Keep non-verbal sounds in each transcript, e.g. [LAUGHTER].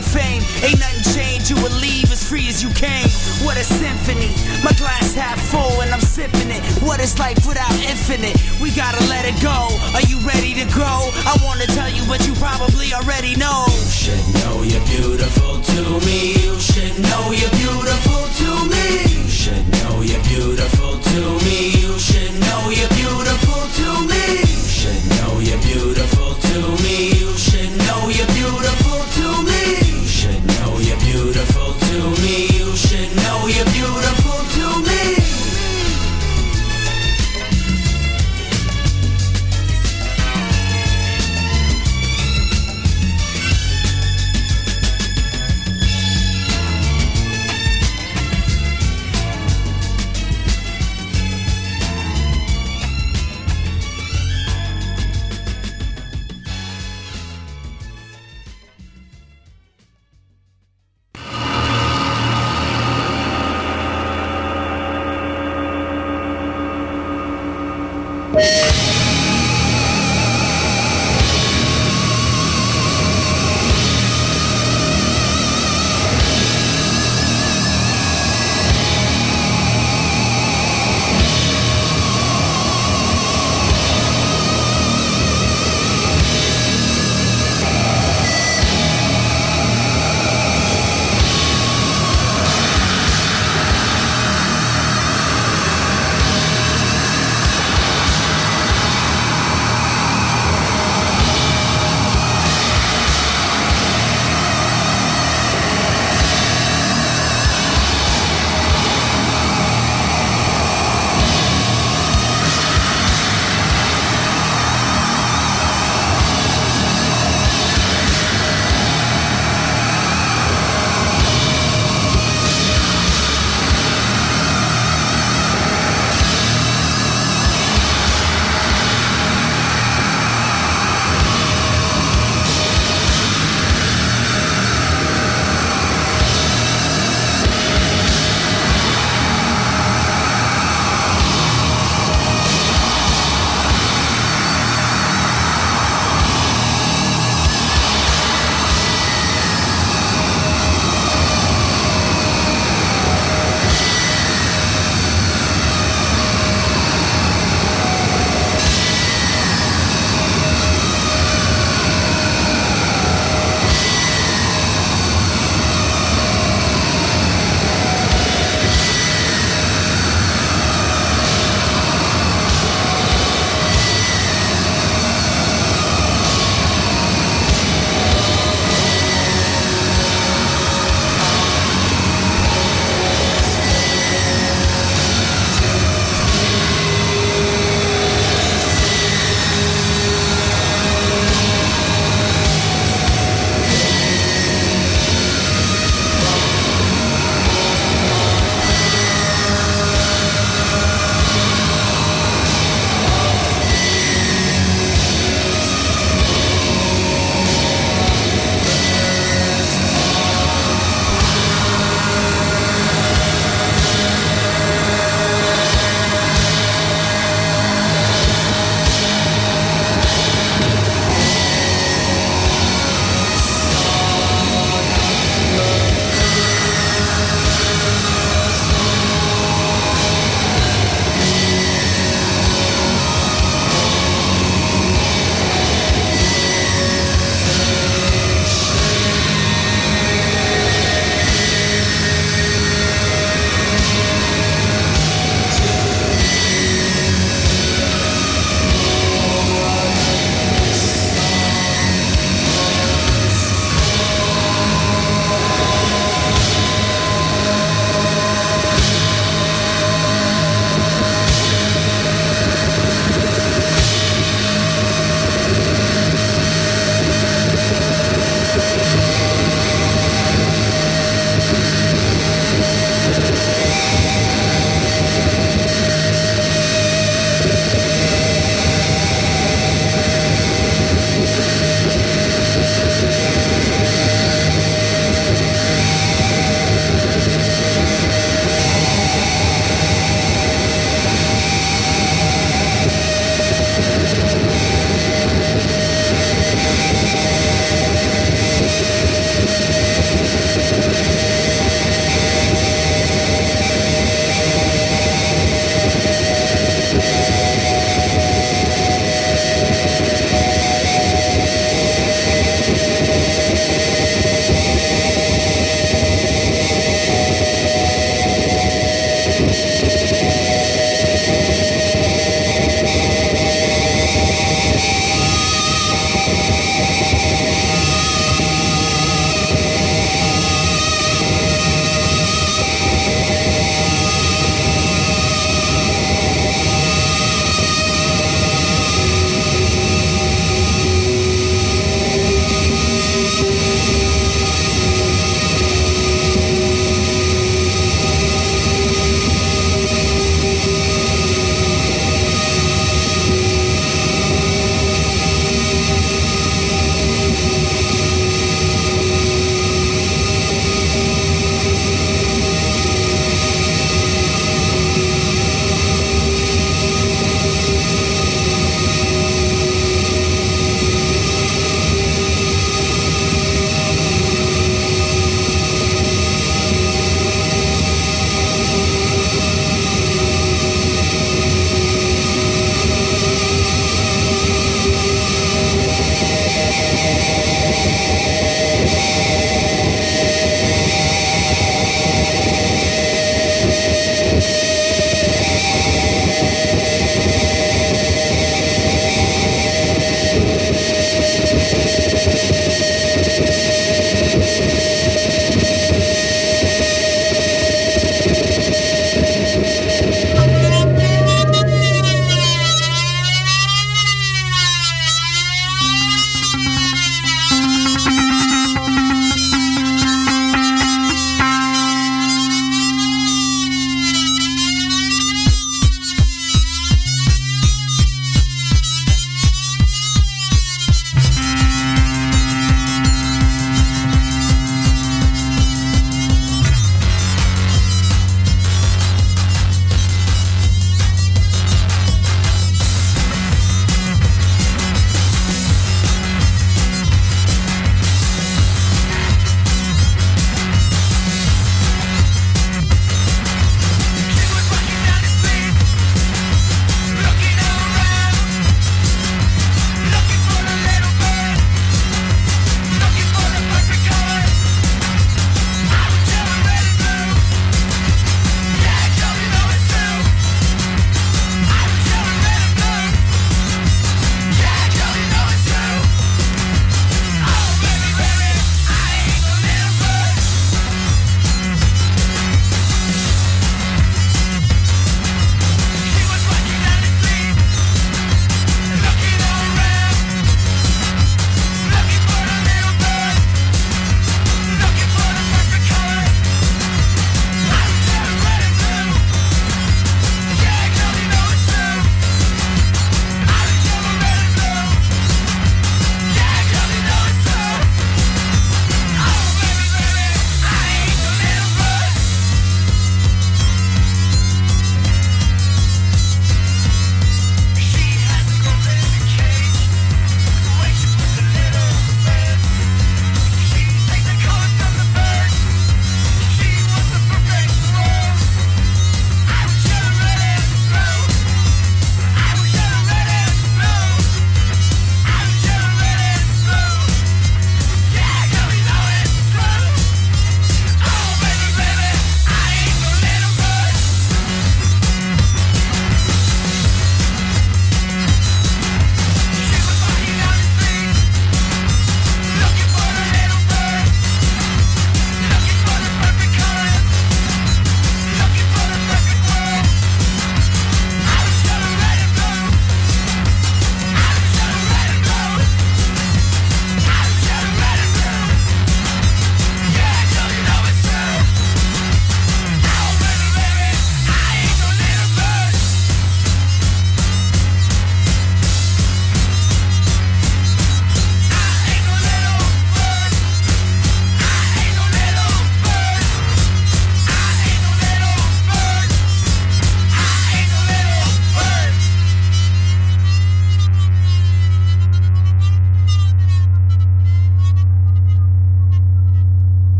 to fame. Ain't nothing changed, you will leave as free as you came. What a symphony, my glass half full and I'm sipping it. What is life without infinite? We gotta let it go. Are you ready to grow? I wanna tell you, but you probably already know. You should know you're beautiful to me. You should know you're beautiful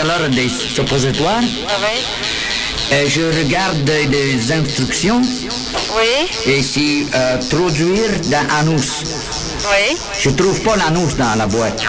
à l'heure des suppositoires. Euh, je regarde des instructions. Oui. Et si euh, produire dans anus. Oui. Je trouve pas l'anus dans la boîte.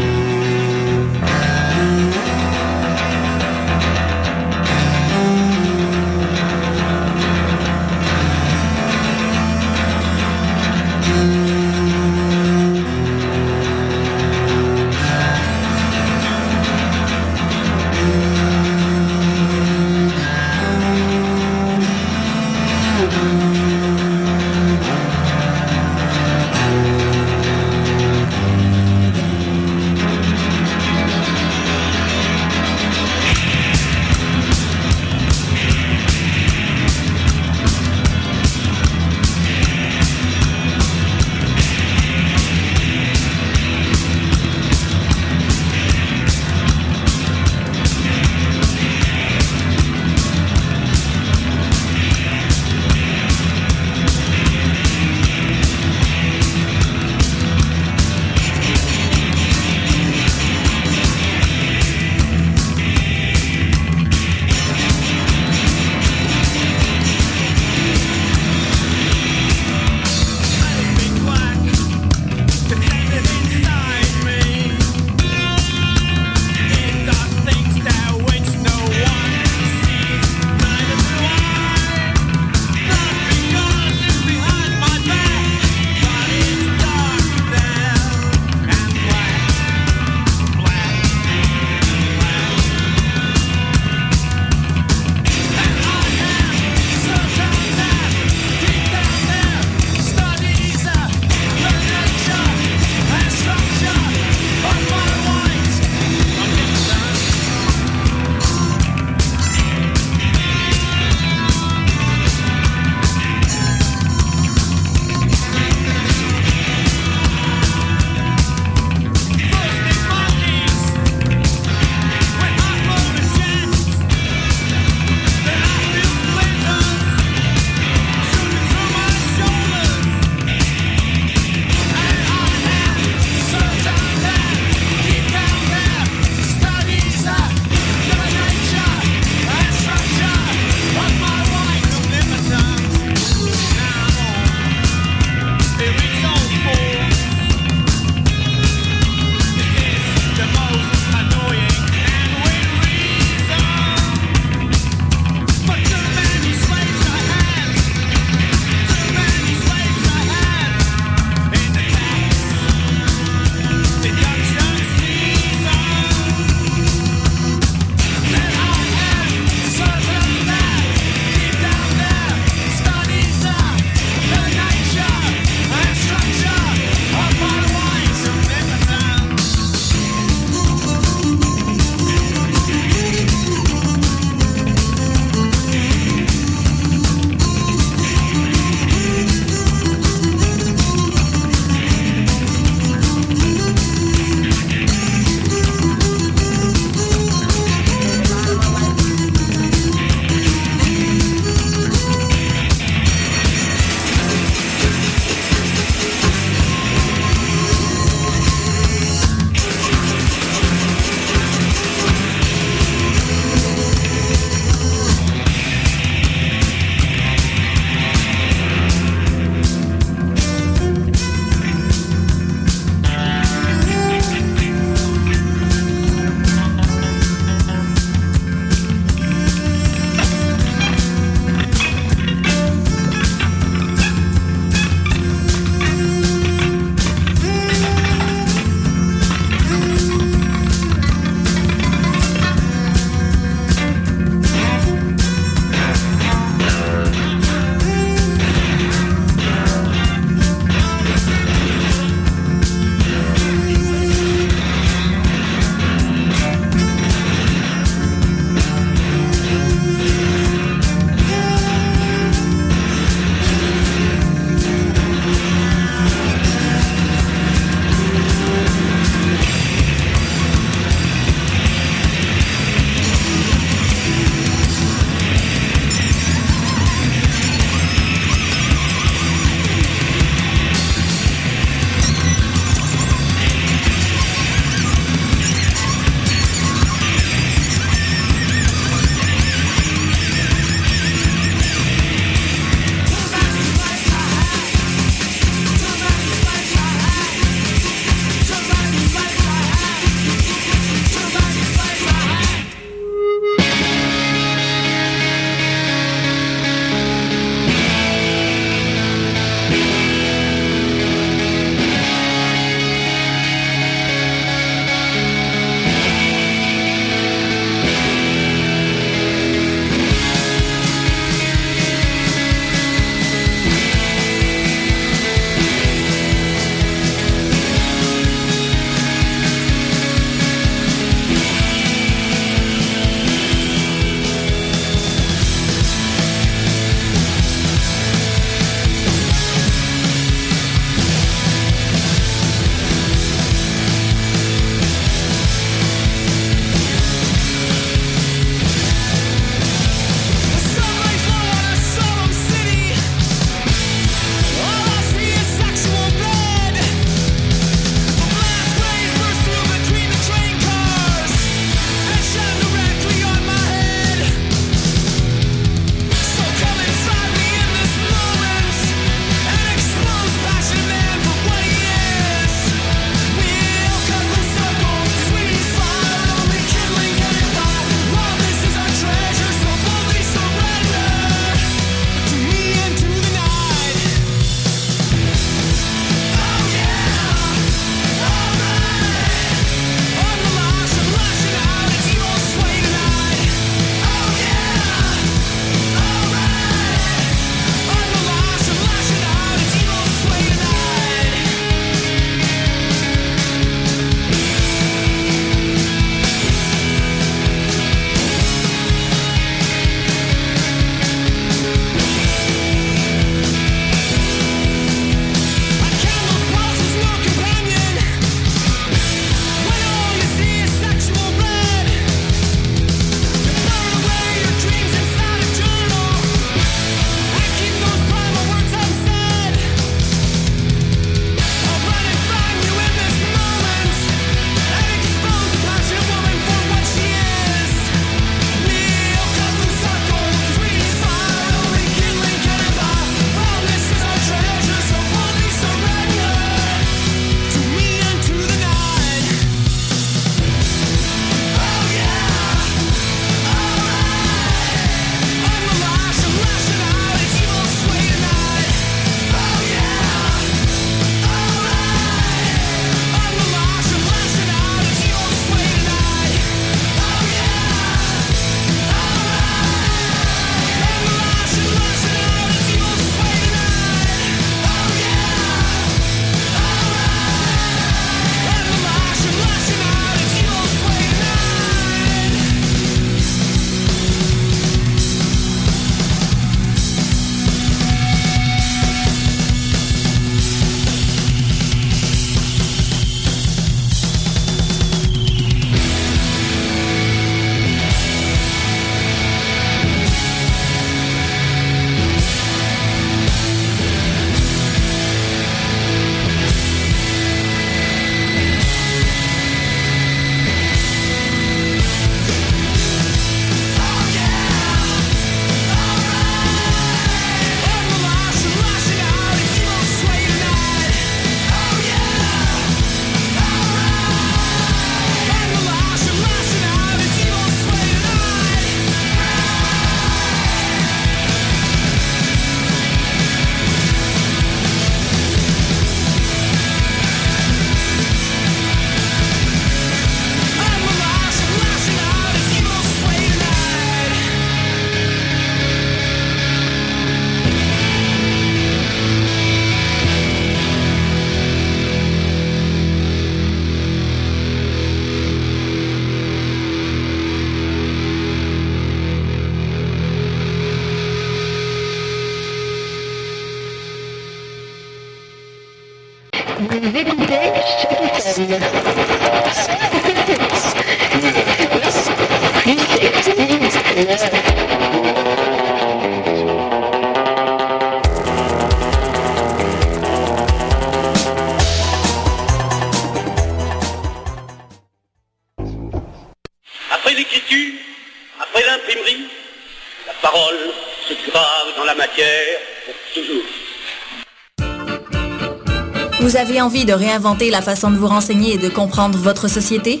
Envie de réinventer la façon de vous renseigner et de comprendre votre société?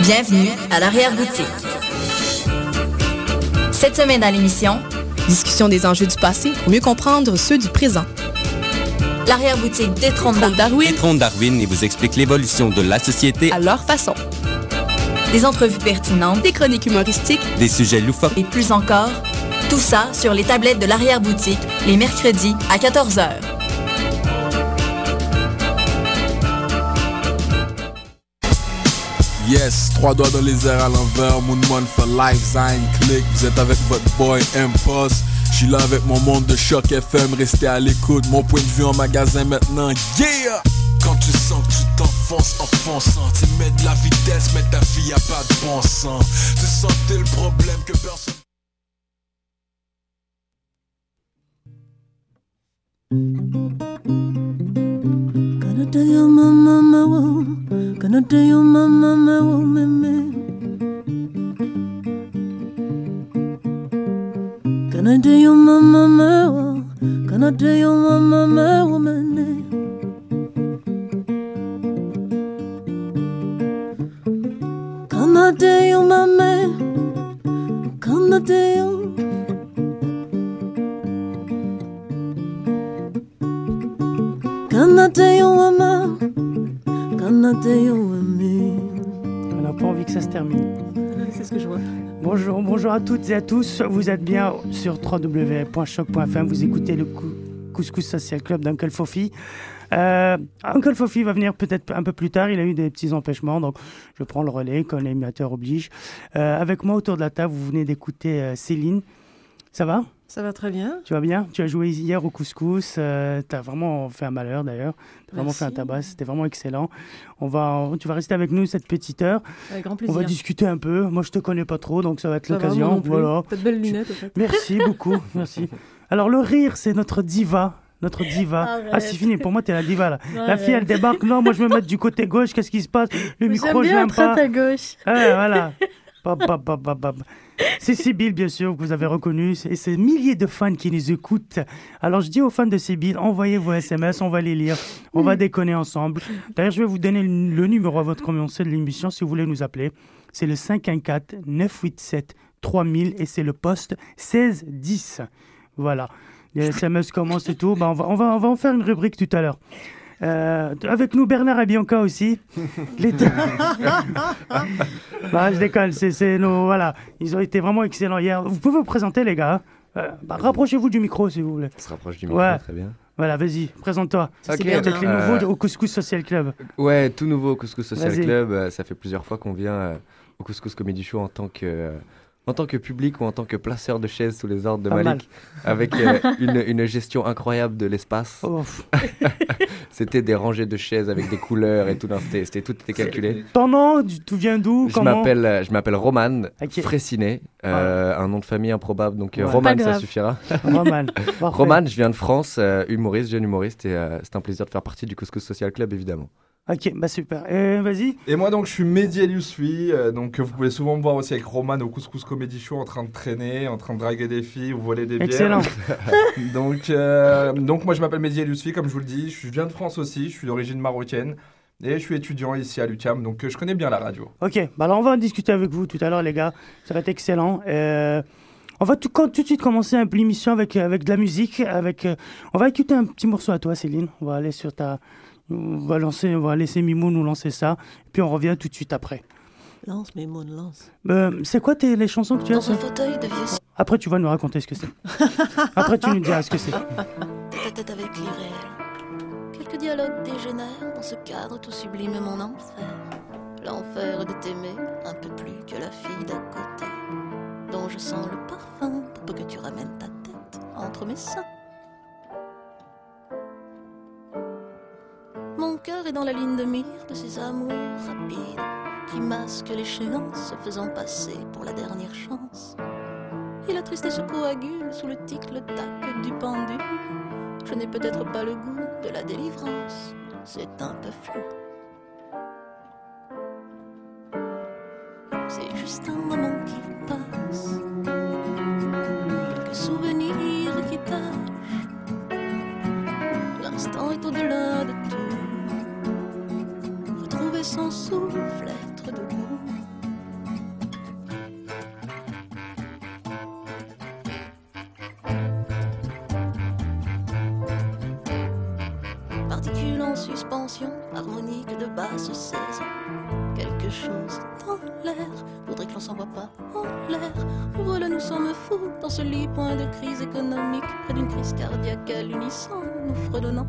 Bienvenue à l'arrière-boutique. Cette semaine à l'émission, Discussion des enjeux du passé pour mieux comprendre ceux du présent. l'arrière-boutique détrône Trône Darwin Détrône Darwin et vous explique l'évolution de la société, à leur façon. des entrevues pertinentes Des chroniques humoristiques, des sujets loufoques. et plus encore, tout ça sur les tablettes de l'arrière-boutique les mercredis à 14h. Yes, trois doigts dans les airs à l'envers, Moonman for life, Zine click, vous êtes avec votre boy Impost. Je suis là avec mon monde de choc FM, restez à l'écoute, mon point de vue en magasin maintenant, yeah! Quand tu sens que tu t'enfonces en fonçant, tu mets de la vitesse, mais ta vie a pas de bon sens. Tu sentais le problème que personne. Toutes et à tous. Vous êtes bien sur www.choc.fm. Vous écoutez le cou- Couscous Social Club d'Uncle Fofi. Euh, Uncle Fofi va venir peut-être un peu plus tard. Il a eu des petits empêchements, donc je prends le relais quand l'animateur oblige. Euh, avec moi autour de la table, vous venez d'écouter euh, Céline. Ça va? Ça va très bien. Tu vas bien? Tu as joué hier au couscous. euh, tu as vraiment fait un malheur d'ailleurs. Tu as vraiment fait un tabac. C'était vraiment excellent. On va, tu vas rester avec nous cette petite heure. Avec grand On plaisir. va discuter un peu. Moi, je te connais pas trop, donc ça va être l'occasion. Voilà. T'as de belles lunettes, en fait. Merci beaucoup. [LAUGHS] Merci. Alors, le rire, c'est notre diva. Notre diva. Arrête. Ah, c'est fini. Pour moi, t'es la diva, là. La fille, elle débarque. Non, moi, je vais me mettre du côté gauche. Qu'est-ce qui se passe? Le micro, je l'aime pas. à ta gauche. Ouais, voilà. [LAUGHS] C'est Sybille, bien sûr, que vous avez reconnu. Et c'est milliers de fans qui nous écoutent. Alors, je dis aux fans de Sybille, envoyez vos SMS, on va les lire. On va déconner ensemble. D'ailleurs, je vais vous donner le le numéro à votre commencé de l'émission si vous voulez nous appeler. C'est le 514-987-3000 et c'est le poste 1610. Voilà. Les SMS commencent et tout. Bah, on, va, on, va, on va en faire une rubrique tout à l'heure. Euh, avec nous, Bernard et Bianca aussi. [LAUGHS] Les deux- bah, je déconne, c'est, nos, voilà. Ils ont été vraiment excellents hier. Vous pouvez vous présenter, les gars. Euh, bah, rapprochez-vous du micro, s'il vous plaît. On se rapproche du micro, Ouais. très bien. Voilà, vas-y, présente-toi. Ok. C'est peut-être les Euh, nouveaux au Couscous Social Club. Ouais, tout nouveau au Couscous Social. Club. Euh, Ça fait plusieurs fois qu'on vient euh, au Couscous Comedy Show en tant que, euh, en tant que public ou en tant que placeur de chaises sous les ordres de Pas Malik, avec euh, [LAUGHS] une, une gestion incroyable de l'espace. Oh, [LAUGHS] C'était des rangées de chaises avec des couleurs et tout. C'était, c'était- tout était calculé. Ton nom, tu tu viens d'où Je m'appelle, euh, je m'appelle Roman Ok. Fraissinet, euh, un nom de famille improbable, donc Ouais. Roman ça suffira. [LAUGHS] Roman. Roman, je viens de France, euh, humoriste, jeune humoriste, et euh, c'est un plaisir de faire partie du Couscous Social Club évidemment. Ok, bah super. Euh, vas-y. Et moi donc je suis Mehdi El Yousfi, euh, donc vous pouvez souvent me voir aussi avec Roman au Couscous Comedy Show en train de traîner, en train de draguer des filles ou voler des bières. Excellent. [LAUGHS] donc, euh, donc moi je m'appelle Mehdi El Yousfi comme je vous le dis, je viens de France aussi, je suis d'origine marocaine et je suis étudiant ici à l'UQAM donc je connais bien la radio. Ok, bah alors on va en discuter avec vous tout à l'heure, les gars. Ça va être excellent. On va tout, de suite commencer un peu l'émission avec, avec de la musique. Avec, on va écouter un petit morceau à toi, Céline. On va aller sur ta. On va, lancer, on va laisser Mimo nous lancer ça. Puis on revient tout de suite après. Lance, mots, lance. Euh, c'est quoi tes, les chansons que tu as Dans un fauteuil de vieux. Après, tu vas nous raconter ce que c'est. Après, tu nous diras ce que c'est. tête à tête avec l'irréel. Quelques dialogues dégénèrent dans ce cadre tout sublime, mon enfer. L'enfer de t'aimer un peu plus que la fille d'à côté, dont je sens le parfum pour peu que tu ramènes ta tête entre mes seins. Mon cœur est dans la ligne de mire de ces amours rapides qui masquent l'échéance, faisant passer pour la dernière chance. Et la tristesse coagule sous le tic, le tac du pendule. Je n'ai peut-être pas le goût de la délivrance, c'est un peu flou. C'est juste un moment qui passe, quelques souvenirs qui tâchent. L'instant est au-delà de tout. Son souffle, être debout. Particules en suspension, harmonique de basse saison. Quelque chose dans l'air, faudrait que l'on s'envoie pas en l'air. Voilà, nous sommes fous dans ce lit, point de crise économique, près d'une crise cardiaque à l'unisson, nous fredonnons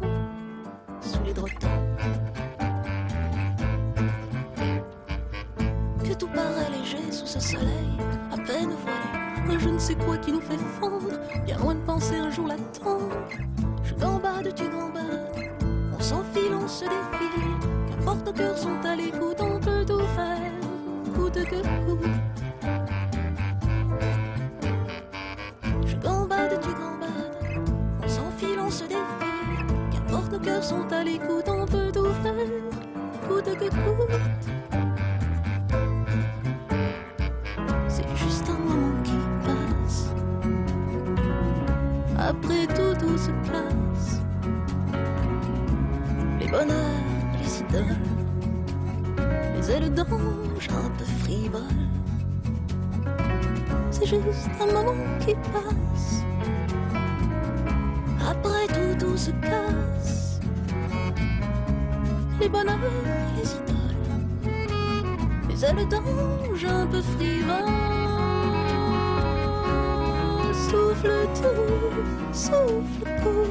souffle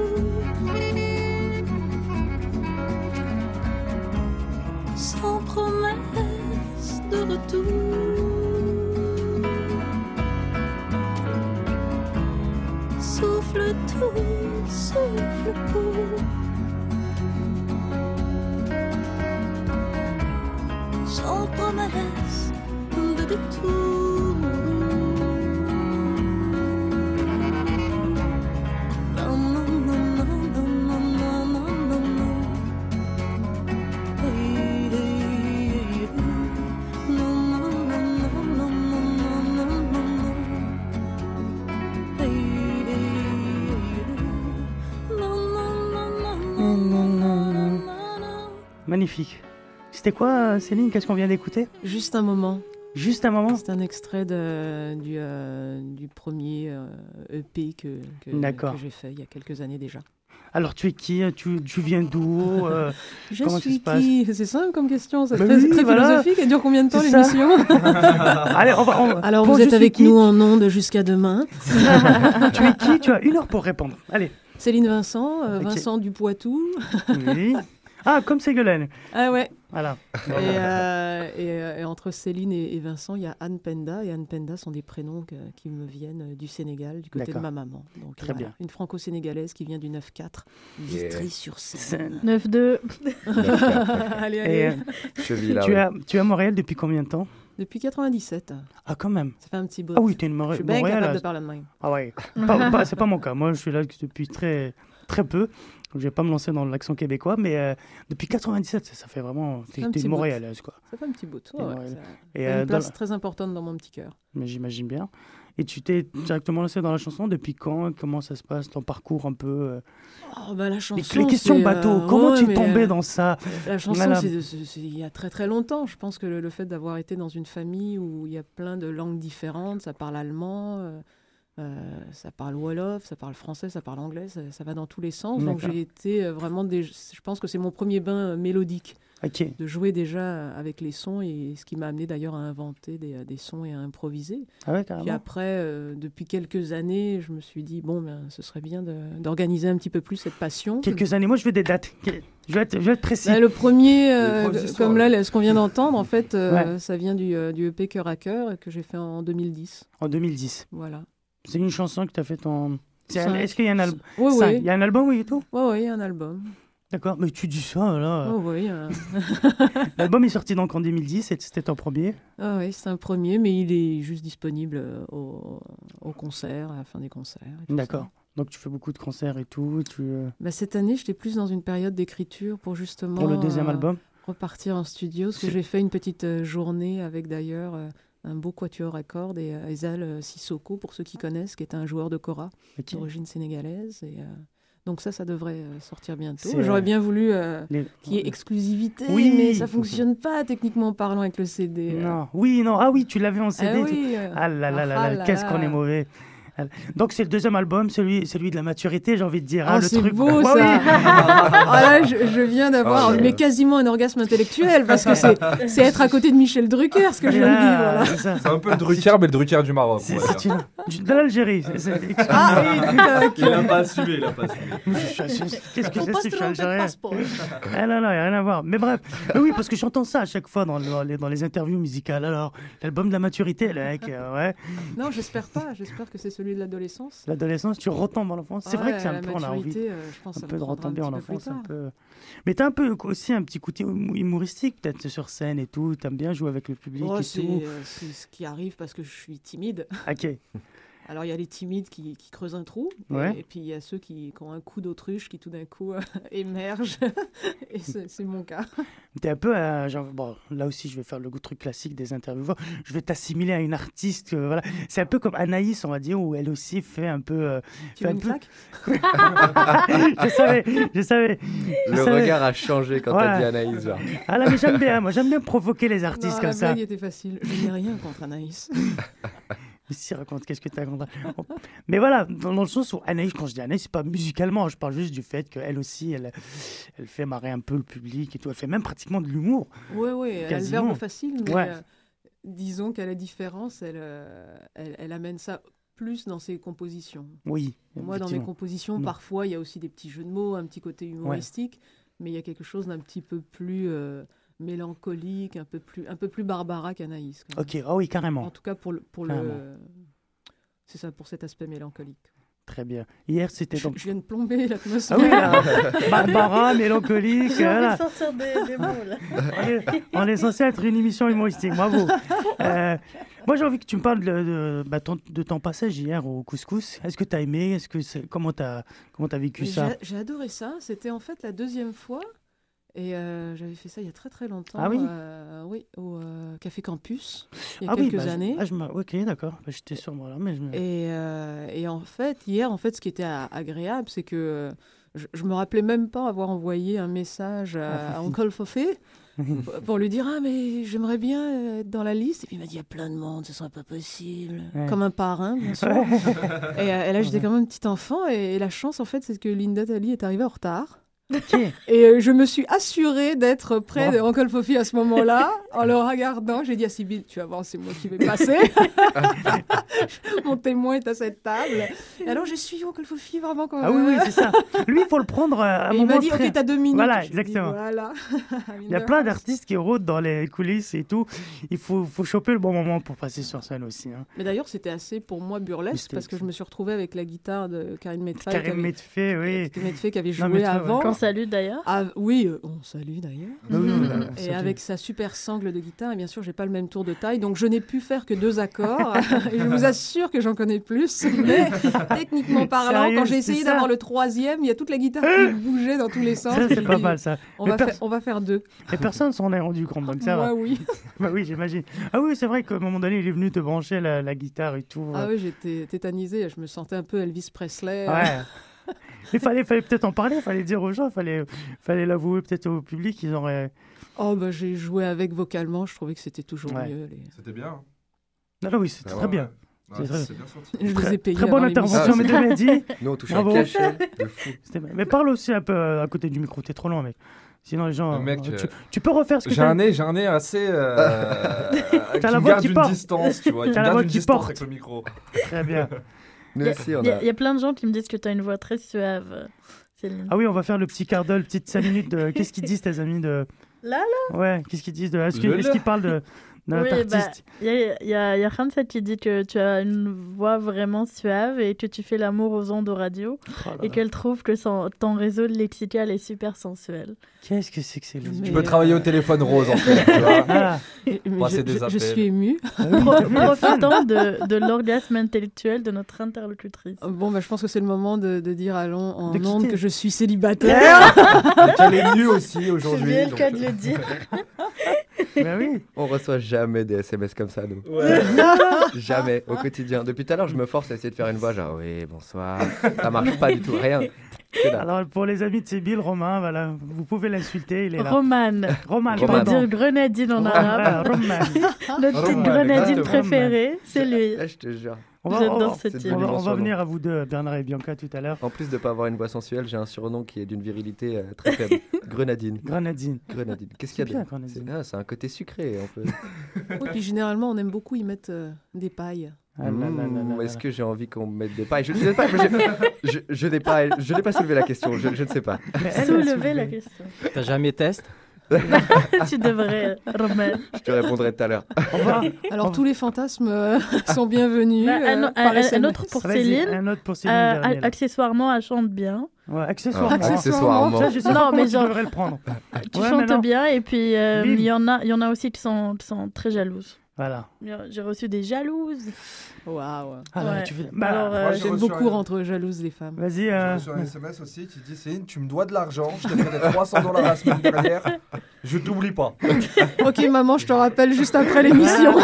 Magnifique. C'était quoi, Céline? Qu'est-ce qu'on vient d'écouter? Juste un moment. Juste un moment? C'est un extrait de, du, euh, du premier euh, EP que, que, D'accord. que j'ai fait il y a quelques années déjà. Alors, tu es qui? Tu, tu viens d'où? Euh, [LAUGHS] Je suis qui? C'est simple comme question, c'est Ben très, oui, très voilà. philosophique. Elle dure combien de temps l'émission? [LAUGHS] Allez, on va- on va- Alors Bon, vous êtes avec nous en ondes jusqu'à demain. [LAUGHS] tu es qui? Tu as une heure pour répondre. Allez. Céline Vincent, euh. Vincent du Poitou. Oui. Ah, comme Ségolène. Ah ouais. Voilà. Et, euh, et, euh, et entre Céline et, et Vincent, il y a Anne Penda. Et Anne Penda sont des prénoms que- qui me viennent euh, du Sénégal, du côté de ma maman. Donc, Très voilà, bien. Une franco-sénégalaise qui vient du 9-4, Yeah. Vitry-sur-Seine. 9-2. [LAUGHS] allez, Et, allez. euh, tu, oui. as, tu es à Montréal depuis combien de temps? Depuis 97. Ah, quand même. Ça fait un petit bout. Ah oui, tu es une Moré- Je suis bien Montréalaise. capable de parler de même. Ah ouais. Pas- pas- c'est pas mon cas. Moi, je suis là depuis très, très peu. Donc, je vais pas me lancer dans l'accent québécois, mais euh, depuis 97, ça, fait vraiment. T'es une. Montréalaise, quoi. Ça fait un petit bout. Ouais, Et, euh, une dans- place très importante dans mon petit cœur. Mais j'imagine bien. Et tu t'es directement lancé dans la chanson depuis quand Comment ça se passe Ton parcours un peu euh, Oh, bah, la les- chanson, Les, questions c'est, bateau. euh, comment ouais, tu es tombé euh, dans ça? La chanson, c'est il y a très très longtemps. Je pense que le, le fait d'avoir été dans une famille où il y a plein de langues différentes, ça parle allemand, euh, euh, ça parle wolof, ça parle français, ça parle anglais, ça, ça va dans tous les sens. Donc j'ai été euh, vraiment, des, je pense que c'est mon premier bain euh, mélodique. De jouer déjà avec les sons et ce qui m'a amené d'ailleurs à inventer des, des sons et à improviser. Ah ouais, Puis après, euh, depuis quelques années, je me suis dit, bon, ben, ce serait bien d'organiser un petit peu plus cette passion. Quelques années, moi je veux des dates. Je vais être, je vais être précis. Bah, le premier, euh, comme là, là, ce qu'on vient d'entendre, en fait, euh, Ouais. ça vient du, euh, du EP Cœur à Cœur que j'ai fait en 2010. En 2010. Voilà. C'est une chanson que tu as faite en. Est-ce qu'il y a un album Ouais, ouais. Il y a un album, oui, et tout Ouais, ouais, il y a un album. D'accord, mais tu dis ça, là. Oh oui. euh. [LAUGHS] L'album est sorti donc en 2010, et c'était ton premier. Ah oui, c'est un premier, mais il est juste disponible euh, au, au concert, à la fin des concerts. D'accord. Donc tu fais beaucoup de concerts et tout. Tu, euh, Bah, cette année, j'étais plus dans une période d'écriture pour justement. Pour le deuxième euh, album Repartir en studio. Parce que j'ai fait une petite journée avec d'ailleurs euh, un beau quatuor à cordes et euh, Ezal euh, Sissoko, pour ceux qui connaissent, qui est un joueur de kora Ok. d'origine sénégalaise. Et, euh, donc ça, ça devrait sortir bientôt. J'aurais euh, bien voulu euh, les- qu'il y ait exclusivité, Oui. mais ça fonctionne pas techniquement parlant avec le CD. Non, oui, non, ah oui, tu l'avais en CD. Ah oui, Ah là là là ah là, là qu'est-ce qu'on est mauvais. Ah, [LAUGHS] Donc c'est le deuxième album, celui, celui de la maturité, j'ai envie de dire. Ah, hein, le c'est truc. beau Ouais, ça [LAUGHS] oui. Ah là, je, je viens d'avoir Ah, mais quasiment un orgasme intellectuel parce que c'est c'est être à côté de Michel Drucker ce que je viens de vivre. Ah, là. c'est un peu le Drucker, mais le Drucker du Maroc. C'est une- de l'Algérie. Ah oui. [LAUGHS] Il a pas assumé, il a pas assumé. Qu'est-ce que c'est de algérien passeport. Ah non, non, y a rien à voir. Mais bref, Mais oui, parce que j'entends ça à chaque fois dans, dans les, dans les interviews musicales. Alors, l'album de la maturité, le mec, euh, ouais. Non, j'espère pas. J'espère que c'est celui de l'adolescence. L'adolescence, tu retombes en enfance. C'est vrai que c'est un peu, on a envie euh, je pense que un peu de retomber en enfance. Un tard. peu... Mais t'as un peu aussi un petit côté hum- humoristique, peut-être sur scène et tout. T'aimes bien jouer avec le public Oh, et tout. euh, c'est ce qui arrive parce que je suis timide. Ok. [LAUGHS] Alors il y a les timides qui, qui creusent un trou, et- Ouais. et, puis il y a ceux qui, qui ont un coup d'autruche qui tout d'un coup euh, [LAUGHS] émergent, [LAUGHS] et c'est mon cas. T'es un peu, euh, genre, bon, là aussi, je vais faire le goût truc classique des intervieweurs. Je vais t'assimiler à une artiste. euh, voilà. C'est un peu comme Anaïs, on va dire, où elle aussi fait un peu. euh, Tu fait veux un une peu- [LAUGHS] je savais, je savais. je Le savais. regard a changé quand Voilà. t'as dit Anaïs. genre. Ah là, mais j'aime bien, moi, j'aime bien provoquer les artistes Non, comme la ça. blague était facile. Je n'ai rien contre Anaïs. Ici, raconte, qu'est-ce que tu Bon. Mais voilà, dans, dans le sens où Anaïs, quand je dis Anaïs, c'est pas musicalement, je parle juste du fait qu'elle aussi, elle, elle fait marrer un peu le public et tout. Elle fait même pratiquement de l'humour. Oui, oui, elle a le verbe facile, mais Ouais. euh, disons qu'à la différence, elle, euh, elle, elle amène ça plus dans ses compositions. Oui. Moi, dans mes compositions, parfois, il y a aussi des petits jeux de mots, un petit côté humoristique, mais il y a quelque chose d'un petit peu plus euh, mélancolique, un peu plus, un peu plus Barbara qu'Anaïs. Ok, ah oui, carrément. En tout cas, pour le, pour le, c'est ça, pour cet aspect mélancolique. Très bien. Hier, c'était Je, donc. je viens de plomber l'atmosphère. Ah oui, là, [LAUGHS] Barbara, mélancolique. J'ai envie voilà. de sortir des, des mots, là. On est, censé être une émission humoristique, bravo. Euh, moi, j'ai envie que tu me parles de, de, bah, ton, de ton passage hier au couscous. Est-ce que tu as aimé? Est-ce que c'est comment tu as, comment as vécu Mais ça? J'ai adoré ça. C'était en fait la deuxième fois. Et euh, j'avais fait ça il y a très très longtemps. Ah oui euh, Oui, au euh, Café Campus, il y a Ah oui, quelques bah, années. ah, je ok, d'accord. Bah, J'étais sur moi là, mais je me- Et, et en fait, hier, en fait, ce qui était a- agréable, c'est que je, je me rappelais même pas avoir envoyé un message à, Ah, à Fifi. Uncle Fofé [LAUGHS] pour- lui dire ah mais j'aimerais bien être dans la liste. Et puis il m'a dit il y a plein de monde, ce serait pas possible. Ouais. Comme un parrain, bien sûr. Et, et là, j'étais quand même un petit enfant. Et, et la chance, en fait, c'est que Linda Tally est arrivée en retard. Et euh, je me suis assurée d'être près Bon. de Uncle Fofi à ce moment-là. [LAUGHS] en le regardant, j'ai dit à Sybille, tu vas voir, c'est moi qui vais passer. [LAUGHS] Mon témoin est à cette table. Et alors j'ai suivi Uncle Fofi vraiment comme Ah oui, oui, c'est ça. Lui, il faut le prendre euh, à un Et il moment m'a dit, très- ok, t'as deux minutes. Voilà, dit, exactement. voilà. [LAUGHS] Il y a plein d'artistes qui rôdent dans les coulisses et tout. Il faut, faut choper le bon moment pour passer sur scène aussi. hein. Mais d'ailleurs, c'était assez pour moi burlesque parce que je me suis retrouvée avec la guitare de Karine Medfay. Avait- Medfay, oui. Karine Medfay qui avait joué avant. Qu'on salue d'ailleurs. Ah, oui, euh, on salue d'ailleurs. Oui, Et avec sa super sangle de guitare, et bien sûr, j'ai pas le même tour de taille, donc je n'ai pu faire que deux accords. [LAUGHS] et je vous assure que j'en connais plus. [LAUGHS] Mais techniquement parlant, Sérieux, quand j'ai essayé d'avoir le troisième, il y a toute la guitare qui bougeait dans tous les sens. Ça, c'est pas dit, mal ça. On va, faire, on va faire deux. Et personne s'en est rendu compte, donc ça Moi, va. oui. [LAUGHS] bah oui, j'imagine. Ah oui, c'est vrai qu'à un moment donné, il est venu te brancher la, la guitare et tout. Ah oui, j'étais tétanisée. Je me sentais un peu Elvis Presley. Ouais. Il fallait, fallait peut-être en parler, il fallait dire aux gens, il fallait, fallait l'avouer peut-être au public, ils auraient... Oh, bah, j'ai joué avec vocalement. Je trouvais que c'était toujours Ouais. mieux. les- C'était bien. Non, non, oui, c'est Ah très ouais, bien. c'est bien sorti. Je Très- ai bonne intervention, Ah, mesdames et dit. [LAUGHS] Nous, on touche Bravo. un cachet de fou. C'était bien. Mais parle aussi un peu euh, à côté du micro, t'es trop loin, mec. Sinon, les gens. Mec, euh, tu, euh, tu peux refaire ce que J'ai un nez, j'ai un nez assez. Euh, [LAUGHS] T'as la me voix qui une porte. distance, tu vois. Qui T'as la voix une qui distance porte. avec le micro. Très bien. [LAUGHS] Nous Il y, aussi, on a- a. il y a plein de gens qui me disent que tu as une voix très suave, Céline. Ah oui, on va faire le petit quart d'heure, le petite 5 minutes de. [LAUGHS] Qu'est-ce qu'ils disent, tes amis de. Là, Ouais, qu'est-ce qu'ils disent de. Est-ce qu'ils parlent de, Oui, bah, artiste. il y a, il y a, il y a Ramsat qui dit que tu as une voix vraiment suave et que tu fais l'amour aux ondes de radio Oh là et qu'elle trouve que son- ton réseau lexical est super sensuel. Qu'est-ce que c'est que c'est Tu peux travailler au téléphone rose en fait. tu vois. Ah. Je, des je- je suis émue. Pro- profitant de, de l'orgasme intellectuel de notre interlocutrice. Bon, bah, je pense que c'est le moment de, de dire à l'on- en ondes que je suis célibataire. Et [LAUGHS] qu'elle est nue aussi aujourd'hui. C'est bien le cas euh, de le dire. [LAUGHS] Ben oui. On reçoit jamais des SMS comme ça, nous. Ouais. [LAUGHS] jamais, au quotidien. Depuis tout à l'heure, je me force à essayer de faire une voix genre oui, bonsoir. Ça [LAUGHS] marche pas du tout, rien. Alors, pour les amis de Sébille, Romain, voilà, vous pouvez l'insulter, il est là. Roman. Roman, Qui veut dire grenadine en arabe. Roman. Notre petite grenadine préférée, c'est lui. Je te jure. On va, J'adore cette idée. on venir à vous deux, Bernard et Bianca, tout à l'heure. En plus de pas avoir une voix sensuelle, j'ai un surnom qui est d'une virilité euh, très faible. [LAUGHS] Grenadine. Grenadine. Grenadine. Qu'est-ce qu'il y a bien, de- grenadine. C'est ah, c'est un côté sucré, un peu. [LAUGHS] Oui, puis généralement, on aime beaucoup y mettre euh, des pailles. Ah Mmh, Est-ce que j'ai envie qu'on me mette des pailles? Je ne sais pas. je, je n'ai pas, je n'ai pas soulevé la question. Je, je ne sais pas. Mais [LAUGHS] elle a Soulever soulevé. la question. T'as jamais testé [LAUGHS] tu devrais, Roman. Je te répondrai tout à l'heure. [LAUGHS] Alors, tous les fantasmes euh, [LAUGHS] sont bienvenus. Bah, un, euh, un- par un- un SMS. autre pour Céline. Un autre pour Céline. Euh, dernier, là. accessoirement, elle chante bien. Ouais, accessoirement. Ah, accessoirement. Ça, je sais Non, mais tu genre- devrais le prendre. Tu Ouais, chantes bien et puis euh, il y en a, il y en a aussi qui sont, qui sont très jalouses. Voilà. J'ai reçu des jalouses. Waouh. Ah, là, Ouais. tu fais- bah, Alors, euh, j'ai J'aime beaucoup un- rendre jalouses les femmes. Vas-y. J'ai euh, reçu un SMS aussi qui dit Céline, tu me dois de l'argent, je t'ai fait des 300 dollars la semaine dernière, je t'oublie pas. [LAUGHS] ok, maman, je te rappelle juste après l'émission.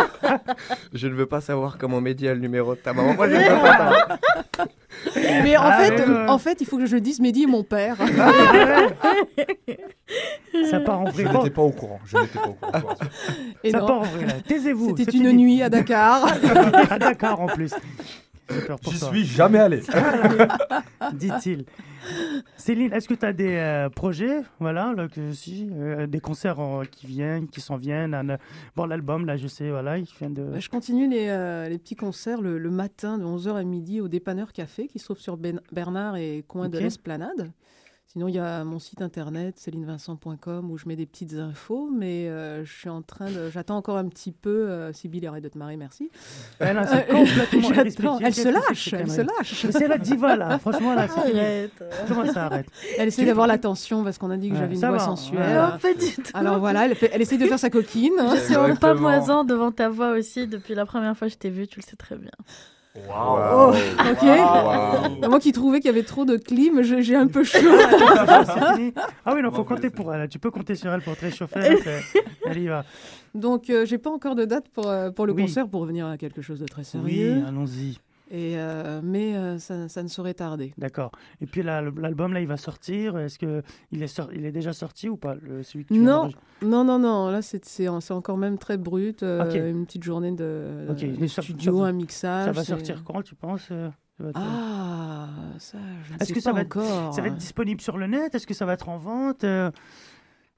[LAUGHS] Je ne veux pas savoir comment Mehdi a le numéro de ta maman. Moi, je ne veux pas savoir. [LAUGHS] [LAUGHS] Mais en, Ah, fait, ouais, ouais. en fait, il faut que je le dise, Mehdi est mon père. Ça part en vrai. Je n'étais pas au courant. Je n'étais pas au courant. Et ça non, part en vrai. Taisez-vous. C'était une fini. nuit à Dakar. [LAUGHS] à Dakar en plus. J'ai peur pour J'y toi. suis jamais allé. [LAUGHS] dit-il. Céline, est-ce que tu as des euh, projets, voilà, là, que, si, euh, des concerts euh, qui viennent, qui s'en viennent un, euh, Bon, l'album, là, je sais, voilà, il vient de... Bah, Je continue les, euh, les petits concerts le, le matin de 11h à midi au Dépanneur Café qui se trouve sur Ben- Bernard et coin de l'Esplanade. Sinon, il y a mon site internet célinevincent.com où je mets des petites infos, mais euh, je suis en train de. J'attends encore un petit peu. Euh, Sybille, arrête de te marier, merci. C'est Euh, complètement. [LAUGHS] Elle se lâche, c'est elle se lâche. C'est la diva, là. Franchement, là, c'est. Arrête. Comment ça arrête? Elle essaie d'avoir l'attention parce qu'on a dit que Ouais, j'avais une ça voix va, sensuelle. ouais. Non, pas du tout. Alors voilà, elle, fait- elle essaie de faire sa coquine. hein. Je suis en Exactement. pamoison devant ta voix aussi depuis la première fois que je t'ai vue, tu le sais très bien. Oh, ok. Moi qui trouvais qu'il y avait trop de clim, j'ai un peu chaud. [LAUGHS] [LAUGHS] Ah oui, non, faut compter pour elle. Tu peux compter sur elle pour te réchauffer. [LAUGHS] Elle y va. Donc, euh, j'ai pas encore de date pour, euh, pour le Oui. concert pour revenir à quelque chose de très Oui, sérieux. allons-y. Et, euh, mais euh, ça, ça ne saurait tarder. D'accord. Et puis l'album, là, il va sortir. Est-ce que il est, sor- il est déjà sorti ou pas le, celui que tu Non, non, non, non. Là, c'est c'est en- c'est encore même très brut. euh, Ok. Une petite journée de, ça- studio, ça va- un mixage. Ça va sortir quand, tu penses euh, ça va être- Ah, ça, je ne Est-ce sais que ça pas va, être, encore. ça va être disponible sur le net? Est-ce que ça va être en vente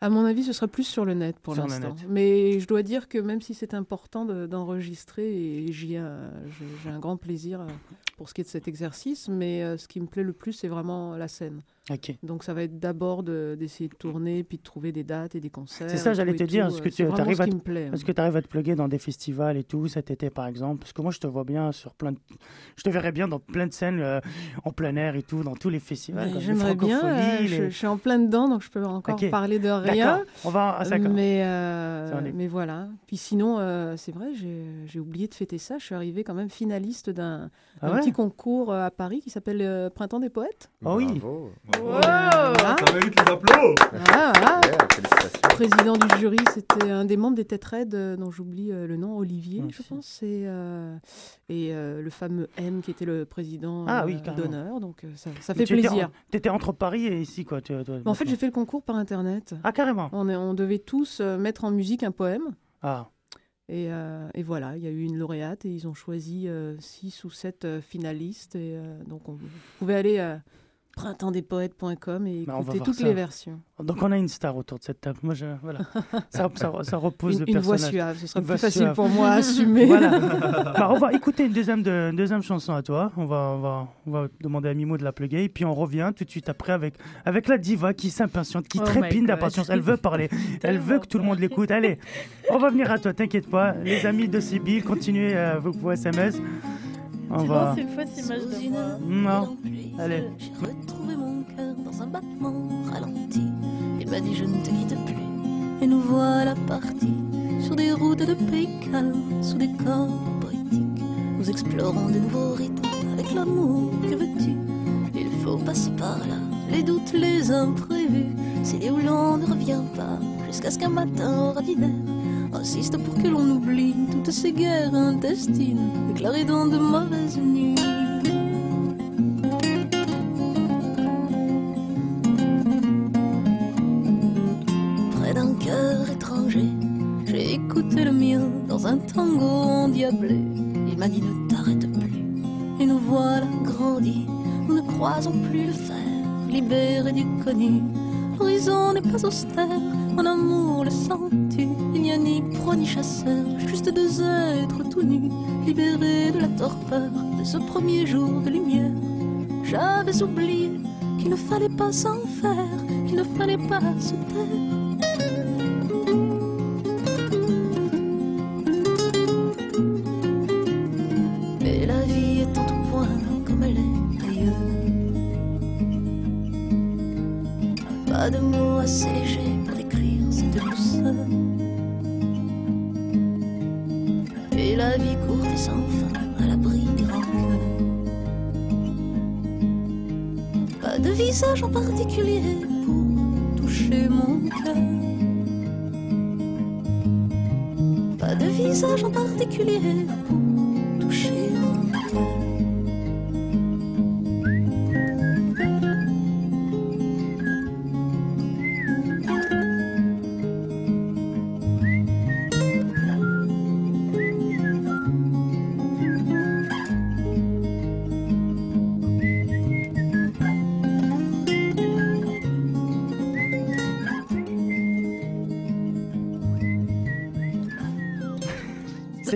À mon avis, ce sera plus sur le net pour l'instant. Mais je dois dire que même si c'est important de- d'enregistrer, et j'ai un grand plaisir euh, pour ce qui est de cet exercice, mais euh, ce qui me plaît le plus, c'est vraiment la scène. Donc ça va être d'abord de- d'essayer de, tourner, puis de trouver des dates et des concerts. C'est ça, j'allais te dire. Est-ce que Euh, tu c'est vraiment arrives ce à, qui te- me plaît. est-ce que tu arrives à te plugger dans des festivals et tout cet été, par exemple Parce que moi, je te vois bien sur plein de... Je te verrais bien dans plein de scènes euh, en plein air et tout, dans tous les festivals. J'aimerais bien. Euh, je, les- je suis en plein dedans, donc je peux encore parler de rien. D'accord. On va... Ah, d'accord. mais, euh, mais voilà. Puis sinon, euh, c'est vrai, j'ai oublié de fêter ça. Je suis arrivée quand même finaliste d'un Ah ouais? petit concours à Paris qui s'appelle euh, Printemps des poètes. Ah oui. Bravo. Voilà. Ça mérite les applaudissements. Voilà, voilà. Yeah, félicitations. Président du jury, c'était un des membres des Têtes Raides, euh, dont j'oublie euh, le nom, Olivier, Ah, je pense. Et, euh, et euh, le fameux M qui était le président Ah euh, oui, carrément. d'honneur. Donc euh, ça, fait tu étais plaisir. en- T'étais entre Paris et ici, quoi. tu- toi, En fait, j'ai fait le concours par Internet. Ah, carrément. On, est- on devait tous euh, mettre en musique un poème. Ah, Et, euh, et voilà, il y a eu une lauréate et ils ont choisi euh, six ou sept euh, finalistes. Et euh, donc, on pouvait aller euh, printempsdespoètes.com et Bah, toutes ça. les versions. Donc on a une star autour de cette table. Moi, je, voilà. ça, ça, ça repose Une- le une voix personnage. suave, ce sera Une plus facile suave. pour moi à [LAUGHS] assumer. Voilà. Bah, on va écouter une deuxième, de, une deuxième chanson à toi. On va, on, va, on va demander à Mimo de la plugger. Et puis on revient tout de suite après avec, avec la diva qui s'impatiente, qui Oh trépine d'impatience. Elle veut parler. [LAUGHS] Elle veut que tout le monde l'écoute. Allez, on va venir à toi, t'inquiète pas. Les amis de Sibyl, continuez euh, vos SMS. On Tu va. une fausse image de moi. Non. Allez. J'ai retrouvé mon cœur dans un battement ralenti. Il m'a dit je ne te quitte plus. Et nous voilà partis sur des routes de pays calmes, sous des cordes poétiques. Nous explorons de nouveaux rythmes avec l'amour. Que veux-tu? Il faut passer par là. Les doutes, les imprévus. C'est où l'on ne revient pas. Jusqu'à ce qu'un matin ordinaire insiste pour que l'on oublie toutes ces guerres intestines déclarées dans de mauvaises nuits. près d'un cœur étranger. J'ai écouté le mien dans un tango endiablé. Il m'a dit ne t'arrête plus. Et nous voilà grandis. Nous ne croisons plus le fer, libérés du connu. L'horizon n'est pas austère, en amour le sens-tu. Ni proie ni chasseur, juste deux êtres tout nus, libérés de la torpeur de ce premier jour de lumière. J'avais oublié qu'il ne fallait pas s'en faire, qu'il ne fallait pas se taire.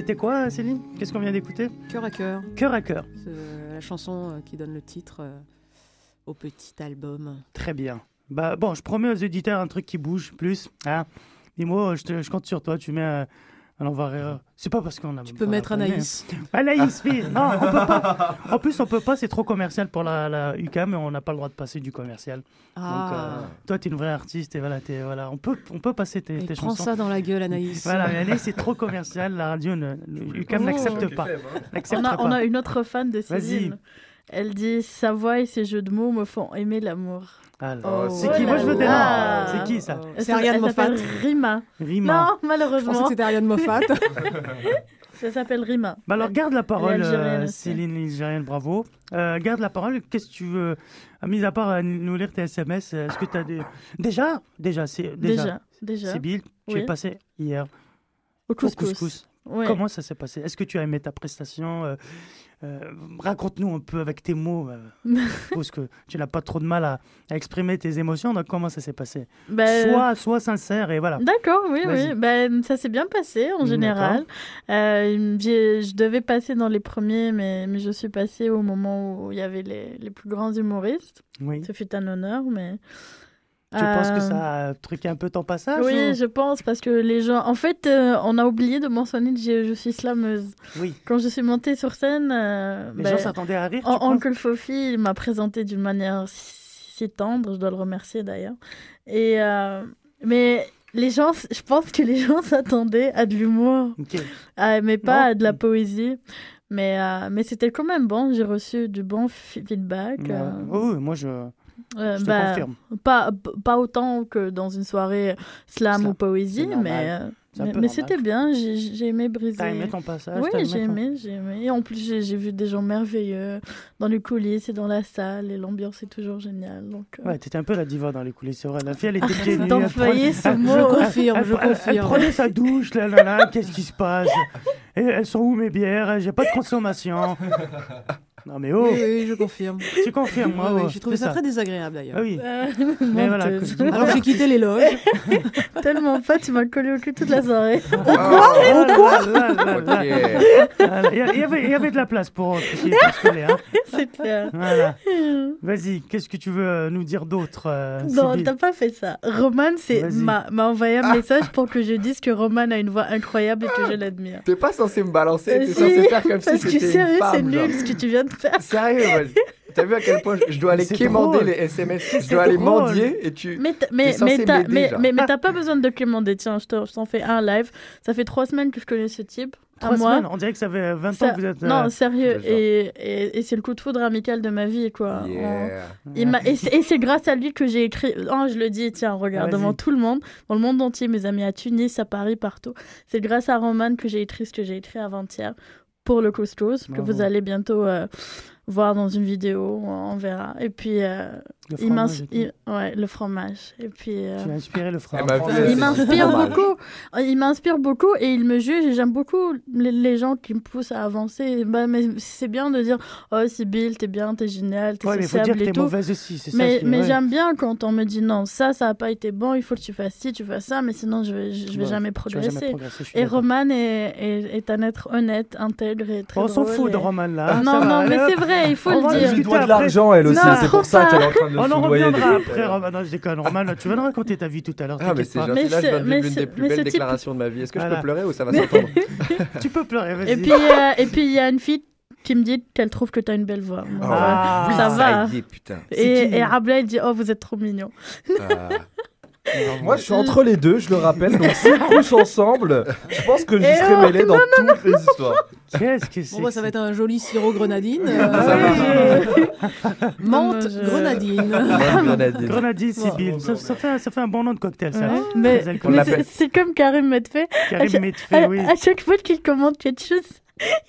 C'était quoi, Céline? Qu'est-ce qu'on vient d'écouter? Cœur à cœur. Cœur à cœur. C'est euh, la chanson euh, qui donne le titre euh, au petit album. Très bien. Bah, bon, je promets aux auditeurs un truc qui bouge plus. Hein. Dis-moi, je compte sur toi. Tu mets euh, un envareur. C'est pas parce qu'on a. Tu peux mettre Anaïs. Anaïs, oui. Non, on peut pas. En plus, on peut pas. C'est trop commercial pour la, la UCAM et on n'a pas le droit de passer du commercial. Ah. Donc, euh, toi, tu es une vraie artiste et voilà, t'es- voilà, on peut, on peut passer tes, Et tes prends chansons. ça dans la gueule, Anaïs. Voilà, mais Anaïs, c'est trop commercial. La radio, ne, le UCAM Oh. n'accepte pas. On a, on pas. a une autre fan de Vas-y. Céline. Elle dit Sa voix et ses jeux de mots me font aimer l'amour. Alors, Oh, c'est qui? Moi, je veux des noms. C'est qui ça? C'est Ariane Moffat. Rima. Rima. Non, Je malheureusement. pensais que c'était Ariane Moffat. [LAUGHS] Ça s'appelle Rima. Bah alors garde la parole, euh. Céline Algérienne, bravo. Euh, garde la parole. Qu'est-ce que tu veux, à mis à part euh, nous lire tes SMS, euh, est-ce que tu as des... [LAUGHS] déjà, déjà, c'est déjà, Déjà, déjà. Sybille, tu Oui. es passé hier Au couscous. Ouais. Comment ça s'est passé? Est-ce que tu as aimé ta prestation Euh, Raconte-nous un peu avec tes mots, euh, [LAUGHS] parce que tu n'as pas trop de mal à, à exprimer tes émotions. Donc comment ça s'est passé Ben, Sois, sois sincère et voilà. D'accord, oui, oui. Ben, ça s'est bien passé en général. Euh, je devais passer dans les premiers, mais, mais je suis passée au moment où il y avait les, les plus grands humoristes. Oui. Ce fut un honneur, mais. Tu penses que Euh, ça a truqué un peu ton passage Oui, ou- je pense, parce que les gens. En fait, euh, on a oublié de mentionner que je, je suis slameuse. Oui. Quand je suis montée sur scène. euh, Les ben, gens s'attendaient à rire, tu En, Uncle Fofi, m'a présenté d'une manière si, tendre, je dois le remercier d'ailleurs. Et. euh, mais. Les gens, je pense que les [LAUGHS] gens s'attendaient à de l'humour, Ok. à- mais pas Non. à de la poésie. Mais, euh, mais c'était quand même bon, j'ai reçu du bon feedback. Euh, Oui, oui, moi je, euh, je te bah, confirme. Pas, pas autant que dans une soirée slam, Slam, ou poésie, mais, euh, mais, c'était bien. J'ai j'ai aimé briser. T'as aimé ton passage Oui, aimé j'ai ton- aimé, j'ai aimé. Et en plus, j'ai vu des gens merveilleux dans les coulisses et dans la salle, et l'ambiance est toujours géniale. Donc, euh, Ouais, t'étais un peu la diva dans les coulisses, c'est vrai. La fille, elle était pieds nus. D'employer elle ce [LAUGHS] prenait- mot. Je confirme, elle- je elle- Elle confirme. prenait sa douche, là, là, là, qu'est-ce qui se passe? Et Elles sont où mes bières? J'ai pas de consommation. Non mais oh Oui, oui, je confirme. [LAUGHS] Tu confirmes, Oui, bravo. oui, J'ai trouvé C'est ça, très désagréable d'ailleurs. Ah oui. Euh, Mais [LAUGHS] voilà, que- [LAUGHS] Alors j'ai quitté les loges. Tellement pas, tu m'as collé au cul toute la soirée. Ah, Au quoi là, là, là, là. Voilà, Il y, avait, il y avait de la place pour hein. C'est clair. Voilà. Vas-y, qu'est-ce que tu veux euh, nous dire d'autre euh, Non, t'as pas fait ça. Roman c'est- m'a m'a envoyé un Ah. message pour que je dise que Roman a une voix incroyable et que je l'admire. T'es pas censé me balancer, t'es censé faire comme si parce que c'était une sérieux, c'est femme, genre. nul ce que tu viens de faire. Sérieux, T'as vu à quel point je- dois aller quémander drôle. les SMS, je dois aller drôle. mendier et tu. Mais t'as- mais mais mais, mais, mais t'as pas besoin de demander. Tiens, je te- je t'en fais un live. Ça fait trois semaines que je connais ce type. à Trois moi. semaines, on dirait que ça fait 20 Ça- ans que vous êtes. euh, Non, sérieux. déjà. Et, et, et c'est le coup de foudre amical de ma vie, quoi. Yeah. On- il m'a- et c'est et c'est grâce à lui que j'ai écrit. Oh, je le dis, tiens, regarde, devant tout le monde, dans le monde entier, mes amis à Tunis, à Paris, partout. C'est grâce à Roman que j'ai écrit ce que j'ai écrit avant-hier pour le couscous, que Bravo. vous allez bientôt euh, voir dans une vidéo, on verra. Et puis, euh, Le fromage il- ouais, le fromage. Et puis. euh, Tu as inspiré le m'a vu, il m'inspire fromage. beaucoup. Il m'inspire beaucoup et il me juge. Et j'aime beaucoup les, les gens qui me poussent à avancer. Bah, mais c'est bien de dire Oh, Sibyl, t'es bien, t'es génial, t'es Ouais, mais il faut sociable dire que et mauvaise aussi, c'est Mais, mais ouais. j'aime bien quand on me dit Non, ça, ça n'a pas été bon, il faut que tu fasses ci, tu fasses ça, mais sinon je vais, je, je vais Ouais, jamais progresser. et. Roman est, est, est un être honnête, intègre et très On s'en fout de Roman là. Non, va, non, allez, mais c'est vrai, il faut On le dire. Elle lui doit de l'argent, elle aussi, Non, c'est pour ça qu'elle est en train de On en reviendra après, Roman. Non, je déconne. Roman, tu vas nous raconter ta vie tout à l'heure. Ah, mais c'est gentil. Mais Là, je viens de vivre l'une des plus belles déclarations de ma vie. Est-ce que je peux pleurer ou ça va s'entendre [LAUGHS] Tu peux pleurer, vas-y. Et puis, euh, et puis il y a une fille qui me dit qu'elle trouve que t'as une belle voix. Ah, ça oui, va. y est, putain. Et, et Rabelais il dit Oh, vous êtes trop mignon. Ah. Moi, je suis entre les deux, je le rappelle. Donc, si on [LAUGHS] couche ensemble, je pense que j'y Eh serai oh, mêlé dans toutes les histoires. Qu'est-ce que c'est Bon, bah, ça va être un joli sirop grenadine. Euh, oui, [LAUGHS] Menthe grenadine. Grenadine. Grenadine, Sibyl. Ça, ça fait, ça fait un bon nom de cocktail, ça. Ouais. Mais, Très mais c'est- c'est comme Karim Medfait. Karim cha- Medfait, à- oui. À chaque fois qu'il commande quelque chose,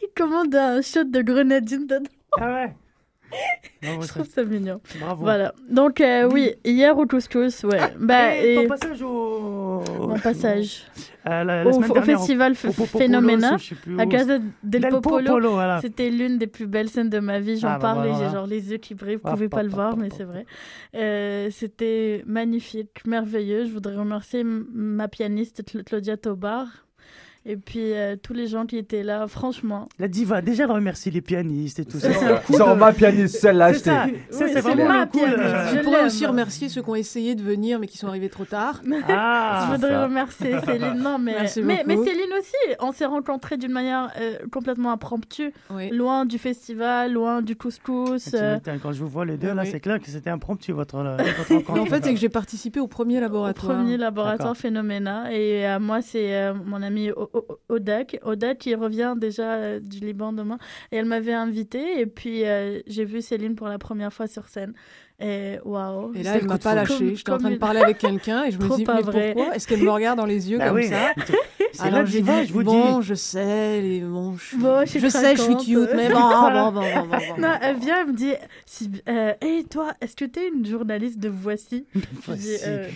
il commande un shot de grenadine dedans. Ah ouais Bravo, Je trouve ça mignon. Bravo. Voilà. Donc, euh, oui, hier au couscous, ouais. bah, Et et ton passage au... mon passage Euh, la, la au, semaine au dernière, festival au Phénoména à. Casa del, Del Popolo. Popolo, voilà. C'était l'une des plus belles scènes de ma vie. J'en Ah, bah, parle et voilà. j'ai genre les yeux qui brillent. Vous Ah, pouvez pa, pas le voir, mais c'est vrai. Euh, C'était magnifique, merveilleux. Je voudrais remercier ma pianiste Cla- Claudia Tobar. Et puis euh, tous les gens qui étaient là, franchement. La diva, déjà, elle remercie les pianistes et tout ça. C'est de- ma pianiste, celle-là, C'est ça, achetée. ça Oui, c'est vraiment ma le de- Je Je pourrais aussi remercier ceux qui ont essayé de venir mais qui sont arrivés trop tard. [LAUGHS] Ah, je voudrais ça. remercier [LAUGHS] Céline. Non, mais, Merci mais, mais. Céline aussi, on s'est rencontrés d'une manière euh, complètement impromptue, Oui. loin du festival, loin du couscous. Tu euh, Quand je vous vois les deux, là, c'est clair que c'était impromptu, votre, [LAUGHS] votre rencontre. En fait, c'est que j'ai participé au premier au laboratoire. premier laboratoire. Phénoména. Et euh, moi, c'est euh, mon ami Odak. Odak qui revient déjà euh, du Liban demain. Et elle m'avait invitée. Et puis, euh, j'ai vu Céline pour la première fois sur scène. Et waouh. Et là, elle le m'a pas lâché. J'étais en train de parler avec quelqu'un et je [LAUGHS] me dis pas mais vrai. pourquoi Est-ce qu'elle me regarde dans les yeux Bah comme oui. ça [LAUGHS] Alors j'ai diva, dit je vous bon, dis. je sais, les, bon, je, Bon, je je sais, je suis cute, mais [LAUGHS] bon, Voilà. bon, bon, bon, bon, bon. Non, elle vient, elle me dit si, euh, Hey, toi, est-ce que tu es une journaliste de Voici? Je dis Voici. euh,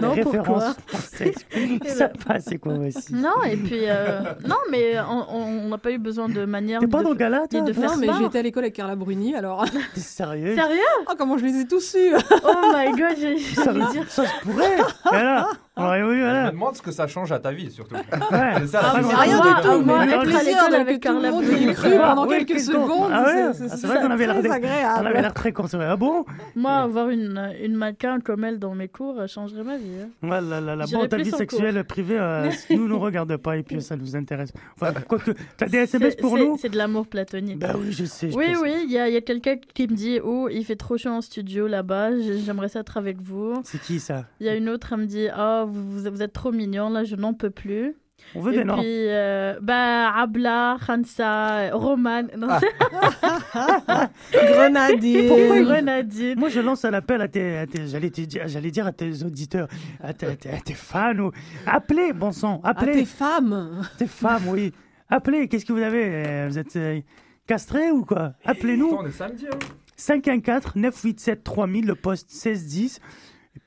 Non, les pourquoi références françaises. Ils savent pas c'est quoi aussi. Non, et puis. euh, non, mais on- n'a pas eu besoin de manière. T'es pas de dans le gala, toi Non, mais j'étais à l'école avec Carla Bruni, alors. T'es sérieux Sérieux Oh, comment je les ai tous su Oh my god, j'ai ça, dire. ça se pourrait Voilà Oui, Je me demande ce que ça change à ta vie, surtout. Ouais. [LAUGHS] C'est ça, Ah, rien moi, du tout, ah, moi, mais être le à plaisir l'école avec tout le Carla monde ait cru pendant Oui, quelques quel con. secondes. Ah ouais c'est- vrai qu'on avait l'air très de- agréable. On avait l'air très con. c'est vrai. Ah bon? Moi, avoir une, une mannequin comme elle dans mes cours euh, changerait ma vie. hein. Ouais, la, la, la bon, ta vie sexuelle privée, euh, [LAUGHS] nous ne regarde pas et puis ça nous intéresse. Enfin, quoique, t'as des SMS C'est- pour nous? C'est de l'amour platonique. Bah oui, je sais. je Oui, oui, il y a, il y a quelqu'un qui me dit Oh, il fait trop chaud en studio là-bas, j'ai- j'aimerais ça être avec vous. C'est qui ça? Il y a une autre, elle me dit Oh, vous, êtes trop mignon, là, je n'en peux plus. On veut des noms. puis, euh, bah, Abla, Khansa, Roman. Non, Ah. [LAUGHS] Grenadier. Pourquoi Grenadine? Moi, je lance un appel à tes, à tes- j'allais te dire, j'allais dire à tes auditeurs, à tes, à tes- à tes fans ou appelez, bon sang, À appelez tes femmes. tes femmes, oui, appelez. Qu'est-ce que vous avez? Euh, Vous êtes euh, castrés ou quoi? Appelez-nous. On est samedi, hein. 514 987 3000, le poste 1610.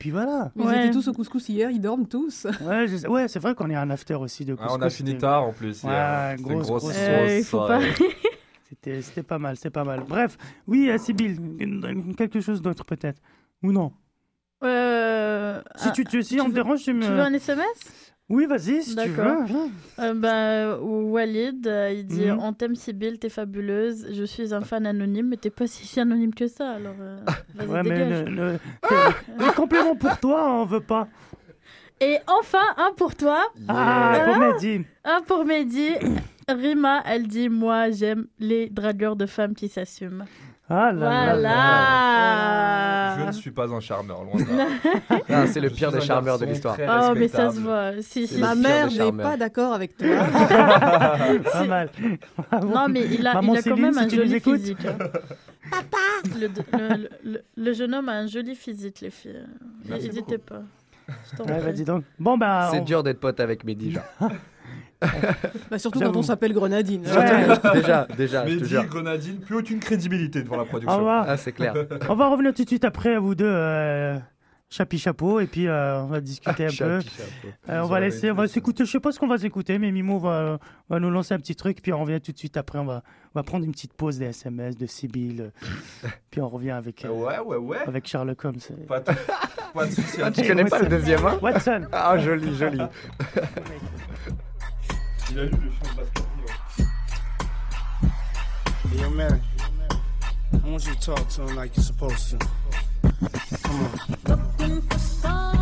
Et puis voilà. Ils Ouais. étaient tous au couscous hier, ils dorment tous. [LAUGHS] Ouais, je sais- ouais c'est vrai qu'on est en after aussi de Ah, on a couscous, fini tard en plus. Ouais, grosse, grosse grosse- Euh, pas. soirée. [LAUGHS] C'était c'était pas mal, c'est pas mal. Bref, oui, euh, Sybille, quelque chose d'autre peut-être. Ou non Euh, Si ah, tu, tu, si on veux- me dérange, tu me... Tu veux un SMS Oui, vas-y, si tu veux. Euh, bah, Walid, euh, il dit Mhm. On t'aime, Sibyl, t'es fabuleuse. Je suis un fan anonyme, mais t'es pas si, anonyme que ça. Alors, euh, vas-y, Ouais, mais dégage. le, le- le- les compléments pour toi, on veut pas. Et enfin, un pour toi. Ah, pour. Mehdi. Un pour Mehdi. Rima, elle dit Moi, j'aime les dragueurs de femmes qui s'assument. Ah là là Voilà. Je ne suis pas un charmeur, loin de là. [LAUGHS] Ah, c'est le pire des charmeurs de l'histoire. Oh, mais ça se voit. Si, Ma mère n'est pas d'accord avec toi. Pas [LAUGHS] mal. Bravo. Non, mais il a, Maman il a quand Céline, même si un joli physique. hein. Le, le- le- le jeune homme a un joli physique, les filles. N'hésitez pas. Je t'en Ouais, prie. bah, dis donc. Bon, bah. C'est on- dur d'être pote avec Mehdi, genre. [LAUGHS] Bah, surtout quand on s'appelle Grenadine. Ouais. [LAUGHS] déjà, déjà, je Mais te jure. Grenadine, plus aucune crédibilité devant la Au production. revoir. Ah, c'est clair. On va revenir tout de suite après à vous deux, euh, chapi chapeau, et puis euh, on va discuter un peu. Chapi chapeau. Euh, on va laisser, on va s'écouter. Je sais pas ce qu'on va s'écouter, mais Mimo va, va nous lancer un petit truc, puis on revient tout de suite après. On va, on va prendre une petite pause des SMS de Sibyl, euh, puis on revient avec, euh, Ouais, ouais, ouais. avec Sherlock Holmes. Pas de, pas de souci. [LAUGHS] Ah, tu connais pas le deuxième, hein Watson. Ah, joli, joli. [LAUGHS] Il a lu le film de Baskerville. Yo, Mary, I want you to talk to him like you're supposed to. Come on.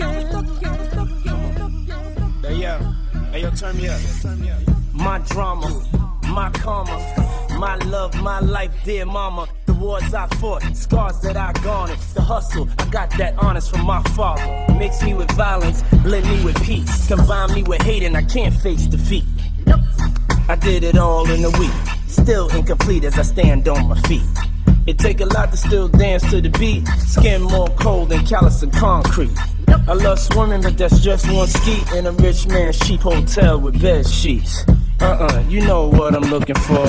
Hey, yo. Hey, yo, turn me up. My drama, my karma, my love, my life, dear mama. The wars I fought, scars that I garnered. The hustle, I got that honest from my father. Mix me with violence, blend me with peace. Combine me with hate and I can't face defeat. I did it all in a week. Still incomplete as I stand on my feet. It take a lot to still dance to the beat. Skin more cold than callous and concrete. I love swimming, but that's just one ski in a rich man's cheap hotel with bed sheets. Uh-uh, you know what I'm. Looking for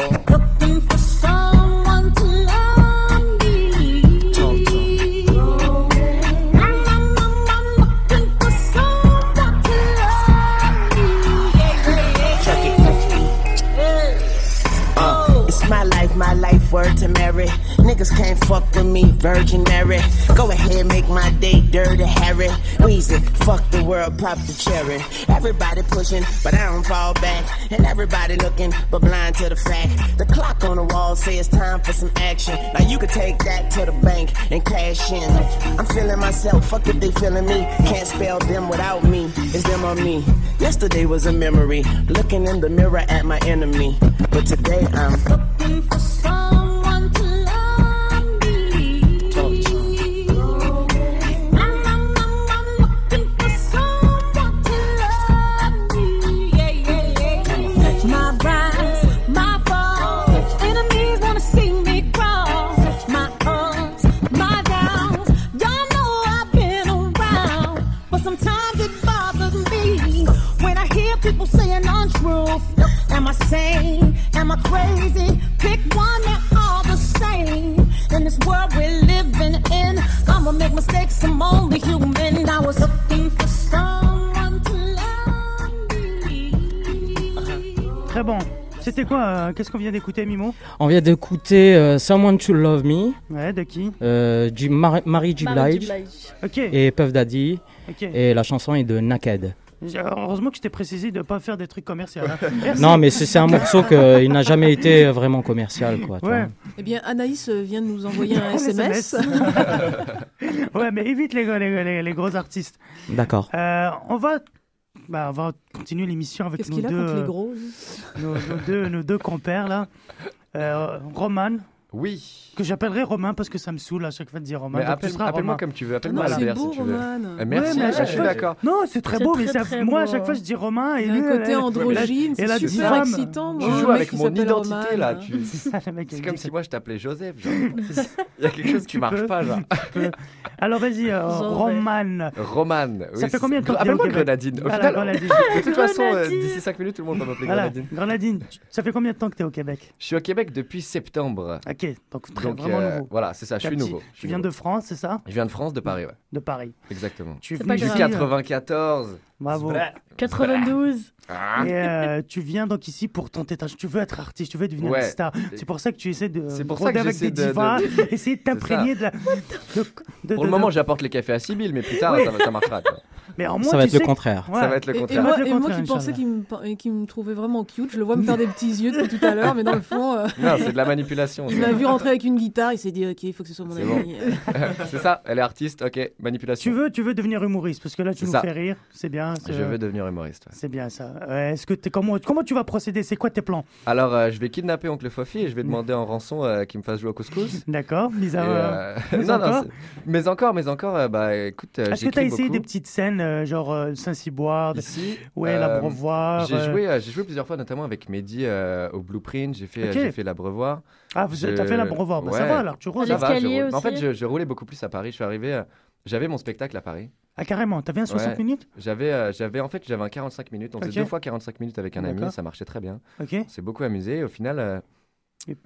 Niggas can't fuck with me, Virgin Mary. Go ahead, make my day dirty, Harry. Weezy, fuck the world, pop the cherry. Everybody pushing, but I don't fall back. And everybody looking, but blind to the fact. The clock on the wall say it's time for some action. Now you could take that to the bank and cash in. I'm feeling myself, fuck if they feeling me. Can't spell them without me. It's them or me. Yesterday was a memory, looking in the mirror at my enemy. But today I'm Looking for someone Am I sane? Am I crazy? Pick one, they're all the same. In this world we're living in, I'ma make mistakes. I'm only human. I was looking for someone to love me. Très bon. C'était quoi euh, Qu'est-ce qu'on vient d'écouter, Mimo? On vient d'écouter euh, Someone to Love Me, Ouais, de qui? Euh, du Mar- Mary J. Mary J. Blige Blige. Ok. et Puff Daddy. Ok. Et la chanson est de Naked. Heureusement que je t'ai précisé de ne pas faire des trucs commerciaux. hein. [LAUGHS] Non, mais c'est un morceau qu'il n'a jamais été vraiment commercial. Quoi, tu Ouais. vois. Eh bien, Anaïs euh, vient de nous envoyer un [LAUGHS] SMS. [LAUGHS] ouais, mais évite les, les, les- les gros artistes. D'accord. Euh, on va, bah, on va continuer l'émission avec nos a deux, contre les gros? lui nos, nos deux, nos deux compères là. Euh, Roman, Oui. Que j'appellerai Romain parce que ça me saoule à chaque fois de dire Romain. Appelle- appelle-moi comme tu veux, appelle-moi Voilà. Albert si tu veux. Euh, Merci, Ouais, je suis d'accord. Non, c'est très beau, très, mais très moi, à beau. chaque fois, je dis Romain et un côté androgyne, c'est super excitant. Tu [LAUGHS] joues avec mon identité Roman, là. hein. Tu... C'est le comme si moi je t'appelais Joseph. genre. [LAUGHS] Il y a quelque chose qui marche pas, genre. Alors, vas-y, euh. Roman. Roman. Ça fait combien de temps Appelle-moi Québec Grenadine. Au final, de toute façon, euh, Grenadine. d'ici 5 minutes, tout le monde va m'appeler Grenadine. Grenadine. tu- Ça fait combien de temps que tu es au Québec? Je suis au Québec depuis septembre. Ok, donc très, Donc, vraiment euh, nouveau. Voilà, c'est ça, je suis petit. nouveau. je Tu viens nouveau. de France, c'est ça? Je viens de France, de Paris, ouais. De Paris. Exactement. Tu grave. euh, 94. Bravo. 92. Ah. Et euh, tu viens donc ici pour tenter ta... Tu veux être artiste, tu veux devenir Ouais. une star. C'est pour ça que tu essaies de C'est pour ça que avec j'essaie des de- divas, de- [LAUGHS] essayer de t'imprégner de la... de- de- Pour le de- moment, de- j'apporte les cafés à Sibyl, mais plus tard, ça, va- ça marchera. Mais en Ça moins, va tu être le sais- contraire. Ça va être le Et, et contraire. Ça va et moi qui pensais qu'il me, qui me trouvait vraiment cute, je le vois me faire des petits yeux depuis tout à l'heure, mais dans le fond, euh, Non, c'est de la manipulation. il ça. m'a vu rentrer avec une guitare, il s'est dit ok, il faut que ce soit mon ami. [LAUGHS] c'est ça, elle est artiste, ok, manipulation. Tu veux, tu veux devenir humoriste parce que là, tu nous ça. fais rire. C'est bien. Je veux devenir humoriste. ouais. C'est bien ça. Est-ce que comment comment tu vas procéder C'est quoi tes plans? Alors, euh, je vais kidnapper Oncle Fofi et je vais demander en rançon euh, qu'il me fasse jouer au couscous. [LAUGHS] D'accord. Euh, mais [LAUGHS] non, mais encore, mais encore, bah écoute, Est-ce que tu as essayé des petites scènes euh, genre euh, Saint-Cyboire Ici, Ouais, euh, l'Abreuvoir. J'ai euh, joué, euh, j'ai joué plusieurs fois, notamment avec Mehdi euh, au Blueprint. J'ai fait, Ok. j'ai fait l'Abreuvoir. Ah, vous Je- t'as fait l'Abreuvoir. Bah, ça Ouais. va alors, tu roules. Ça va, je. En fait, je, je roulais beaucoup plus à Paris. Je suis arrivé, euh, j'avais mon spectacle à Paris. Ah, carrément. T'avais un 60 Ouais. minutes? J'avais, euh, j'avais en fait, j'avais un 45 minutes. On faisait Ok. deux fois 45 minutes avec un ami, ça marchait très bien. Ok. On s'est beaucoup amusé. Au final, euh,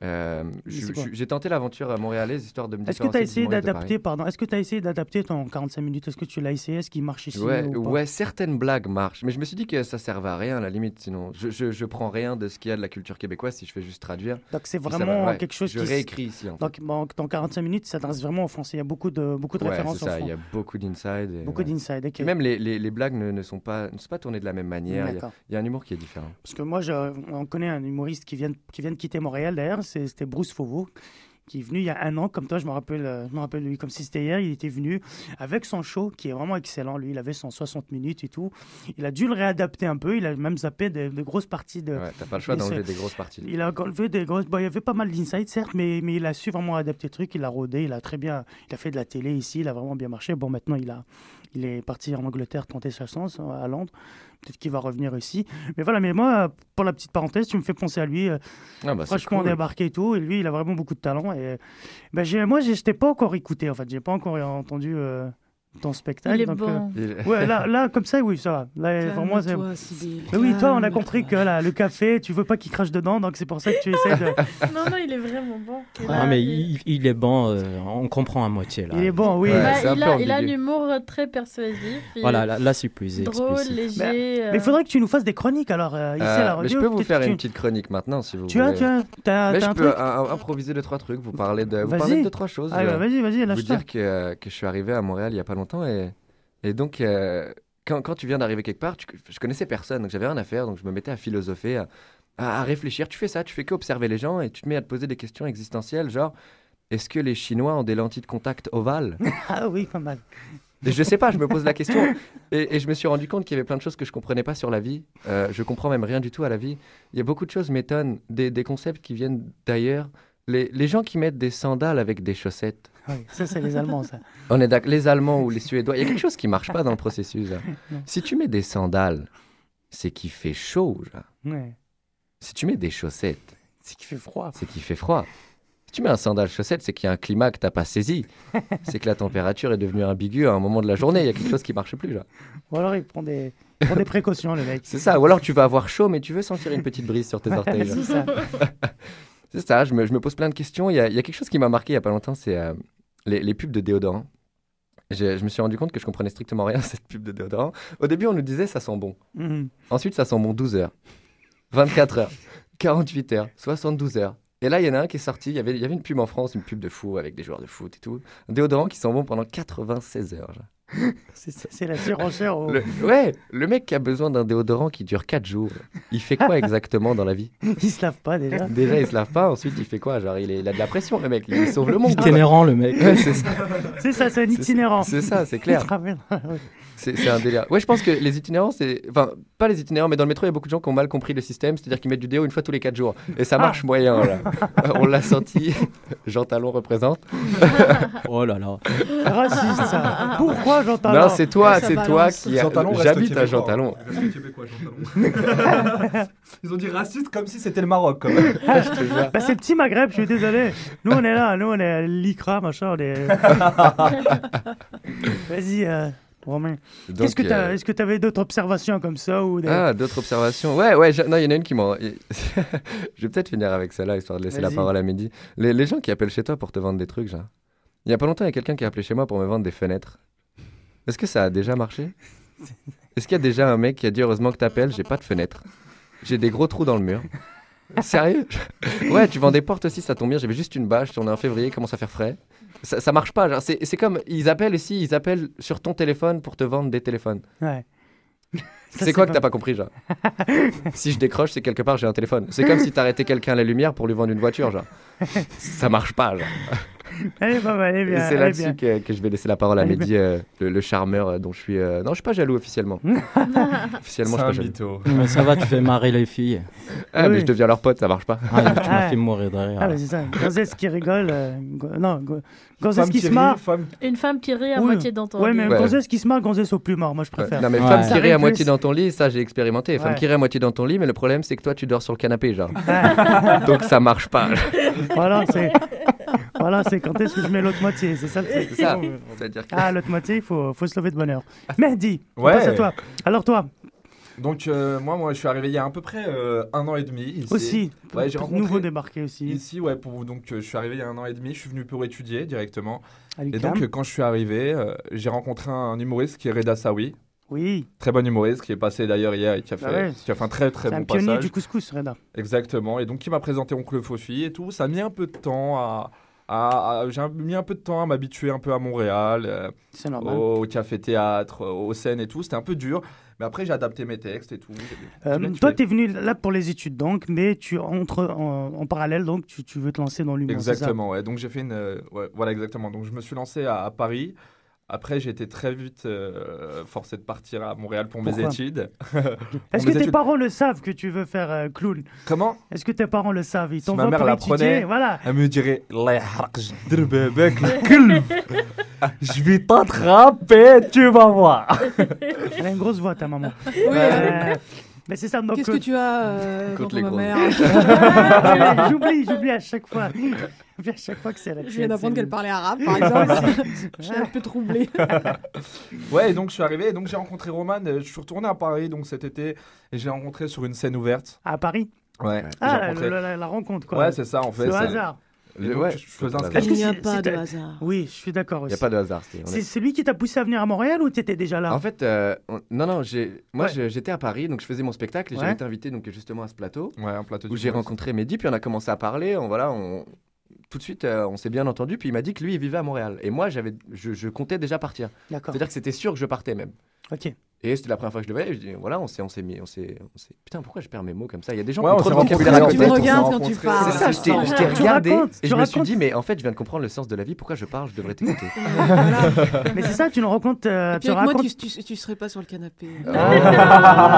euh, je- je- j'ai tenté l'aventure montréalaise histoire de me Est-ce que tu as essayé d'adapter, pardon, est-ce que tu as essayé d'adapter ton 45 minutes? Est-ce que tu l'as essayé? Est-ce qu'il marche ici Ouais, ou pas? ouais, certaines blagues marchent, mais je me suis dit que ça servait à rien à la limite. Sinon, je, je, je prends rien de ce qu'il y a de la culture québécoise si je fais juste traduire. Donc c'est vraiment va- ouais, quelque chose je qui. s- réécris ici. En fait. Donc bon, dans 45 minutes, ça s'adresse vraiment au français. Il y a beaucoup de, beaucoup de Ouais, références ça. Il y a beaucoup d'inside. Beaucoup d'inside. ok. Et même les, les, les blagues ne, ne sont pas ne sont pas tournées de la même manière. Il y a- D'accord. il y, a un humour qui est différent. Parce que moi, je- on connaît un humoriste qui vient, qui vient de quitter Montréal c'était Bruce Fauveau, qui est venu il y a un an, comme toi, je me rappelle, euh, je me rappelle lui comme si c'était hier, il était venu avec son show qui est vraiment excellent. Lui, il avait son 60 minutes et tout. Il a dû le réadapter un peu, il a même zappé de, de grosses parties de. Ouais, t'as pas le choix Mais d'enlever c'est- des grosses parties. Il a enlevé des grosses. Bon, il y avait pas mal d'insights, certes, mais, mais il a su vraiment adapter le truc. Il a rodé, il a très bien. Il a fait de la télé ici, il a vraiment bien marché. Bon, maintenant, il, a, il est parti en Angleterre tenter sa chance euh, à Londres. Peut-être qu'il va revenir ici. Mais voilà, mais moi, pour la petite parenthèse, tu me fais penser à lui. euh, Ah bah, franchement, cool. débarqué et tout. Et lui, il a vraiment beaucoup de talent. Et j'ai, moi, je t'ai pas encore écouté, en fait. J'ai pas encore entendu euh, ton spectacle. Il est donc, bon. euh, Ouais, là, là, comme ça, oui, ça va. Là, c'est. Calme-toi, Sybille, Mais oui, toi, on a compris que là, le café, tu veux pas qu'il crache dedans, donc c'est pour ça que tu essaies de. [LAUGHS] Non, non, il est vraiment bon. Il Ah, a- mais il, il est bon, euh, on comprend à moitié là. Il est bon, oui. Bah, Ouais, c'est un il, a, il a un ambigu. humour très persuasif. il Voilà, est là, là, c'est plus drôle, explicite. léger. Mais euh, il faudrait que tu nous fasses des chroniques alors ici Euh, à la mais radio. je peux vous faire tu- une petite chronique maintenant si vous Tu as, voulez. tu as, Mais t'as je peux improviser deux trois trucs. Vous parlez de, vous trois choses. Bah, euh, vas-y, vas-y, vous lâche-toi. dire que, euh, que je suis arrivé à Montréal il y a pas longtemps et, et donc euh, quand, quand tu viens d'arriver quelque part, tu- je connaissais personne donc j'avais rien à faire donc je me mettais à philosopher, à, à- à réfléchir. Tu fais ça, tu fais qu'observer les gens et tu te mets à te poser des questions existentielles genre est-ce que les Chinois ont des lentilles de contact ovales? [LAUGHS] Ah oui, pas mal. Et je sais pas, je me pose la question et, et je me suis rendu compte qu'il y avait plein de choses que je comprenais pas sur la vie. Euh, je comprends même rien du tout à la vie. Il y a beaucoup de choses m'étonnent, des, des concepts qui viennent d'ailleurs. Les, les gens qui mettent des sandales avec des chaussettes. Oui, ça, c'est les Allemands, ça. [LAUGHS] On est d'accord, les Allemands ou les Suédois, il y a quelque chose qui marche pas dans le processus. là. [LAUGHS] Non. Si tu mets des sandales, c'est qu'il fait chaud. Ouais. Si tu mets des chaussettes, C'est qu'il fait froid. c'est qu'il fait froid. Si tu mets un sandal chaussette, c'est qu'il y a un climat que t'as pas saisi. [LAUGHS] c'est que la température est devenue ambiguë à un moment de la journée. Il y a quelque chose qui marche plus là. Ou alors il prend des, il prend des précautions, le mec. C'est ça. Ou alors tu vas avoir chaud, mais tu veux sentir une petite brise sur tes orteils. c'est ça. C'est ça, je me, je me pose plein de questions. Il y a, il y a quelque chose qui m'a marqué il y a pas longtemps, c'est euh, les, les pubs de déodorant. Je, je me suis rendu compte que je comprenais strictement rien à cette pub de déodorant. Au début, on nous disait ça sent bon. Mhm. Ensuite, ça sent bon 12 heures, 24 heures, 48 heures, 72 heures. Et là, il y en a un qui est sorti. Il y avait, il y avait une pub en France, une pub de fou avec des joueurs de foot et tout. Un déodorant qui sent bon pendant 96 heures. genre. [LAUGHS] C'est la surenchère. au- Le- ouais, le mec qui a besoin d'un déodorant qui dure 4 jours, il fait quoi [LAUGHS] exactement dans la vie? Il se lave pas déjà. Déjà, il se lave pas, ensuite, il fait quoi? Genre, il, est- il a de la pression, le mec, il sauve le monde. Itinérant, le mec. Ouais, c'est ça. C'est ça, c'est un itinérant. C'est ça, c'est clair. Il C'est c'est un délire. Ouais, je pense que les itinérants, c'est. Enfin, pas les itinérants, mais dans le métro, il y a beaucoup de gens qui ont mal compris le système, c'est-à-dire qu'ils mettent du déo une fois tous les 4 jours. Et ça marche moyen, là. [LAUGHS] On l'a senti. Jean Talon représente. [LAUGHS] Oh là là. Raciste, ça. Pourquoi Jean Talon Non, c'est toi, Ah, c'est toi qui. a- Jean Talon reste J'habite à Jean. Talon. Reste québécois, Jean Talon. [LAUGHS] Ils ont dit raciste comme si c'était le Maroc, quand même. Bah, c'est petit Maghreb, je suis désolé. Nous, on est là, nous, on est à l'ICRA, machin, on est... Vas-y, euh, Romain. Qu'est-ce que t'as- euh, Est-ce que tu avais d'autres observations comme ça ou des- Ah, d'autres observations. Ouais, ouais, je- non, il y en a une qui m'en. [LAUGHS] je vais peut-être finir avec celle-là, histoire de laisser la parole à Mehdi. Les, les gens qui appellent chez toi pour te vendre des trucs, genre. Il y a pas longtemps, il y a quelqu'un qui a appelé chez moi pour me vendre des fenêtres. Est-ce que ça a déjà marché? Est-ce qu'il y a déjà un mec qui a dit heureusement que t'appelles, j'ai pas de fenêtre J'ai des gros trous dans le mur. Sérieux? Ouais, tu vends des portes aussi, ça tombe bien. J'avais juste une bâche, on est en février, commence à faire frais? Ça, ça marche pas. genre, C'est comme, ils appellent ici, ils appellent sur ton téléphone pour te vendre des téléphones. Ouais. [LAUGHS] C'est c'est quoi pas- que t'as pas compris, genre? [LAUGHS] Si je décroche, c'est quelque part j'ai un téléphone. C'est comme si t'arrêtais quelqu'un à la lumière pour lui vendre une voiture, genre. Ça marche pas, genre. [LAUGHS] Elle est pas mal, elle est Et bien. c'est là-dessus que, que je vais laisser la parole à Mehdi, euh, le, le charmeur euh, dont je suis. euh, Non, je suis pas jaloux officiellement. [LAUGHS] officiellement, je suis pas jaloux. Mais ça va, tu fais marrer les filles. Ah, mais je deviens leur pote, ça marche pas. Ah, tu m'as Ah. fait mourir de rire. Ah, mais c'est ça. Gonzesse qui rigole. euh, go- Non, go- qui qui se marre. femme- Une femme qui rit à Oui. moitié dans ton Ouais, lit. mais Ouais. Gonzesse qui se marre, Gonzesse au plus mort. Moi, je préfère. Non, mais Ouais. femme qui rit à moitié dans ton lit, ça j'ai expérimenté. Femme qui rit à moitié dans ton lit, mais le problème c'est que toi tu dors sur le canapé, genre. [LAUGHS] Donc ça marche pas. Voilà, c'est. Voilà, c'est quand est-ce que je mets l'autre moitié, c'est ça le truc. C'est ça. C'est-à-dire que- Ah, l'autre moitié, il faut, faut se lever de bonne heure. Mehdi, on Ouais. passe à toi. Alors toi, Donc, euh, moi, moi, je suis arrivé il y a à peu près euh, un an et demi. ici. aussi, Ouais, j'ai rencontré- nouveau débarqué aussi. Ici, ouais, pour, donc euh, je suis arrivé il y a un an et demi, je suis venu pour étudier directement. Et donc, euh, quand je suis arrivé, euh, j'ai rencontré un humoriste qui est Reda Sawi. Oui, Très bon humoriste qui est passé d'ailleurs hier et qui a fait, Bah ouais. qui a fait un très très c'est un bon pionnier passage. du couscous, Reda. Exactement. Et donc, qui m'a présenté Oncle Fofi et tout. Ça a mis un peu de temps à. À- à- j'ai mis un peu de temps à m'habituer un peu à Montréal, euh, C'est normal. au café-théâtre, euh, aux scènes et tout. C'était un peu dur. Mais après, j'ai adapté mes textes et tout. Euh, toi, tu es venu là pour les études, donc, mais tu entres en, en parallèle, donc tu, tu veux te lancer dans l'humour. c'est ça? Exactement, ouais. Donc j'ai fait une. euh, ouais, voilà, exactement. Donc je me suis lancé à, à Paris. Après, j'ai été très vite euh, forcé de partir à Montréal pour mes études. [LAUGHS] Est-ce que tes parents le savent que tu veux faire euh, clown? Comment? Est-ce que tes parents le savent? Ils si ma mère l'apprendait, voilà. elle me dirait [LAUGHS] Je vais t'attraper, tu vas voir. [LAUGHS] elle a une grosse voix, ta maman. Oui. Euh, mais c'est ça. Qu'est-ce que tu as contre ma mère J'oublie, j'oublie à chaque fois. J'oublie à chaque fois que c'est la Je viens d'apprendre qu'elle parlait arabe, par exemple. [LAUGHS] je suis un peu troublée. [LAUGHS] Ouais, et donc je suis arrivé, et donc j'ai rencontré Roman. euh, Je suis retourné à Paris donc cet été et je l'ai rencontré sur une scène ouverte. À Paris? Ouais. j'ai Ah, la, rencontré- la- la- la rencontre, quoi. Ouais, c'est ça en fait. C'est hasard. Ouais. je faisais un Il. Il n'y a pas de hasard. Oui, je suis d'accord Il aussi. n'y a pas de hasard. c'est- est- C'est celui qui t'a poussé à venir à Montréal ou t'étais déjà là? En fait, euh, on- non, non, j'ai, moi Ouais. j'étais à Paris, donc je faisais mon spectacle et Ouais. j'avais été invité donc justement à ce plateau Ouais, un plateau où j'ai rencontré Mehdi, puis on a commencé à parler, on, voilà, on, tout de suite euh, on s'est bien entendu, puis il m'a dit que lui il vivait à Montréal et moi j'avais, je, je comptais déjà partir. D'accord. C'est-à-dire que c'était sûr que je partais même. Ok. Et c'était la première fois que je le voyais, je dis voilà, on s'est, on s'est mis, on s'est, on s'est- putain pourquoi je perds mes mots comme ça? Il y a des gens Ouais, qui ont on trop de vocabulaire à Tu me regardes quand tu parles. C'est ça, je t'ai, je t'ai Tu regardé racontes, et je me suis racontes. dit mais en fait je viens de comprendre le sens de la vie, pourquoi je parle, je devrais t'écouter. [LAUGHS] Mais c'est ça, tu nous racontes. euh, Et puis tu avec moi, racontes. tu, tu, tu serais pas sur le canapé.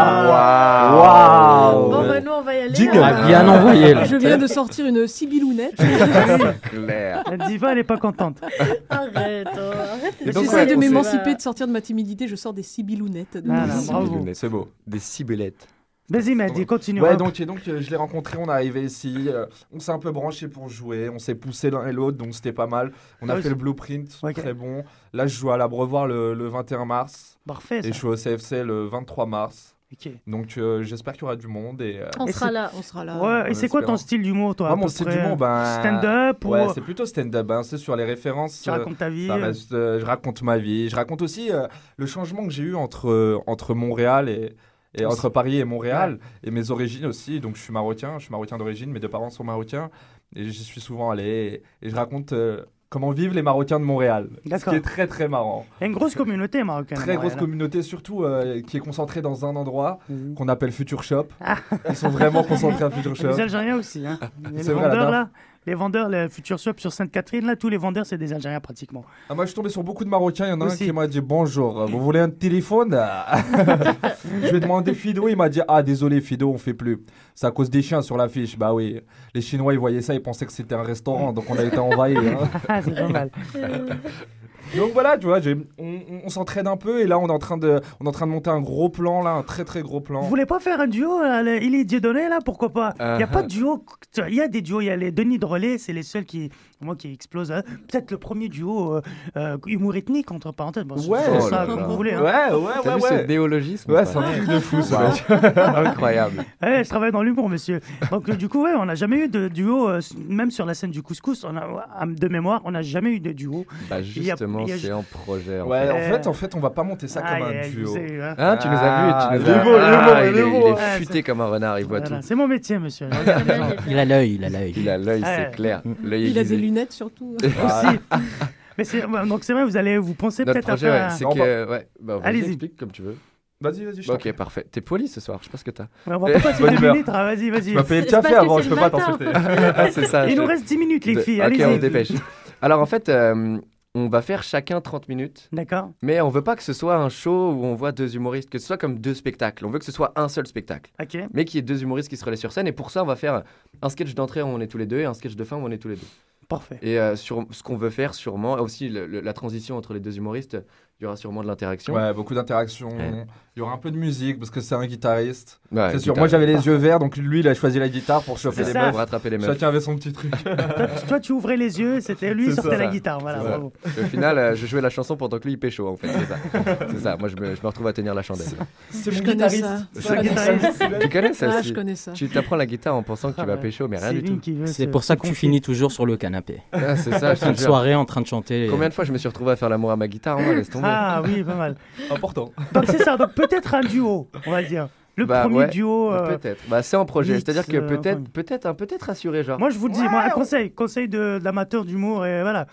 Waouh Bon, bah, nous, on va y aller. Jingle. euh, Ah, bien envoyé là. Je viens de sortir une sibylounette. Claire. La diva, elle est pas contente. Arrête, oh, arrête. J'essaie de m'émanciper, de sortir de ma timidité. Je sors des de Ah, bravo. C'est beau. Des cibelettes. Vas-y, Mehdi, continue. Ouais, donc, et donc euh, je l'ai rencontré, on est arrivé ici, euh, on s'est un peu branché pour jouer, on s'est poussé l'un et l'autre, donc c'était pas mal. On a Ah, fait le blueprint, Ok. très bon. Là, je joue à l'Abreuvoir le, le 21 mars Parfait. et Ça. je suis au CFC le 23 mars. Donc euh, j'espère qu'il y aura du monde et. euh, On Et sera là. On sera là. Ouais, et c'est quoi ton style d'humour, toi mon style d'humour, ben. Stand-up ou. Ouais, c'est plutôt stand-up. hein, c'est sur les références. Tu euh, racontes ta vie. ça reste, euh, je raconte ma vie. Je raconte aussi euh, le changement que j'ai eu entre, euh, entre Montréal et, et entre Paris et Montréal et mes origines aussi. Donc je suis marocain, je suis marocain d'origine, mes deux parents sont marocains et j'y suis souvent allé et, et je raconte euh, comment vivent les Marocains de Montréal. Ce qui est très très marrant. Il y a une grosse communauté marocaine. Très grosse hein. communauté, surtout euh, qui est concentrée dans un endroit Mhm. qu'on appelle Future Shop. Ils sont vraiment concentrés à Future Shop. Les Algériens aussi. Hein. Les C'est vrai, là, les vendeurs, le Future Shop sur Sainte-Catherine, là, tous les vendeurs, c'est des Algériens pratiquement. Ah, moi, je suis tombé sur beaucoup de Marocains. Il y en a un qui m'a dit Bonjour, vous voulez un téléphone? [LAUGHS] Je lui ai demandé Fido. Il m'a dit Ah, désolé, Fido, on fait plus. C'est à cause des chiens sur l'affiche. Bah oui. Les Chinois, ils voyaient ça, ils pensaient que c'était un restaurant. Donc, on a été envahis. hein. [LAUGHS] Ah, c'est pas mal. [LAUGHS] Donc voilà, tu vois, on, on- on s'entraîne un peu et là on est en train de, on est en train de monter un gros plan là, un très très gros plan. Vous voulez pas faire un duo le- Il est Dieudonné là, pourquoi pas? Il n'y a pas de duo. Il y a des duos. Il y a les Denis Drolet, c'est les seuls qui, moi, qui explosent. hein. Peut-être le premier duo euh, euh, humour ethnique entre parenthèses. Bon, c'est- Ouais, c'est oh ça, comme vous voulez. hein. Ouais, ouais, T'as ouais, vu ouais. ce déologisme Ouais, ou c'est un truc de fou, mec. [LAUGHS] Incroyable. Ouais, je travaille dans l'humour, monsieur. Donc, euh, du coup, ouais, on n'a jamais eu de duo, euh, même sur la scène du couscous, on a, de mémoire, on n'a jamais eu de duo. Bah justement, c'est en projet. En Ouais, fait. en fait, en fait, on va pas monter ça comme un duo. hein. Hein, tu nous as vu, tu nous il est as il est Ah, il est il Ouais, futé comme un renard, il voit tout. C'est mon métier, monsieur. [LAUGHS] Il a l'œil, il a l'œil. Il a l'œil, c'est clair. L'œil Il a aiguisé. Lunettes surtout. [LAUGHS] Aussi. Mais c'est, ouais, donc c'est vrai, vous allez vous pensez Notre peut-être à projet, ouais, c'est Non, que. Ouais, bah, vas-y, Allez-y. explique comme tu veux. Vas-y, vas-y, je Bah, t'en Ok, prie. parfait. T'es poli ce soir, je sais pas ce que t'as. Ouais, on va pas passer Bonne deux humeur. minutes, hein, vas-y, vas-y. Tu m'as payé le C'est café parce que avant, c'est je le peux pas matin. t'insulter. [LAUGHS] Ah, c'est ça. Il je- nous reste 10 minutes, les de- filles. Ok, Allez-y. on se dépêche. Alors en fait, euh, on va faire chacun 30 minutes. D'accord. Mais on veut pas que ce soit un show où on voit deux humoristes, que ce soit comme deux spectacles. On veut que ce soit un seul spectacle. Ok. Mais qu'il y ait deux humoristes qui se relaient sur scène. Et pour ça, on va faire un sketch d'entrée où on est tous les deux et un sketch de fin où on est tous les deux. Parfait. Et euh, sur ce qu'on veut faire, sûrement, aussi la transition entre les deux humoristes, il y aura sûrement de l'interaction. Ouais, beaucoup d'interactions. Il y aura un peu de musique parce que c'est un guitariste. Ouais, c'est sûr. guitare. Moi j'avais les yeux verts, donc lui il a choisi la guitare pour chauffer les ça. meufs. Pour rattraper les meufs. Chacun avait son petit truc. Toi, [LAUGHS] toi, tu ouvrais les yeux, c'était lui C'est sortait ça. la guitare. Voilà, ça. bravo. Au final, euh, je jouais la chanson pendant que lui il pécho, en fait. C'est ça. c'est ça. Moi, je me, je me retrouve à tenir la chandelle. C'est Je mon connais guitariste. ça. Ça. guitariste. Tu connais ça Ah, aussi je connais ça. Tu t'apprends la guitare en pensant que tu Ah vas ouais. pécho, mais rien du tout. C'est pour ça que tu finis toujours sur le canapé. Ah, c'est ça, je te Fin de jure. soirée en train de chanter. Combien de fois je me suis retrouvé à faire l'amour à ma guitare Moi, laisse tomber. Ah [LAUGHS] oui, pas mal. Important. Donc c'est ça. Donc peut-être un duo, on va dire. Le Bah, premier ouais, duo. euh, Peut-être. Bah, c'est en projet. C'est-à-dire que euh, peut-être, enfin. peut-être, un peut-être assuré, genre. Moi, je vous le dis, moi, un conseil, conseil de, d'amateur d'humour, et voilà,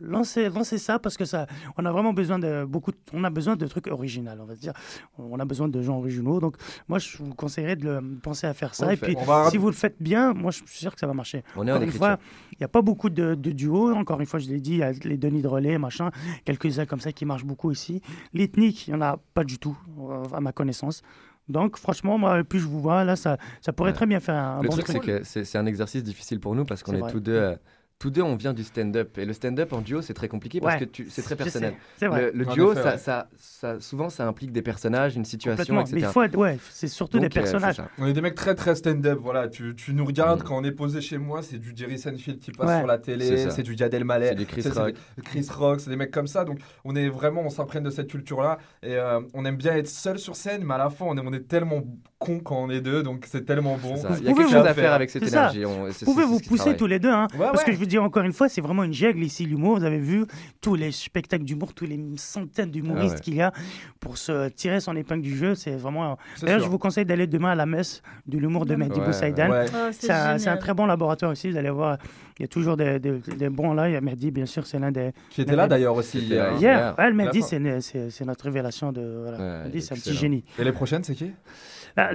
lancez, lancez ça parce que ça, on a vraiment besoin de beaucoup, on a besoin de trucs originaux, on va se dire, on a besoin de gens originaux. Donc, moi, je vous conseillerais de le- penser à faire ça. Et fait. puis, si vous le faites bien, moi, je suis sûr que ça va marcher. On est en écriture. fois, il n'y a pas beaucoup de, de duos. Encore une fois, je l'ai dit, il y a les Denis de relais, machin, quelques-uns comme ça qui marchent beaucoup ici. L'ethnique, il n'y en a pas du tout, euh, à ma connaissance. Donc, franchement, moi, plus je vous vois, là, ça, ça pourrait Ouais. très bien faire un, Le bon truc, c'est que c'est un exercice difficile pour nous parce qu'on est, tous deux. Tous deux, on vient du stand-up. Et le stand-up en duo, c'est très compliqué parce Ouais. que tu- c'est très personnel. sais, c'est vrai. Le, duo, effet, ça, ouais. ça, ça- souvent, ça implique des personnages, une situation, Complètement. etc. Mais il faut être- ouais, c'est surtout Donc, des euh, personnages. On est des mecs très très stand-up, voilà. Tu, tu nous regardes Mm. quand on est posé chez moi, c'est du Jerry Seinfeld qui passe Ouais. sur la télé, c'est du Gad Elmaleh, C'est du Chris Rock. des- Chris Rock, c'est des mecs comme ça. Donc on est vraiment, on s'imprègne de cette culture-là et euh, on aime bien être seul sur scène, mais à la fin on est, on est tellement con quand on est deux, donc c'est tellement bon. Il y a quelque chose à faire avec cette énergie. Vous pouvez vous pousser tous les deux, hein, parce que ouais. je dis encore une fois, c'est vraiment une gègle ici, l'humour. Vous avez vu tous les spectacles d'humour, tous les centaines d'humoristes Ah ouais. qu'il y a pour se tirer son épingle du jeu. C'est vraiment. C'est D'ailleurs, je vous conseille d'aller demain à la messe de l'humour de Mehdi Boussaïdan. Ouais. Oh, C'est un, très bon laboratoire aussi. Vous allez voir, il y a toujours des, des- des bons là. Il y a Mehdi, bien sûr, c'est l'un des. Qui était là d'ailleurs aussi. Là hier. hier. Ouais, Mehdi, c'est notre révélation de. Voilà. Ouais, Mehdi, c'est un petit génie. Et les prochaines, c'est qui?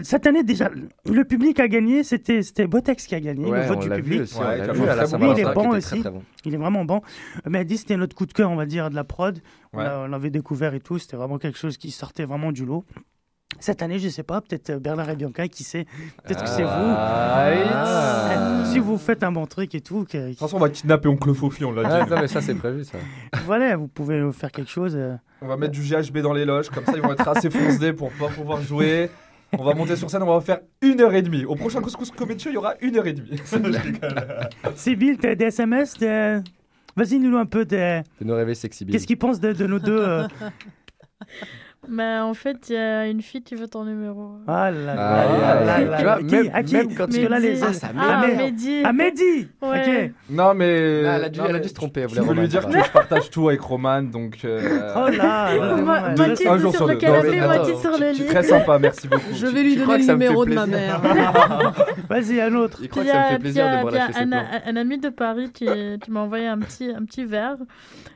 Cette année, déjà, le public a gagné. C'était c'était Botex qui a gagné, Ouais, le vote on du l'a public. vu aussi. Ouais, vu la Lui, il est bon très, aussi. très bon. Il est vraiment bon. Mehdi, c'était notre coup de cœur, on va dire, de la prod. On Ouais. l'a- On l'avait découvert et tout. C'était vraiment quelque chose qui sortait vraiment du lot. Cette année, je sais pas, peut-être euh, Bernard et Bianca, qui sait Peut-être que c'est vous. Ah. Euh, Si vous faites un bon truc et tout, que- De toute façon, on va kidnapper Oncle Fofi, on l'a Ah, dit. non, mais ça, c'est prévu, ça. [LAUGHS] voilà, vous pouvez faire quelque chose. euh. On va mettre du GHB dans les loges, comme ça ils vont être assez foncés pour pas pouvoir jouer. On va monter sur scène, on va faire une heure et demie. Au prochain Couscous Comedy Show, il y aura une heure et demie. [LAUGHS] Sibyl, t'as des SMS de... Vas-y, nous un peu de... De nous rêver sexy. Qu'est-ce qu'ils pensent de, de nous deux euh, Mais en fait, il y a une fille qui veut ton numéro. Ah là là Ah, là là même- quand tu- là, les... Ah, ça Ah, Mehdi. Mehdi. Ah, Mehdi Ouais. Ok. Non, mais. Ah, elle a dû- non, elle a mais dû se tromper, voulait veux lui dire que je partage tout avec Roman, donc. euh, Oh là, moitié un jour sur le canapé, Non, mais moitié attends, sur le tu- lit. Très sympa, merci beaucoup. [LAUGHS] Je vais lui donner le numéro de ma mère. [LAUGHS] Vas-y, un autre. Il croit que y ça me a, fait puis il y plaisir de me relâcher un, plans. un- un ami de Paris qui, m'a envoyé un petit, un petit verre.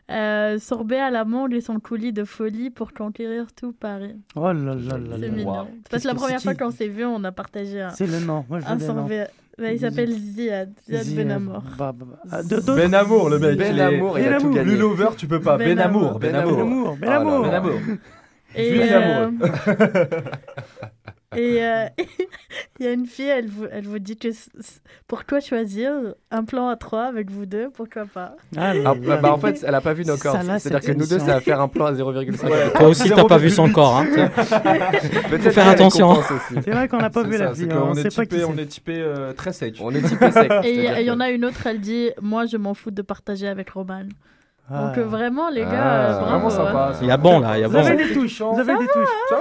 Euh, sorbet à l'amande et son coulis de folie pour conquérir tout Paris. Oh là là là C'est là. mignon. Wow. Parce que la première fois qu'on s'est vu, on a partagé un, C'est le nom. Moi, je un. Ouais, il s'appelle Ziad, Ziad Ziad. Benamour. Bah, bah, bah. Ah, le mec. Ben il a tout Ben gagné. Plus l'over, tu peux pas. Ben Ben Amour, Amour. Ben Ben Amour. Amour, Ben Ah là, Amour. Ben Amour. Et, Juste euh, amoureux. [LAUGHS] et euh, [LAUGHS] il y a une fille, elle vous, elle vous dit que pourquoi choisir un plan à trois avec vous deux, pourquoi pas? Ah là Ah, là. bah, en fait, elle a pas vu nos corps. C'est-à-dire que nous deux, ça va faire un plan à 0,5. Toi aussi, t'as pas vu son corps. Hein, [LAUGHS] Faut faire attention. C'est vrai qu'on n'a pas vu ça, la fille. qu'on On est sait pas qui typé- On est typé euh, très. On est typé sec. [LAUGHS] Et il y, y en a une autre, elle dit Moi, je m'en fous de partager avec Roman. Ah. Donc, euh, vraiment, les gars, Ah, euh, bravo. Vraiment hein. sympa. Il y a bon là, il y a Vous bon. avez des touches. Vous avez des touches.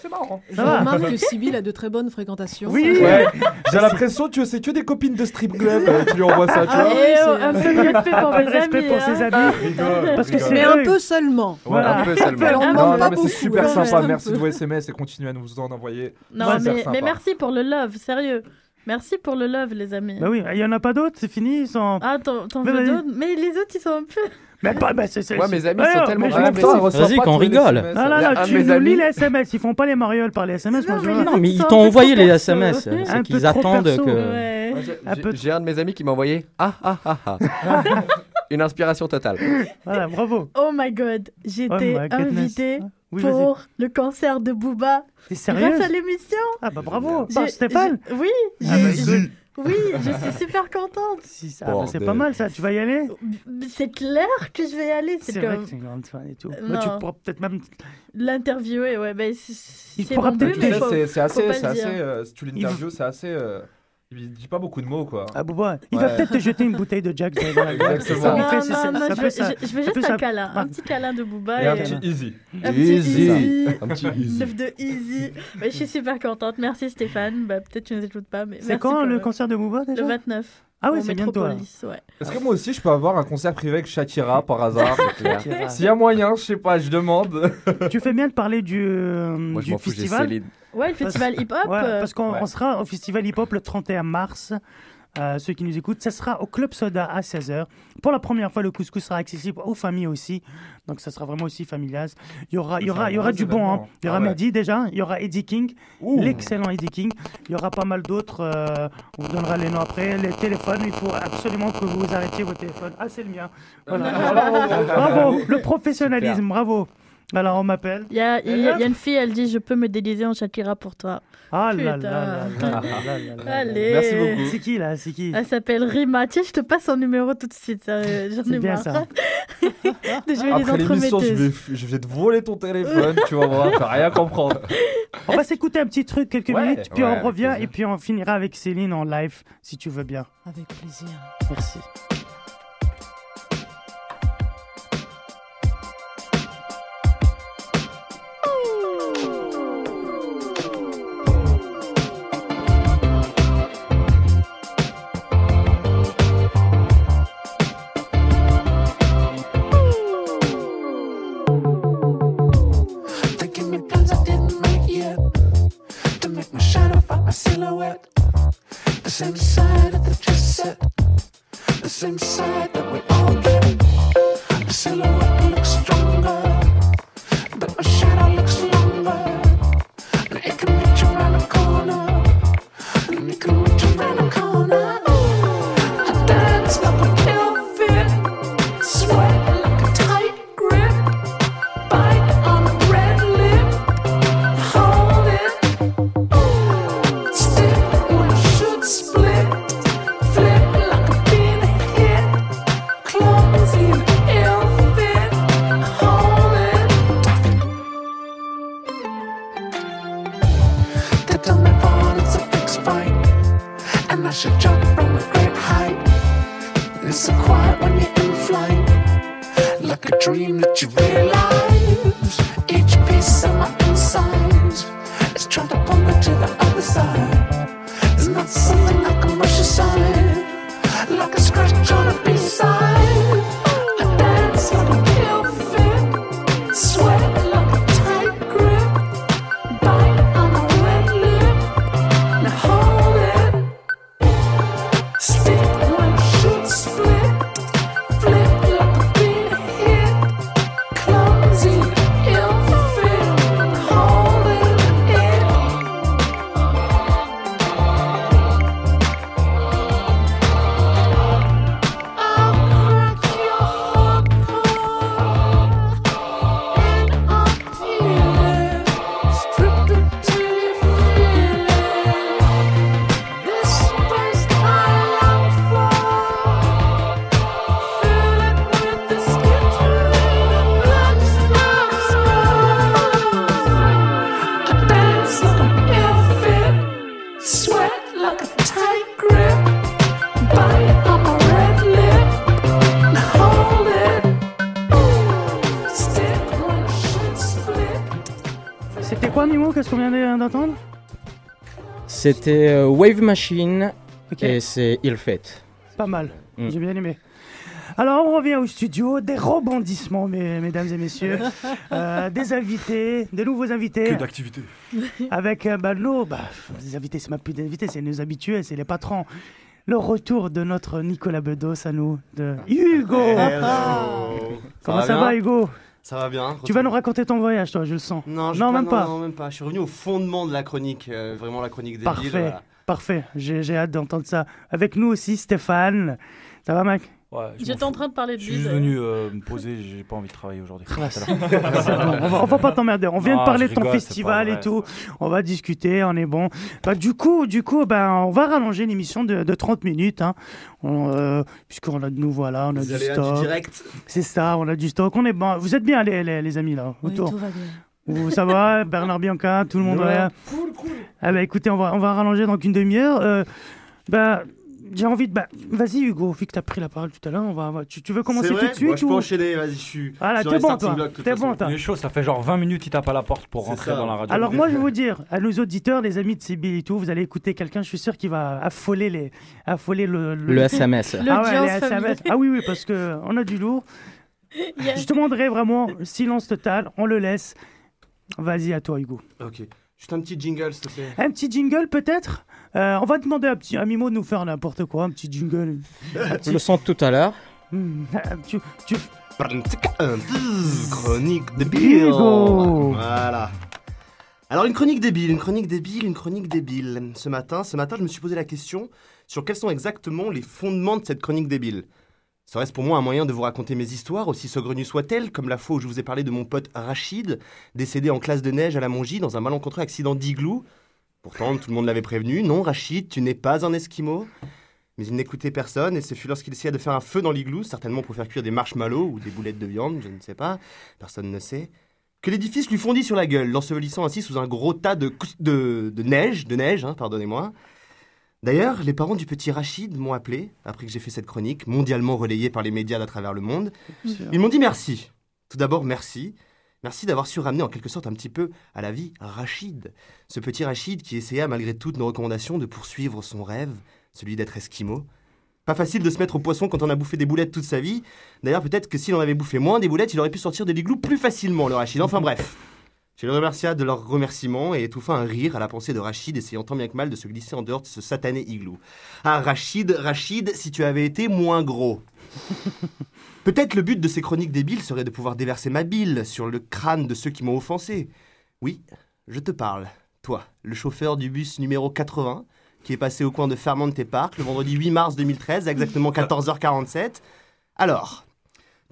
C'est marrant. Je remarque que Sybille a de très bonnes fréquentations. Oui. Ouais, j'ai l'impression que c'est que des copines de strip club euh, qui lui envoient ça, tu Ah vois. oui, oh, un peu de respect pour Pas de mes respect amis. pour hein. ses amis. [LAUGHS] Rigole, Parce que Mais un peu seulement. Un peu [LAUGHS] seulement. Non, Non, pas mais beaucoup. c'est super hein, sympa. Merci de vos SMS et continuez à nous en envoyer. Non, mais, merci pour le love, sérieux. Merci pour le love, les amis. Bah oui, il y en a pas d'autres, c'est fini. Ils sont. Ah, t'en veux d'autres? Mais les autres, ils sont un peu. [LAUGHS] Mais pas, bah, c'est, c'est- mes amis Ouais, sont non, tellement mais mais Vas-y, qu'on rigole. SMS. Non, non, a non, un tu nous amis- lis les SMS. Ils font pas les marioles par les SMS. moi, Non, je mais mais ils t'ont envoyé les. SMS. C'est qu'ils attendent que. Moi, j'ai- Un de mes amis qui m'a envoyé Ah ah ah ah. [LAUGHS] Une inspiration totale. Voilà, bravo. Oh my god, j'étais Oh invitée Oui, pour le concert de Booba T'es grâce sérieuse à l'émission. Ah bah bravo. Par Stéphane j'ai- Oui, Ah bah, oui, je suis super contente. Si, ça, bah, c'est pas mal ça. Tu vas y aller C'est clair que je vais y aller. C'est C'est vrai comme que c'est une grande fan et tout. Bah, tu pourras peut-être même. l'interviewer. Ouais, ben c'est Il pourra peut-être c'est faut assez, euh, si tu l'interviews, c'est assez. euh, Il dit pas beaucoup de mots, quoi. Ah, Bouba, il va peut-être te jeter une bouteille de Jack dans la [LAUGHS] gueule. C'est ça, Exactement. il Non, fait, non, ça, non, un je veux, ça. je- je veux Un juste un câlin, un petit câlin de Booba. Et un et- petit easy. Un petit easy. Un petit [LAUGHS] easy. De easy. Bah, je suis super contente. Merci Stéphane. Bah, Peut-être que tu ne nous écoutes pas, mais C'est quand le même. concert de Bouba déjà? Le 29. Ah oui, au c'est bientôt, ouais. Est-ce que moi aussi je peux avoir un concert privé avec Shakira par hasard. S'il y a moyen, je sais pas, je demande. [LAUGHS] Tu fais bien de parler du, euh, Moi, du fous, festival. Céline. Ouais, le festival hip-hop. Ouais, euh, parce qu'on Ouais. on sera au festival hip-hop le 31 mars. Euh, ceux qui nous écoutent, ça sera au Club Soda à 16h. Pour la première fois, le couscous sera accessible aux familles aussi. Donc, ça sera vraiment aussi familial. Il y aura, il y aura, il y aura du bon. hein. Il y aura Ah ouais. Mehdi déjà. Il y aura Eddie King, l'excellent Eddie King. Il y aura pas mal d'autres. euh, on vous donnera les noms après. Les téléphones, il faut absolument que vous arrêtiez vos téléphones. Ah, c'est le mien. Voilà. [LAUGHS] bravo, le professionnalisme, bravo. Alors, on m'appelle. Il y a, y y une fille, elle dit Je peux me déguiser en Shakira pour toi. Ah là là là. Allez. Merci beaucoup. C'est qui là? C'est qui? Elle s'appelle Rima. Tiens, je te passe son numéro tout de suite. euh, J'en C'est ai bien marre. ça. [LAUGHS] de jouer les Après l'émission, je vais, je vais te voler ton téléphone, tu vas voir, tu vas rien comprendre. On va s'écouter un petit truc, quelques Ouais. minutes, puis Ouais, on avec revient plaisir. et puis on finira avec Céline en live, si tu veux bien. Avec plaisir. Merci. The same C'était euh, Wave Machine et c'est Il Fait. Pas mal, Mm. j'ai bien aimé. Alors, on revient au studio, des rebondissements, mes- mesdames et messieurs, [LAUGHS] Euh, des invités, des nouveaux invités. Que d'activité. [LAUGHS] Avec euh, bah, nos, bah, des invités, c'est même plus des invités, c'est nos habitués, c'est les patrons. Le retour de notre Nicolas Bedos à nous, de Hugo. Hello. Comment ça va, Hugo? Ça va bien. Tu vas nous raconter ton voyage, toi, je le sens. Non, je non même pas. Non, même pas. Je suis revenu au fondement de la chronique, euh, vraiment la chronique des Parfait, villes. voilà. parfait. J'ai j'ai hâte d'entendre ça. Avec nous aussi, Stéphane. Ça va, mec Ouais, je J'étais en train de parler de Je suis juste d'ailleurs. venu euh, me poser, j'ai pas envie de travailler aujourd'hui. [LAUGHS] [LAUGHS] Bon, on, va, on va pas t'emmerder. On vient Non, de parler je de ton rigole, c'est festival pas et vrai, tout. On va discuter, on est bon. Bah, du coup, du coup ben, on va rallonger l'émission de, de 30 minutes. Hein. On, euh, Puisqu'on a de nous, voilà, on a Les du aléas du stock. direct. C'est ça, on a du stock. On est bon. Vous êtes bien, les, les, les amis, là Oui, autour tout va bien. Vous, ça va [LAUGHS] Bernard Bianca, tout le monde Ouais. va Ah bah écoutez, on va, on va rallonger dans une demi-heure. Euh, bah, j'ai envie de... Bah, vas-y Hugo, vu que tu as pris la parole tout à l'heure, on va, on va- tu, tu veux commencer tout de suite Moi, je peux ou- enchaîner, vas-y, je suis. Voilà, t'es bon, toi. T'es bon, toi. Il chaud, ça fait genre 20 minutes qu'il tape à la porte pour rentrer ça. dans la radio. Alors moi, je vais vous dire, à nos auditeurs, les amis de Sibyl et tout, vous allez écouter quelqu'un, je suis sûr qu'il va affoler, les, affoler le... Le SMS. Ah ouais, les SMS. Ah oui, oui, parce que on a du lourd. [LAUGHS] Il Je demanderai vraiment silence total, on le laisse. Vas-y, à toi Hugo. Ok. Juste un petit jingle, s'il te plaît. Un petit jingle peut-être? Euh, On va demander à, petit, à Mimo de nous faire n'importe quoi, un petit jingle. Un petit- Le de tout à l'heure. Hmm, [LAUGHS] tu, tu- Chronique débile. Voilà. Alors une chronique débile, une chronique débile, une chronique débile. Ce matin, ce matin, je me suis posé la question sur quels sont exactement les fondements de cette chronique débile. Serait-ce pour moi un moyen de vous raconter mes histoires, aussi saugrenues soient-elles, comme la fois où je vous ai parlé de mon pote Rachid, décédé en classe de neige à la Mongie dans un malencontreux accident d'igloo Pourtant, tout le monde l'avait prévenu. Non, Rachid, tu n'es pas un esquimau. Mais il n'écoutait personne, et ce fut lorsqu'il essaya de faire un feu dans l'igloo, certainement pour faire cuire des marshmallows ou des boulettes de viande, je ne sais pas, personne ne sait, que l'édifice lui fondit sur la gueule, l'ensevelissant ainsi sous un gros tas de, de, de neige, de neige, hein, pardonnez-moi. D'ailleurs, les parents du petit Rachid m'ont appelé, après que j'ai fait cette chronique, mondialement relayée par les médias d'à travers le monde. Ils m'ont dit merci. Tout d'abord, merci. Merci d'avoir su ramener en quelque sorte un petit peu à la vie Rachid. Ce petit Rachid qui essaya, malgré toutes nos recommandations, de poursuivre son rêve, celui d'être esquimau. Pas facile de se mettre au poisson quand on a bouffé des boulettes toute sa vie. D'ailleurs, peut-être que s'il en avait bouffé moins des boulettes, il aurait pu sortir de l'igloo plus facilement, le Rachid. Enfin bref. Je les remercia de leurs remerciements et étouffa un rire à la pensée de Rachid essayant tant bien que mal de se glisser en dehors de ce satané igloo. Ah, Rachid, Rachid, si tu avais été moins gros. Peut-être le but de ces chroniques débiles serait de pouvoir déverser ma bile sur le crâne de ceux qui m'ont offensé. Oui, je te parle. Toi, le chauffeur du bus numéro 80, qui est passé au coin de Fairmont Park le vendredi 8 mars 2013, à exactement 14h47. Alors,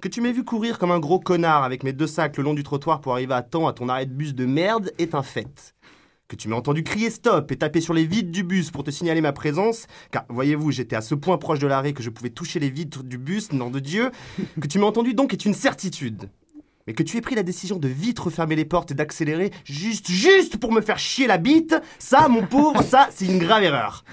que tu m'aies vu courir comme un gros connard avec mes deux sacs le long du trottoir pour arriver à temps à ton arrêt de bus de merde est un fait. Que tu m'aies entendu crier stop et taper sur les vitres du bus pour te signaler ma présence, car voyez-vous, j'étais à ce point proche de l'arrêt que je pouvais toucher les vitres du bus, nom de Dieu, [LAUGHS] que tu m'aies entendu donc est une certitude. Mais que tu aies pris la décision de vite refermer les portes et d'accélérer juste, juste pour me faire chier la bite, ça, mon pauvre, ça, c'est une grave erreur.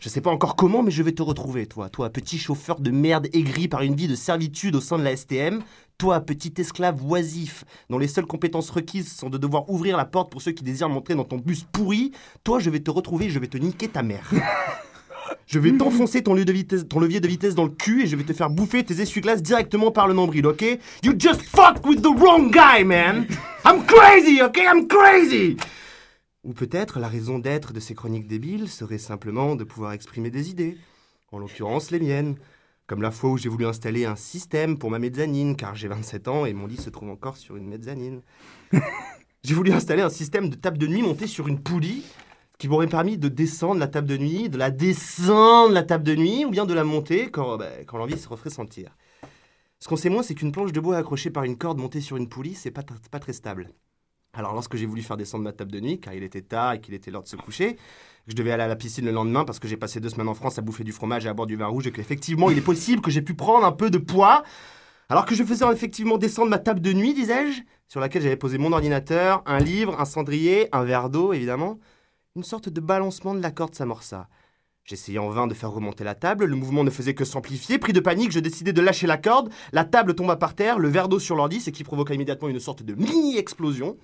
Je sais pas encore comment, mais je vais te retrouver, toi, toi, petit chauffeur de merde aigri par une vie de servitude au sein de la STM. Toi, petit esclave oisif, dont les seules compétences requises sont de devoir ouvrir la porte pour ceux qui désirent monter dans ton bus pourri, toi, je vais te retrouver et je vais te niquer ta mère. [LAUGHS] Je vais t'enfoncer ton, lieu de vitesse- ton levier de vitesse dans le cul et je vais te faire bouffer tes essuie-glaces directement par le nombril, ok? You just fucked with the wrong guy, man I'm crazy, ok? I'm crazy Ou peut-être la raison d'être de ces chroniques débiles serait simplement de pouvoir exprimer des idées, en l'occurrence les miennes. Comme la fois où j'ai voulu installer un système pour ma mezzanine, car j'ai 27 ans et mon lit se trouve encore sur une mezzanine. [LAUGHS] j'ai voulu installer un système de table de nuit montée sur une poulie qui m'aurait permis de descendre la table de nuit, de la descendre la table de nuit, ou bien de la monter quand, bah, quand l'envie se referait sentir. Ce qu'on sait moins, c'est qu'une planche de bois accrochée par une corde montée sur une poulie, c'est pas très stable. Alors lorsque j'ai voulu faire descendre ma table de nuit, car il était tard et qu'il était l'heure de se coucher, que je devais aller à la piscine le lendemain parce que j'ai passé deux semaines en France à bouffer du fromage et à boire du vin rouge et qu'effectivement il est possible que j'ai pu prendre un peu de poids, alors que je faisais effectivement descendre ma table de nuit, disais-je, sur laquelle j'avais posé mon ordinateur, un livre, un cendrier, un verre d'eau évidemment, une sorte de balancement de la corde s'amorça. J'essayais en vain de faire remonter la table, le mouvement ne faisait que s'amplifier. Pris de panique, je décidai de lâcher la corde, la table tomba par terre, le verre d'eau sur l'ordi, ce qui provoqua immédiatement une sorte de mini-explosion,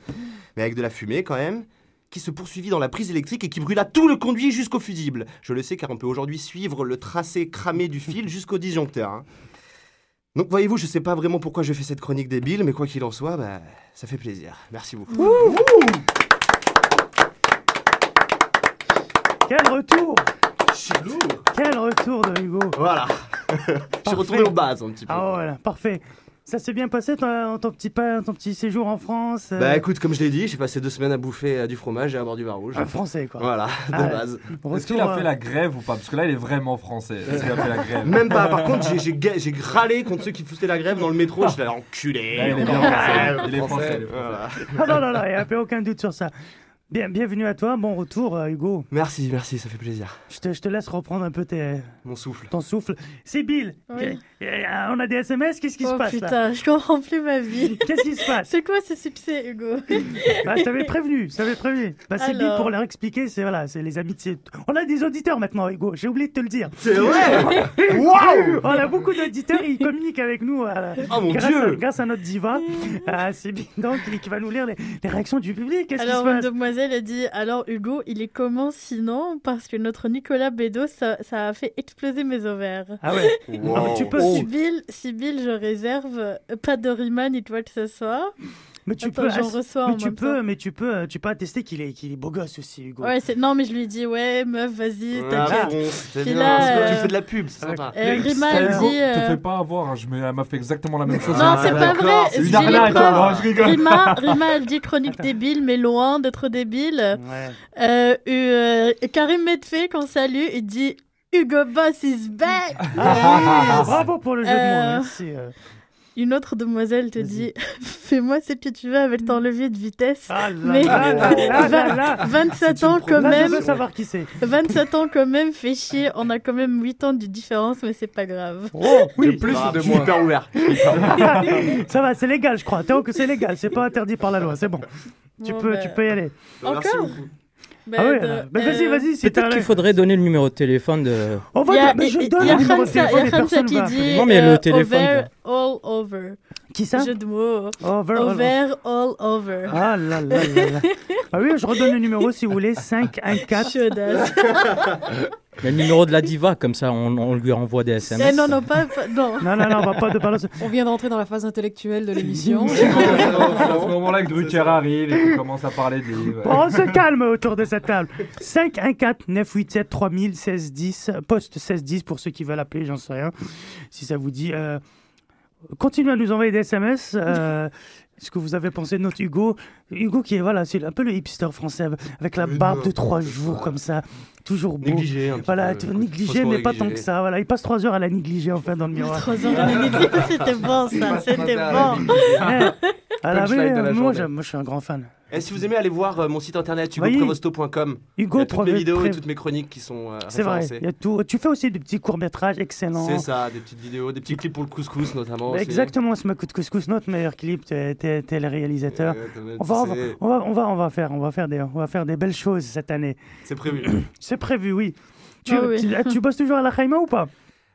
mais avec de la fumée quand même, qui se poursuivit dans la prise électrique et qui brûla tout le conduit jusqu'au fusible. Je le sais car on peut aujourd'hui suivre le tracé cramé du fil [LAUGHS] jusqu'au disjoncteur. hein. Donc voyez-vous, je sais pas vraiment pourquoi je fais cette chronique débile, mais quoi qu'il en soit, bah, ça fait plaisir. Merci beaucoup. Quel retour Quel retour de Hugo Voilà. [LAUGHS] Je suis retourné aux bases un petit peu. Ah voilà, parfait. Ça s'est bien passé ton, ton, petit, ton petit séjour en France euh, Bah écoute, comme je l'ai dit, j'ai passé deux semaines à bouffer euh, du fromage et à boire du vin rouge. Un français, quoi. Voilà, de Ah ouais. base. Est-ce qu'il a fait la grève ou pas? Parce que là, il est vraiment français. Est-ce qu'il a fait la grève? Même pas, par contre, j'ai- j'ai ga- j'ai râlé contre ceux qui foutaient la grève dans le métro. J'étais là, enculé. Là, il est bien français. Il est français. Voilà. Ah non, non, non, il n'y a pas aucun doute sur ça. Bien, bienvenue à toi, bon retour euh, Hugo. Merci, merci, ça fait plaisir. Je te, je te laisse reprendre un peu tes, Mon souffle. ton souffle. Sibyl, Oui. euh, on a des SMS, qu'est-ce qui se Oh passe là putain, je comprends plus ma vie. [LAUGHS] Qu'est-ce qui se passe C'est quoi ce succès, Hugo [LAUGHS] Bah, je t'avais prévenu, je t'avais prévenu. Bah, Sibyl, Alors. pour leur expliquer, c'est voilà, c'est les amitiés. On a des auditeurs maintenant, Hugo, j'ai oublié de te le dire. C'est vrai [LAUGHS] Waouh On a beaucoup d'auditeurs, ils communiquent avec nous euh, Oh, mon grâce, Dieu À, grâce à notre diva. Euh, Sibyl, donc, qui va nous lire les, les réactions du public. Qu'est-ce qui se Alors, passe mademoiselle a dit Alors, Hugo, il est comment sinon? Parce que notre Nicolas Bédos, ça, ça a fait exploser mes ovaires. Ah ouais [LAUGHS] Wow. Mais tu peux, Sibyl, Sibyl, je réserve euh, pas de rima ni quoi que ce soit. Mais tu Attends, peux, j'en reçois en mais tu même peux, mais tu peux, euh, tu peux attester qu'il est, qu'il est beau gosse aussi, Hugo. Ouais, c'est... non, mais je lui dis Ouais, meuf, vas-y, Ouais, t'inquiète. à fond, c'est bien, là, c'est euh, Tu fais de la pub, c'est sympa. Euh, Le Rima, hipster. elle dit. te euh, fais pas avoir, hein, je me- elle m'a fait exactement la même chose. Non, Ah, c'est pas d'accord, vrai. c'est une arnaque, non, je rigole. Rima, Rima, elle dit chronique débile, mais loin d'être débile. Ouais. Euh, euh, Karim Medfait, qu'on salue, il dit Hugo Boss is back. Ah, bravo pour le jeu de mots, Euh, merci. Une autre demoiselle te dit [LAUGHS] Fais-moi ce que tu veux avec ton levier de vitesse. Ah là Mais là là là là là. 27 ans quand même. je veux savoir qui c'est. 27 ans quand même, fait chier. On a quand même 8 ans de différence, mais c'est pas grave. Oh, oui. plus de moins Hyper ouvert. [LAUGHS] Ça va, c'est légal, je crois. Théo, que c'est légal, c'est pas interdit par la loi, c'est bon. Tu Bon, peux, bah, tu peux y aller. Merci Encore beaucoup. Ah ouais, de- euh, mais vas-y, euh, vas-y. si Peut-être qu'il faudrait donner le numéro de téléphone de. On va y a, mais je il y donne le numéro de Hamza- il y téléphone a Hamza qui dit. Non, mais le euh, téléphone, over all over. Qui ça Jeu de mots. Over, all- Over all over. Ah là là là là. [LAUGHS] Ah oui, je redonne le numéro si vous voulez 514. Chaudasse. [LAUGHS] Le numéro de la diva, comme ça on, on lui envoie des Eh SMS. non, non, pas. pas- non. Non, non, non, on va pas de parler. On vient d'entrer dans la phase intellectuelle de l'émission. [LAUGHS] C'est à ce moment-là que Drucker arrive et qu'il commence à parler de livres. Bon, on se calme autour de cette table. 514 987 3000 16 10 poste 16 10 pour ceux qui veulent appeler, j'en sais rien. Si ça vous dit, euh, continuez à nous envoyer des SMS. euh, [LAUGHS] ce que vous avez pensé de notre Hugo Hugo qui est voilà, c'est un peu le hipster français avec la barbe de trois jours comme ça, toujours beau. Négligé un Voilà, peu, euh, négligé, mais pas tant que ça. Voilà, il passe trois heures à la négliger enfin dans le miroir. Trois ans de négligé, c'était bon ça, c'était bon. Eh, à la- [LAUGHS] Punchline de la moi, moi, je suis un grand fan. Et si vous aimez, allez voir euh, mon site internet hugoprevosto.com. Hugo Il y a toutes mes vidéos et toutes mes chroniques qui sont euh, C'est vrai, il y a tout. Tu fais aussi des petits courts-métrages excellents. C'est ça, des petites vidéos, des petits clips pour le couscous notamment. Exactement, ce coup de couscous, notre meilleur clip, t'es, le réalisateur. On, va, on, va, c'est- on, va, on, va, on va faire, on va faire des, on va faire des belles choses cette année. C'est prévu. C'est prévu, oui. Tu, Ah oui. tu, tu bosses toujours à la Jaima ou pas?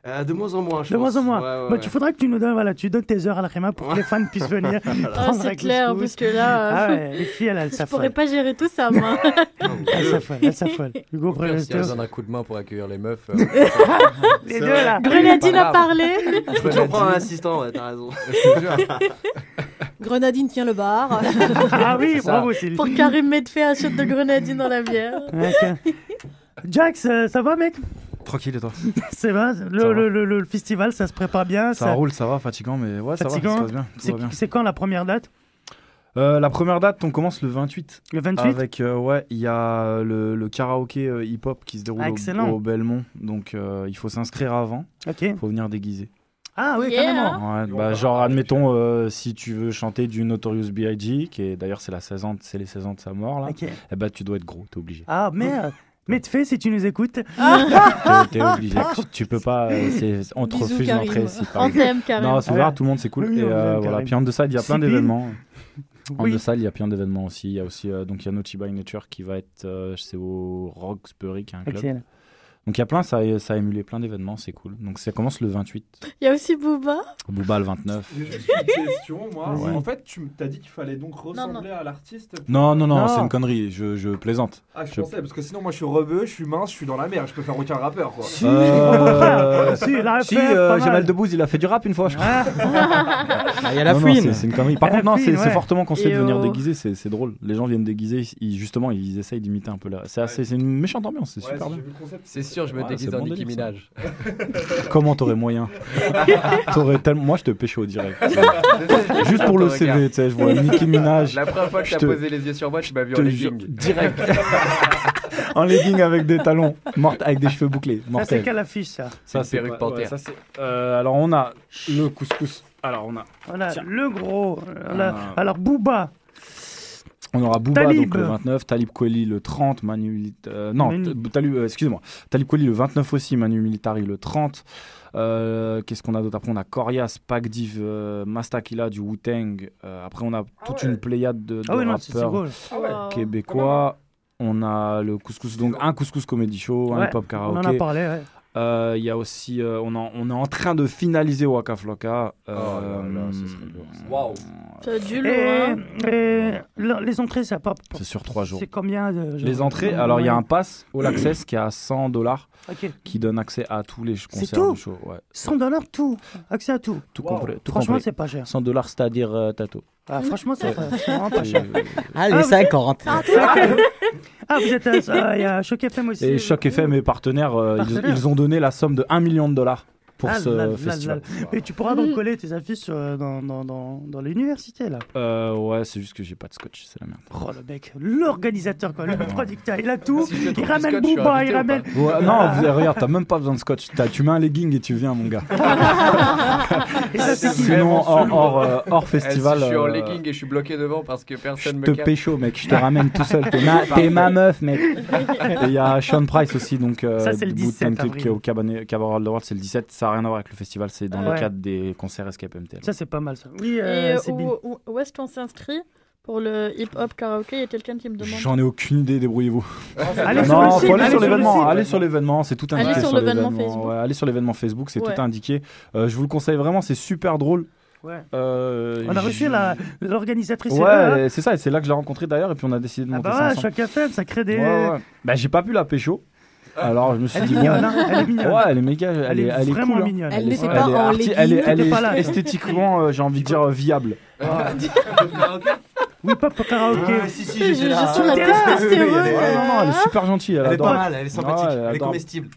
Euh, de moins en moins, je De pense. moins en moins. Ouais, ouais, Bah, ouais. Tu faudra que tu nous donnes, voilà, tu donnes tes heures à la Réma pour que les fans puissent venir. [LAUGHS] Ah, prendre c'est un clair, couscous. parce que là, euh, Ah ouais, les filles, elles, elles [LAUGHS] je pourrais pas gérer tout ça, moi. [LAUGHS] Elles s'affolent, elles s'affolent. Hugo si elle a besoin d'un coup de main pour accueillir les meufs. euh, Les deux, là. Grenadine a parlé. Je peux toujours prendre un assistant, ouais, t'as raison. Grenadine tient le bar. Ah oui, bravo, Sylvie. Pour Karim un shot de grenadine dans la bière. Jax, euh, ça va, mec? Tranquille et toi? [LAUGHS] C'est vrai, le, Ça va. le, le- le festival, ça se prépare bien Ça roule, ça va, fatigant, mais ouais, ça va, ça Fatigant? se passe bien. C'est va bien. c'est quand la première date? Euh, la première date, on commence le 28. Le 28 Avec, euh, ouais, il y a le, le karaoké euh, hip-hop qui se déroule Ah, au- excellent. au, Belmont. Donc, euh, il faut s'inscrire avant. Ok. Il faut venir déguisé. Ah oui, Yeah. carrément. Ouais, bah, genre, admettons, euh, si tu veux chanter du Notorious B.I.G., qui est d'ailleurs, c'est la 16 ans, c'est les 16 ans de sa mort, là. Ok. Eh bah, tu dois être gros, t'es obligé. Ah merde Medfait, si tu nous écoutes. [LAUGHS] T'es- T'es obligé. Tu, [LAUGHS] tu peux pas. euh, c'est- on te refuse l'entrée. On t'aime. Non, c'est Ouais. ouvert, tout le monde c'est cool. Oui, et euh, voilà. Puis en deçà, il y a plein d'événements. En Oui. deçà, il y a plein d'événements aussi. Il y a aussi euh, donc il y a Naughty by Nature qui va être euh, c'est au Roxbury qui est un club. Excellent. Donc il y a plein ça a, ça a émulé plein d'événements, c'est cool. Donc ça commence le 28, Il y a aussi Booba. Booba le 29. J'ai juste une question, moi. Ouais. En fait, tu t'as dit qu'il fallait donc ressembler à l'artiste. pour- Non non non, Non. c'est une connerie, je, je plaisante. Ah, je, Je- pensais, parce que sinon, moi, je suis rebeu, je suis mince, je suis dans la mer, je peux faire aucun rappeur, quoi. Si, Euh, [LAUGHS] si, la Si, euh, Jamal. Debbouze, il a fait du rap une fois, je crois. Ah, [LAUGHS] Il y a la fouine. c'est- une connerie. Par contre, non, c'est ouais. fortement conseillé de venir oh. déguiser, c'est drôle. Les gens viennent déguiser, ils- justement, ils essayent d'imiter un peu la. C'est une méchante ambiance, c'est super bien. Sûr, je me déguise en Nicki ça. Minaj. [LAUGHS] Comment t'aurais moyen [LAUGHS] T'aurais tellement. Moi, je te pêche au direct. Juste pour le CV, tu sais, je vois Nicki Minaj. La première fois que Je t'as posé les yeux sur moi, tu m'as vu en legging. direct. [LAUGHS] en legging avec des talons, morte avec des cheveux bouclés, Ah, c'est quelle affiche, ça C'est perruque panthère. ça, c'est- euh, alors on a le couscous. Alors on a, Voilà, Tiens. le gros. Ah. Alors, Booba. On aura Booba Talib. donc le 29, Talib Kweli le 30, Manu Milit- euh, non, Manu- t- Talib, euh, excusez-moi, Talib Kweli le 29 aussi, Manu Militari le 30. Euh, Qu'est-ce qu'on a d'autre après? On a Corias, Pac Div, euh, Mastakila du Wu-Tang. Euh, après on a toute ouais. une pléiade de, de Ah rappeurs. Ah ouais. Québécois. On a le couscous, donc un couscous comédie show, un hip-hop On en a karaoké. parlé, ouais. Euh, Il y a aussi, euh, on, en- on est en train de finaliser Waka Flocka. Oh là là, ce serait lourd, ça. Waouh. C'est du lourd, Et, hein. les entrées, ça pas. C'est sur trois jours. C'est combien de. Les entrées, alors il y a un pass All Access qui est à 100 dollars qui donne accès à tous les concerts tout du show. Ouais. 100 dollars, tout. Accès à tout. Tout Wow. Tout Franchement, c'est pas cher. 100 dollars, c'est-à-dire euh, Tato. Ah, franchement, c'est c'est vraiment pas cher. Allez, Ah, vous 50. Ah, vous êtes. [LAUGHS] euh, Il y a Choc FM aussi. Et Choc FM est partenaire, euh, ils, Partenaire. ils ont donné la somme de 1 million de dollars pour Ah ce là là festival. là. Mais tu pourras donc coller tes affiches euh, dans, dans, dans, dans l'université, là. Euh, ouais, c'est juste que j'ai pas de scotch, c'est la merde. Oh, le mec, l'organisateur, quoi, le producteur, il a tout. Si je te il ramène je Booba, il ramène. Ouais, non, vous- regarde, t'as même pas besoin de scotch. T'as- tu mets un legging et tu viens, mon gars. [LAUGHS] Et ça, c'est Sinon, hors, hors, euh, hors Eh, festival. si je suis en legging et je suis bloqué devant parce que Je personne me te capte. pécho, mec, je te ramène tout seul. T'es ma, meuf, mec. Et il y a Sean Price aussi, donc euh, Ça, c'est le de Wu-Tang 17 Clan, avril. qui est au Cabaret de World, c'est le 17. Ça rien à voir avec le festival, c'est dans Ouais. le cadre des concerts Escape MTL. Ça, c'est pas mal, ça. Oui, Et euh, c'est bien. où, où- où est-ce qu'on s'inscrit pour le hip-hop karaoké? Il y a quelqu'un qui me demande. J'en ai aucune idée, débrouillez-vous. Allez sur le non, site, faut aller allez sur l'événement. site. Allez sur l'événement, c'est tout Allez indiqué sur sur l'événement l'événement. Facebook. Ouais, allez sur l'événement Facebook, c'est Ouais. tout indiqué. Euh, je vous le conseille vraiment, c'est super drôle. Ouais. Euh, On a reçu l'organisatrice. là, hein. Ouais, c'est ça, et c'est là que je l'ai rencontré d'ailleurs, et puis on a décidé de Ah monter bah ça ouais, ensemble. Choc FM, ça crée des. Ouais, ouais. Bah, j'ai pas pu la pécho. Alors je me suis Elle est dit, mignonne, bon, hein, elle est mignonne. Ouais, elle est méga, elle, Elle est, est elle est vraiment cool, hein. mignonne. Elle est- n'était elle pas est en arti- Elle est, elle est pas là. esthétiquement, euh, j'ai envie de dire, euh, viable. Oui, pop karaoké. Ouais, si, si, Je, j'étais je sens la testostérone. non, non, elle est super gentille. Elle, Elle est pas mal, elle est sympathique, elle est comestible.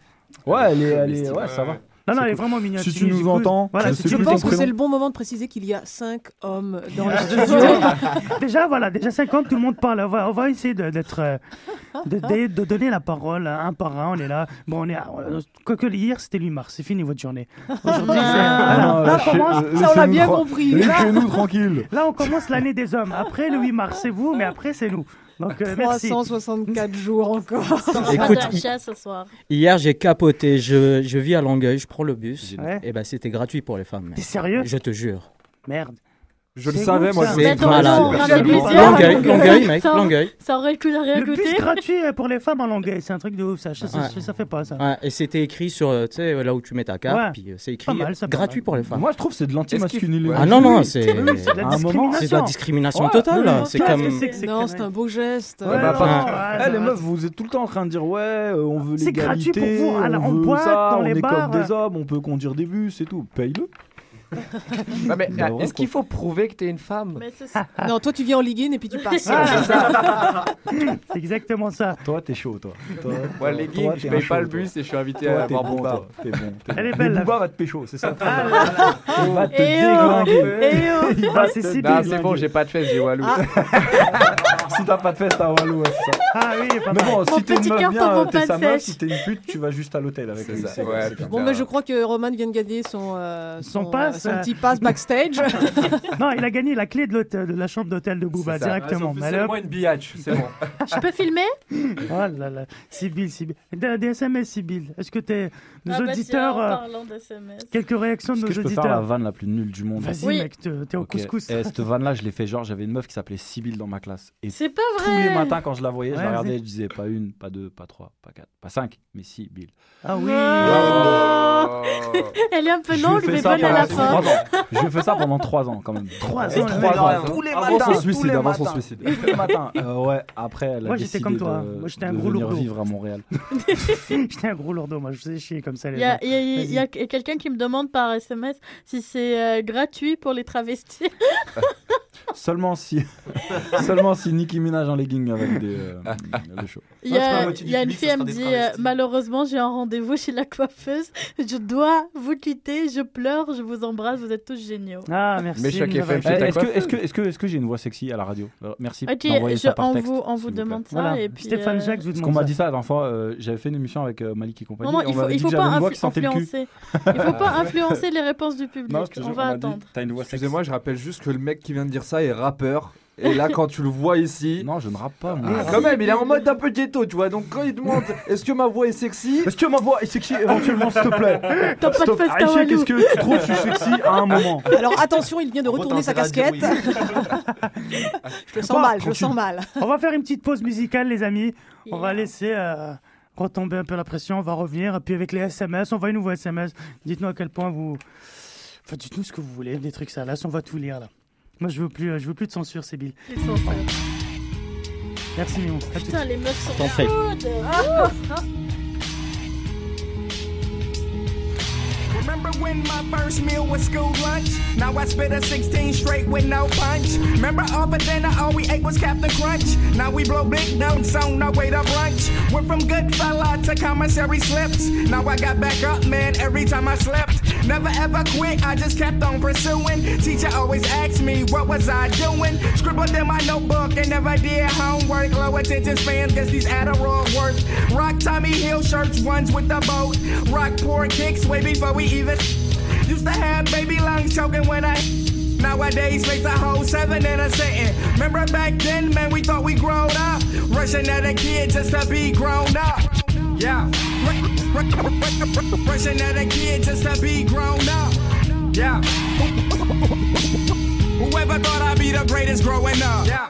Ouais, elle est, elle est, Comestible, ouais, ça va. Non, non, elle est vraiment mignonne. Si tu nous entends, voilà, je pense que c'est le bon moment de préciser qu'il y a 5 hommes dans le studio. [LAUGHS] déjà, voilà, déjà 50, tout le monde parle. On va, on va essayer d'être, euh, de, de- de donner la parole un par un. On est là. Bon, on est, euh, quoique hier c'était 8 mars, c'est fini votre journée. Aujourd'hui, c'est. Ah, là, on lâchez- commence, Ça, on l'a bien compris. Laissez-nous tranquille. [LAUGHS] là, on commence l'année des hommes. Après le 8 mars, c'est vous, mais après c'est nous. Donc euh, merci. 364 [LAUGHS] jours encore. Écoute, ce soir. hier j'ai capoté. Je, je vis à Longueuil, je prends le bus. Ouais. Et ben c'était gratuit pour les femmes. T'es sérieux? Je te jure. Merde. Je le savais, moi. C'est Longueuil, Lucien, Longueuil, mec, ça- Longueuil. Ça aurait coûté rien Le bus gratuit [LAUGHS] euh, pour les femmes en Longueuil, c'est un truc de ouf, ça. Ça, fait pas ça. Et c'était écrit sur, euh, tu sais, là où tu mets ta carte, puis euh, c'est écrit euh, gratuit pour les femmes. Moi, je trouve que c'est de l'anti-masculinité. Ah non, non, c'est de la discrimination totale. C'est comme. que c'est que ces Non, c'est un beau geste. Bah, Eh, les meufs, vous êtes tout le temps en train de dire ouais, euh, on veut C'est gratuit l'égalité, pour vous, à la- on boîte, on les est comme des hommes, on peut conduire des bus et tout. Paye-le. Ouais, mais ouais, est-ce qu'il faut prouver que t'es une femme Mais. [LAUGHS] Non, toi, tu viens en Ligue 1 et puis tu passes. [LAUGHS] Voilà. C'est exactement ça. Toi, t'es chaud, toi. toi Moi, les t'es je paye pas le toi. bus et je suis invité Toi, à voir bon, toi. T'es bon. t'es Elle est belle, la va te pécho, c'est ça. Ah là là. Il va te oh, déglinguer. oh. Il Ah, va c'est te si Non, bien. c'est bon, j'ai pas de fesses, j'ai Walou. [LAUGHS] Si t'as pas de fesse, t'as Walou, ouais, c'est ça. Ah oui, pas Mais bon, si t'es une meuf bien, t'es sa meuf, si t'es une pute, tu vas juste à l'hôtel avec lui. Bon, mais je crois que Roman vient de gagner son, euh, Son son, pass, euh, son petit pass backstage. [LAUGHS] Non, il a gagné la clé de, la chambre d'hôtel de Booba C'est directement. C'est Mais alors- officiellement une biatch, c'est bon. [LAUGHS] Je peux filmer? Oh là là, Sibyl, Sibyl. Des, SMS, Sibyl. Est-ce que t'es. Nos Ah bah tiens, auditeurs. en euh, parlant d'SMS. quelques réactions de nos que je peux auditeurs. faire la vanne la plus nulle du monde? Vas-y, Oui. mec, te- t'es au couscous. Et cette [LAUGHS] vanne là, je l'ai fait genre, j'avais une meuf qui s'appelait Sibyl dans ma classe. Et C'est pas tous les vrai. matins, quand je la voyais, je la regardais, je disais pas une, pas deux, pas trois, pas quatre, pas cinq, mais Sibyl. Ah oui. Oh. Elle est un peu longue, mais bonne à la fin. Trois ans. Je fais ça pendant trois ans quand même. Trois Et ans, trois le mec. ans. Tous les Avant matins, son tous suicide, les avant son matins. suicide. Tous les matins. [LAUGHS] Euh, ouais, après, elle a Moi, j'étais comme toi. de- Moi, j'étais un gros lourdeau. vivre à Montréal. [LAUGHS] J'étais un gros lourdeau, moi, je faisais chier comme ça. Les Il y a, gens. il y a- quelqu'un qui me demande par SMS si c'est euh, gratuit pour les travestis. [LAUGHS] Seulement si, [LAUGHS] seulement si Nicki Minaj en legging avec des euh, [LAUGHS] le show. Il y a, il y une fille, elle me dit euh. Malheureusement, j'ai un rendez-vous chez la coiffeuse. Je dois vous quitter. Je pleure. Je vous embrasse. Vous êtes tous géniaux. Ah, merci. Mais Choc une FM, Eh, Est-ce que, est-ce que, est-ce que, est-ce que j'ai une voix sexy à la radio? Euh, Merci Ok, je- ça par on texte. vous, on vous plaît. demande ça. Voilà. Et puis, Stéphane euh, Jacques vous Parce demande qu'on m'a dit ça la dernière fois, euh, j'avais fait une émission avec Malik et compagnie. Non, non, il faut, il faut pas influencer. Il faut pas [LAUGHS] influencer les réponses du public. On va attendre. T'as une voix sexy. Excusez-moi, je rappelle juste que le mec qui vient de dire ça est rappeur. Et là, quand tu le vois ici. Non, je ne rappe pas, moi. Ah, quand même, il est en mode d'un peu ghetto, tu vois. Donc, quand il demande est-ce que ma voix est sexy? Est-ce que ma voix est sexy éventuellement, s'il te plaît? T'as pas de Aïcha, qu'est-ce que tu trouves que je suis sexy à un moment? Alors attention, il vient de retourner sa casquette. [LAUGHS] je le sens mal, je le sens mal. On va faire une petite pause musicale, les amis. On va laisser euh, retomber un peu la pression. On va revenir. Puis avec les SMS, on va une nouveau SMS. Dites-nous à quel point vous. Enfin, dites-nous ce que vous voulez. Des trucs salaces, on va tout lire là. Moi, je veux plus, euh, je veux plus de censure, Sébille. Ils sont seuls. Merci, Mignon. Putain, les meufs sont chaudes. [LAUGHS] Remember when my first meal was school lunch? Now I spit a 16 straight with no punch. Remember all for dinner, all we ate was Captain Crunch. Now we blow big notes on our way to brunch. Went from good fella to commissary slips. Now I got back up, man, every time I slept. Never ever quit, I just kept on pursuing. Teacher always asked me, what was I doing? Scribbled in my notebook and never did homework. Low attention spans, guess these Adderall work. Rock Tommy Hill shirts, ones with the boat. Rock poor kicks way before we Used to have baby lungs choking when I. Nowadays, face a whole seven in a sitting. Remember back then, man, we thought we grown up. Rushing at a kid just to be grown up. Yeah. Rushing at a kid just to be grown up. Yeah. Whoever thought I'd be the greatest growing up. Yeah.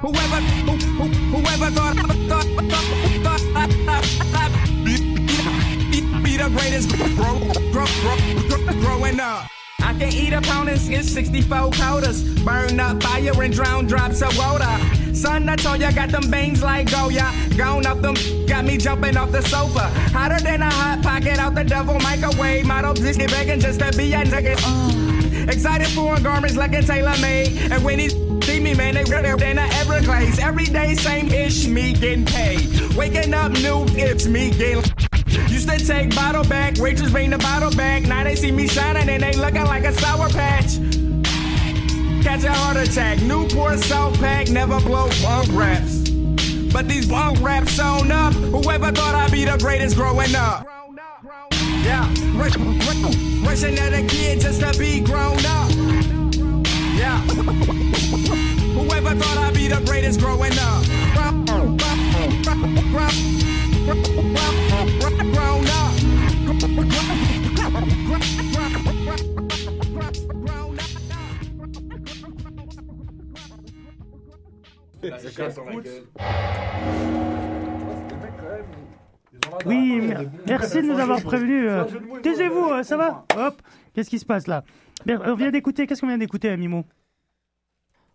Whoever, who, who, whoever thought, thought, thought, thought the greatest grow, grow, grow, grow, growing up. I can eat a pound and get 64 quotas. Burn up fire and drown drops of water. Son, I told ya, got them bangs like Goya. Gone up them, got me jumping off the sofa. Hotter than a hot pocket out the devil microwave. Model get begging just to be a nigga. Uh. Excited for garments like a tailor made. And when he's see me, man, they redder than a Everglades. Every day, same ish, me getting paid. Waking up new, it's me getting. Used to take bottle back, waitress bring the bottle back. Now they see me shining and they looking like a sour patch. Catch a heart attack, Newport South Pack, never blow bunk raps. But these bunk raps sewn up. Whoever thought I'd be the greatest growing up? Yeah, rush, rush, rushing at a kid just to be grown up. Yeah, whoever thought I'd be the greatest growing up. Oui, mer- merci de nous avoir prévenus. euh. Taisez-vous, euh, ça va? Hop, qu'est-ce qui se passe là? Bien, On vient d'écouter, qu'est-ce qu'on vient d'écouter, Mimo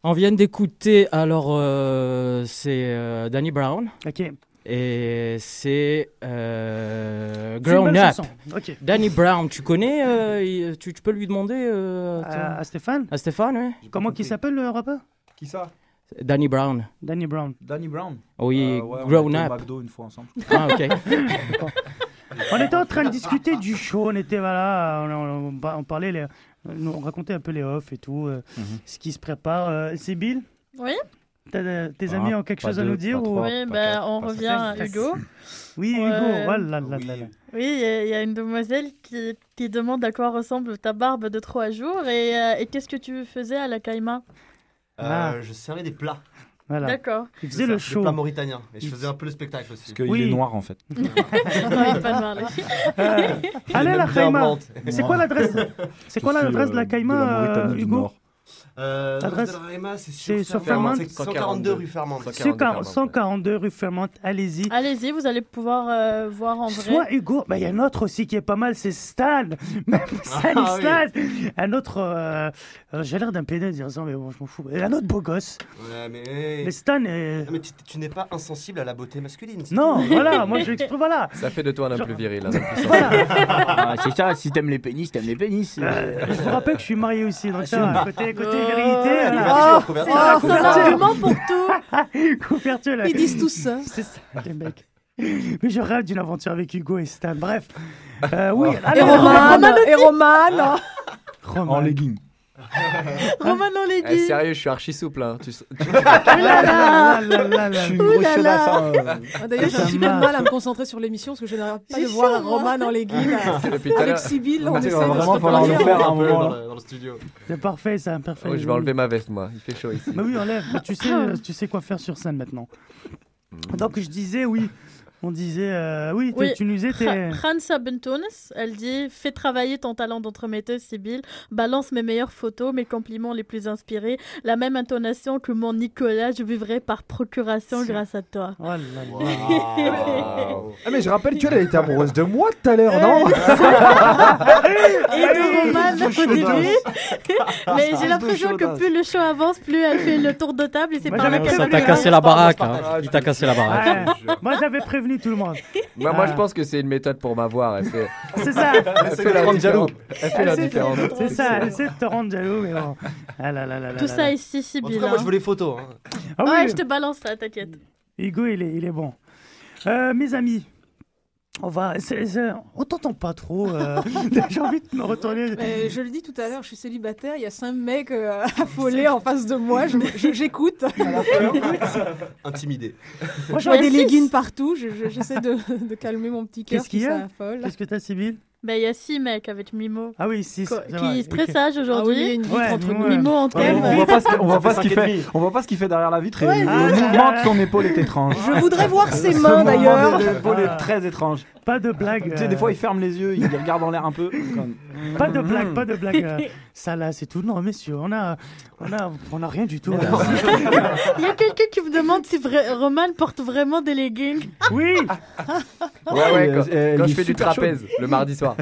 On vient d'écouter, alors, euh, c'est euh, Danny Brown. Ok. Et c'est euh, C'est une Grown belle Up. chanson, ok. Danny Brown, tu connais euh, il- tu, tu peux lui demander euh, à Stéphane? À Stéphane, oui. Comment qui s'appelle le rappeur? Qui ça? Danny Brown. Danny Brown. Danny Brown Oui, Euh, ouais, on Grown au Up. McDo une fois ensemble. Ah, ok. [LAUGHS] On était en train de discuter du show, on était voilà, on, on- parlait, les- on racontait un peu les off et tout, euh, Mhm. ce qui se prépare. Euh, Sybille, Oui t'as, euh, tes Ah, amis ont quelque chose à nous dire pas ou... trois, Oui, ben, quatre, on revient à Hugo. Oui, Hugo, Ouais. oh là là là là. Oui, il y, a- il y a une demoiselle qui, qui demande à quoi ressemble ta barbe de trois jours et, euh, et qu'est-ce que tu faisais à la Caïma? Ah. Je servais des plats. Voilà. D'accord. Il faisait le Des show. plats mauritaniens. Et je Il- faisais un peu le spectacle aussi. Parce qu'il Oui. est noir en fait. non, [LAUGHS] il est pas noir là. [LAUGHS] Euh, allez, la Caïma. C'est quoi l'adresse C'est quoi l'adresse de la euh, Caïma, euh, Hugo. Euh, Raima, c'est c'est sur sur Fermante. C'est 142 rue Fermante. 140 142 rue Fermante, allez-y. Allez-y, vous allez pouvoir euh, voir en vrai. Soit Hugo, bah, il y a un autre aussi qui est pas mal, c'est Stan. [LAUGHS] Même Stan, Ah, Stan. Un autre, euh, euh, j'ai l'air d'un pédé de dire ça, mais bon, je m'en fous. Un autre beau gosse. Ouais, mais. Mais Stan est... Ah, mais tu, tu n'es pas insensible à la beauté masculine. Non, [LAUGHS] voilà, moi je l'exprime, voilà. Ça fait de toi un homme plus viril. [LAUGHS] Voilà. Ah, c'est ça, si t'aimes les pénis, t'aimes les pénis. Euh, je vous rappelle que je suis marié aussi, donc ça, va, côté, côté Oh, vérité. Couverture, c'est un argument pour tout. [LAUGHS] Couverture, là. Ils disent tous ça. C'est ça, les mecs. Mais je rêve d'une aventure avec Hugo et Stan. Bref. Euh, oui, Et Roman, et Roman. [LAUGHS] Roman. En legging. [LAUGHS] Roman en Eh, leggings. sérieux, je suis archi souple. Hein. Tu... [LAUGHS] tu- là, là, là, là, là. Je suis une grosse chaudasse. hein. Ah, D'ailleurs, j'ai un Ça petit peu de mal à me concentrer sur l'émission parce que je n'arrive pas de voir leggings [LAUGHS] Depuis tout à avec. Sybille. On essaie vraiment falloir parler. le faire un moment. dans le, dans studio. C'est parfait, ça, parfait. Oh, je vais enlever ma veste, moi. Il fait chaud ici. Mais oui, enlève. Tu sais, euh, tu sais quoi faire sur scène maintenant. Donc je disais, oui. On disait, euh, oui, tu- Oui. tu nous disais, t'es- Ra- Hansa Bentones, elle dit Fais travailler ton talent d'entremetteuse, Sibylle. Balance mes meilleures photos, mes compliments les plus inspirés. La même intonation que mon Nicolas, je vivrai par procuration grâce à toi. Oh là là. Waouh. [LAUGHS] Ah, mais je rappelle qu'elle elle était amoureuse de moi tout à l'heure, non [LAUGHS] Et de Roman au début. [LAUGHS] Mais j'ai l'impression que plus le show avance, plus elle fait le tour de table et c'est par là prévu qu'elle Ça t'a le cassé la baraque. Il t'a cassé la baraque. Moi, j'avais prévenu tout le monde. Moi, [LAUGHS] moi, je pense que c'est une méthode pour m'avoir. Elle fait, [LAUGHS] C'est ça. [LAUGHS] elle fait la différence. Elle fait la C'est- différence. C'est ça, elle essaie de te rendre jaloux, mais bon. Ah là là là là Tout là ça là. ici, En tout Sibylle. cas, moi, je veux les photos. hein. Ah oui, Ouais, je te balance ça, t'inquiète. Hugo, il est, il est bon. Euh, mes amis, on va. on t'entend pas trop. euh, [LAUGHS] [LAUGHS] J'ai envie de me retourner. Mais je le dis tout à l'heure, je suis célibataire, il y a cinq mecs euh, affolés en face de moi, [LAUGHS] j'écoute. Intimidé. Moi, Je j'ai vois envie des de- leggings partout, je- je- j'essaie de, de calmer mon petit cœur Qu'est-ce qu'il qui y a. Qu'est-ce que t'as, Sybille? Ben, il y a six mecs avec Mimo. Ah oui, si. Co- c'est qui vrai, se ok. présage Ah oui, il y a aujourd'hui. une vitre Ouais, entre ouais. nous. Mimo en On thème. voit pas ce, on voit pas ce qu'il et fait. On voit pas ce qu'il fait derrière la vitre et Ouais, le ah, mouvement ah, de son épaule est étrange. Je voudrais voir [LAUGHS] ses mains mouvement d'ailleurs. l'épaule est très étrange. Pas de blague. Tu sais, euh, des fois, il ferme les yeux, il regarde en l'air un peu. comme- Pas de blague, pas de blague. euh, [LAUGHS] Ça là, c'est tout. Non, messieurs, on a, on a, on a rien du tout. là. Il y a quelqu'un qui me demande si Roman porte vraiment des leggings. Oui. [LAUGHS] Ouais, ouais, elle- quand, est je fais du trapèze le mardi soir.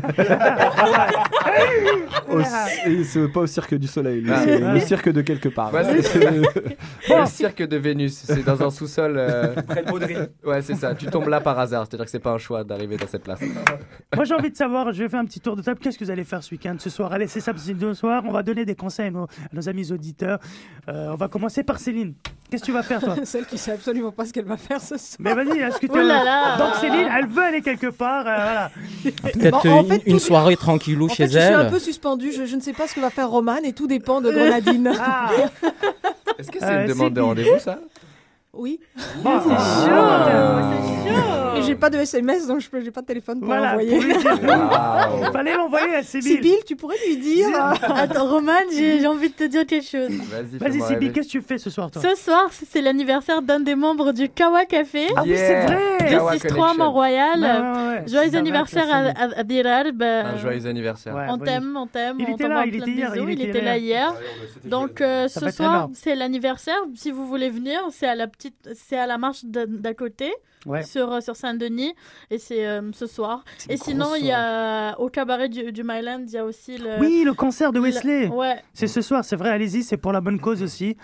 Au- et c'est pas au cirque du soleil, Ah. c'est le cirque de quelque part. Ouais, c'est- [LAUGHS] C'est- Le cirque de Vénus, c'est dans un sous-sol. euh, Ouais, c'est ça. Tu tombes là par hasard, c'est-à-dire que c'est pas un choix d'arriver dans cette place. Moi, j'ai envie de savoir. Je vais faire un petit tour de table. Qu'est-ce que vous allez faire ce week-end, ce soir? Allez, c'est samedi ce soir. On va donner des conseils à nos, à nos amis auditeurs. Euh, on va commencer par Céline. Qu'est-ce que tu vas faire, toi? [LAUGHS] Celle qui sait absolument pas ce qu'elle va faire ce soir. Mais vas-y, est-ce que tu là là. Donc Céline, elle veut aller quelque part. euh, voilà. Peut-être Bon, en une, fait, une tout- soirée tranquillou En chez fait, je suis un elle. peu suspendue, je, je ne sais pas ce que va faire Roman et tout dépend de Grenadine. Ah, [LAUGHS] Est-ce que c'est Euh, une demande de rendez-vous, ça? Oui. bon, C'est chaud. Mais j'ai pas de SMS, donc je peux- j'ai pas de téléphone pour Voilà, l'envoyer. [LAUGHS] Waouh. Fallait l'envoyer à Sybille. Sybille, tu pourrais lui dire. [LAUGHS] Attends, Roman, j'ai j'ai envie de te dire quelque chose. Vas-y, fais-moi Sybille, qu'est-ce que tu fais ce soir, toi? Ce soir, c'est l'anniversaire d'un des membres du Kawa Café. Ah oui, c'est Yeah. vrai. Kawa 263 Connection. Mont-Royal. Ouais, ouais. Joyeux anniversaire à, à, à ben, Un joyeux anniversaire. Ouais, on t'aime, on t'aime. Il on était là, il était hier, il Il était là. hier. Donc euh, ce soir, c'est l'anniversaire. Si vous voulez venir, c'est à la petite petite, c'est à la marche d'à côté, Ouais. sur, euh, sur Saint-Denis, et c'est euh, ce soir. Et sinon, il y a au cabaret du, du Myland, il y a aussi le. Oui, le concert de le- Wesley. Ouais. C'est ce soir, c'est vrai, allez-y, c'est pour la bonne cause aussi.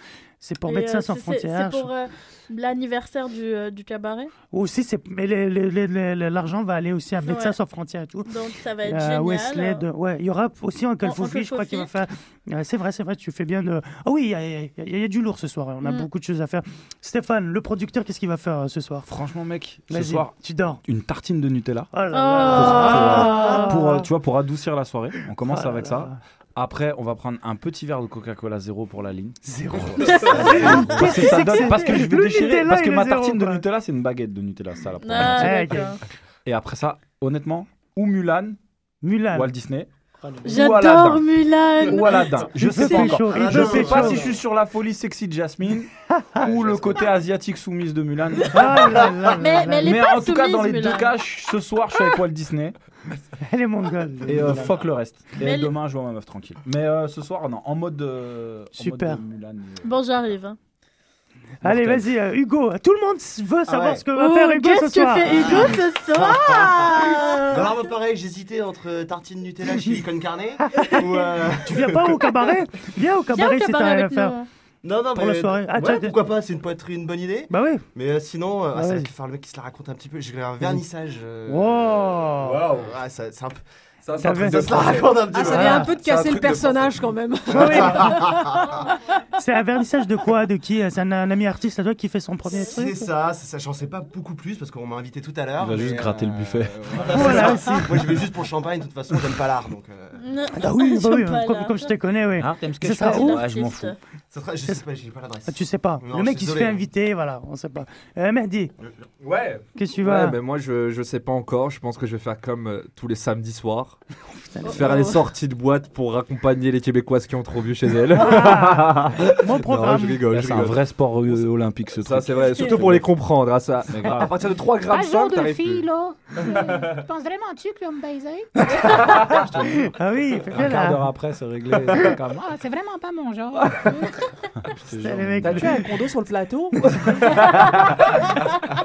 C'est pour Et, Médecins euh, sans frontières. C'est pour euh, l'anniversaire du, euh, du cabaret. Aussi, c'est mais l'argent va aller aussi à Médecins Ouais. sans frontières et tout. Donc ça va être Euh, génial. Wesley, de- ouais, il y aura aussi Uncle Fofi, Uncle je crois qu'il va faire. Euh, c'est vrai, c'est vrai, tu fais bien de. Ah oui, il y, a- y y du lourd ce soir. On a Mm. beaucoup de choses à faire. Stéphane, le producteur, qu'est-ce qu'il va faire ce soir? Franchement, mec, ce soir, tu dors. une tartine de Nutella. Oh là Oh. là. Pour, pour, euh, tu vois, pour adoucir la soirée. On commence Oh là avec là. ça. Après, on va prendre un petit verre de Coca-Cola zéro pour la ligne. Zéro. Parce [LAUGHS] que, ça donne- parce que je vais le déchirer. Nutella, Parce que ma zéro, tartine de. Nutella, c'est une baguette de Nutella. Ça, la Ah. Et après ça, honnêtement, ou Mulan, Mulan. Walt Disney. J'adore. Mulan. Ou Aladdin. Je sais pas encore. Je sais pas si je suis sur la folie sexy de Jasmine [LAUGHS] ou le côté asiatique soumise de Mulan. Ah Mais- là mais elle est Mais pas en tout cas, dans les Mulan. deux cas, je- ce soir, je suis avec [LAUGHS] Walt Disney. Elle est mongole. Et euh, fuck le reste. Et Mais elle- demain, je vois ma meuf tranquille. Mais euh, ce soir, non, en mode. euh, en Super. mode, Mulan, euh, Bon, j'arrive. hein. Allez, vas-y, euh, Hugo. Tout le monde veut savoir ouais. ce que va Oh, faire Hugo ce Qu'est-ce que soir. fait Hugo ce soir Bah alors, moi, pareil, j'hésitais entre tartine Nutella chili con carne ou. euh, [LAUGHS] Tu viens pas au cabaret? Viens au cabaret si t'as rien à faire. Non, non, Pour mais. la soirée. Ah, ouais, pourquoi pas, c'est une, être une bonne idée. Bah oui. Mais euh, sinon, euh, ah, Ah, ça va vas-y. faire le mec qui se la raconte un petit peu. J'ai un vernissage. euh, Wow. Waouh. Ah, ça- c'est un peu. Ça, Ça Ça se la raconte un petit Ah, peu. ça vient un peu de casser le personnage quand même. [LAUGHS] [LAUGHS] C'est un vernissage de quoi De qui? C'est un, un ami artiste à toi qui fait son premier C'est truc ça, c'est ça. J'en sais pas beaucoup plus parce qu'on m'a invité tout à l'heure. Il va juste gratter le euh, buffet. voilà, ça. Moi, je vais juste pour le champagne. De toute façon, j'aime pas l'art. Donc, euh, Ah oui, bah oui, [LAUGHS] J'aime pas comme, je te connais, oui. Ah, ce que Ce je sera fais où? Ouais, je m'en fous. Ça sera- je sais pas, j'ai pas l'adresse. Ah, tu sais pas. Non, le mec il se fait hein. inviter, voilà, on sait pas. Euh, Mehdi, Ouais. qu'est-ce que tu Ouais, vas mais moi je, je sais pas encore. Je pense que je vais faire comme euh, tous les samedis soirs. [LAUGHS] Putain, Faire les sorties de boîte pour accompagner les Québécoises qui ont trop bu chez elles. [LAUGHS] Mon Non, programme. je rigole. C'est un vrai sport euh, olympique ce Ça truc. c'est vrai, [LAUGHS] surtout pour les comprendre. hein, ça. À partir de 3 grammes 5, t'arrives plus. là. Tu penses vraiment-tu que tu vas me baiser? Ah oui, fais Un quart d'heure après, c'est réglé. Ah, c'est vraiment pas mon genre. Mecs. T'as-tu un condo sur le plateau [LAUGHS]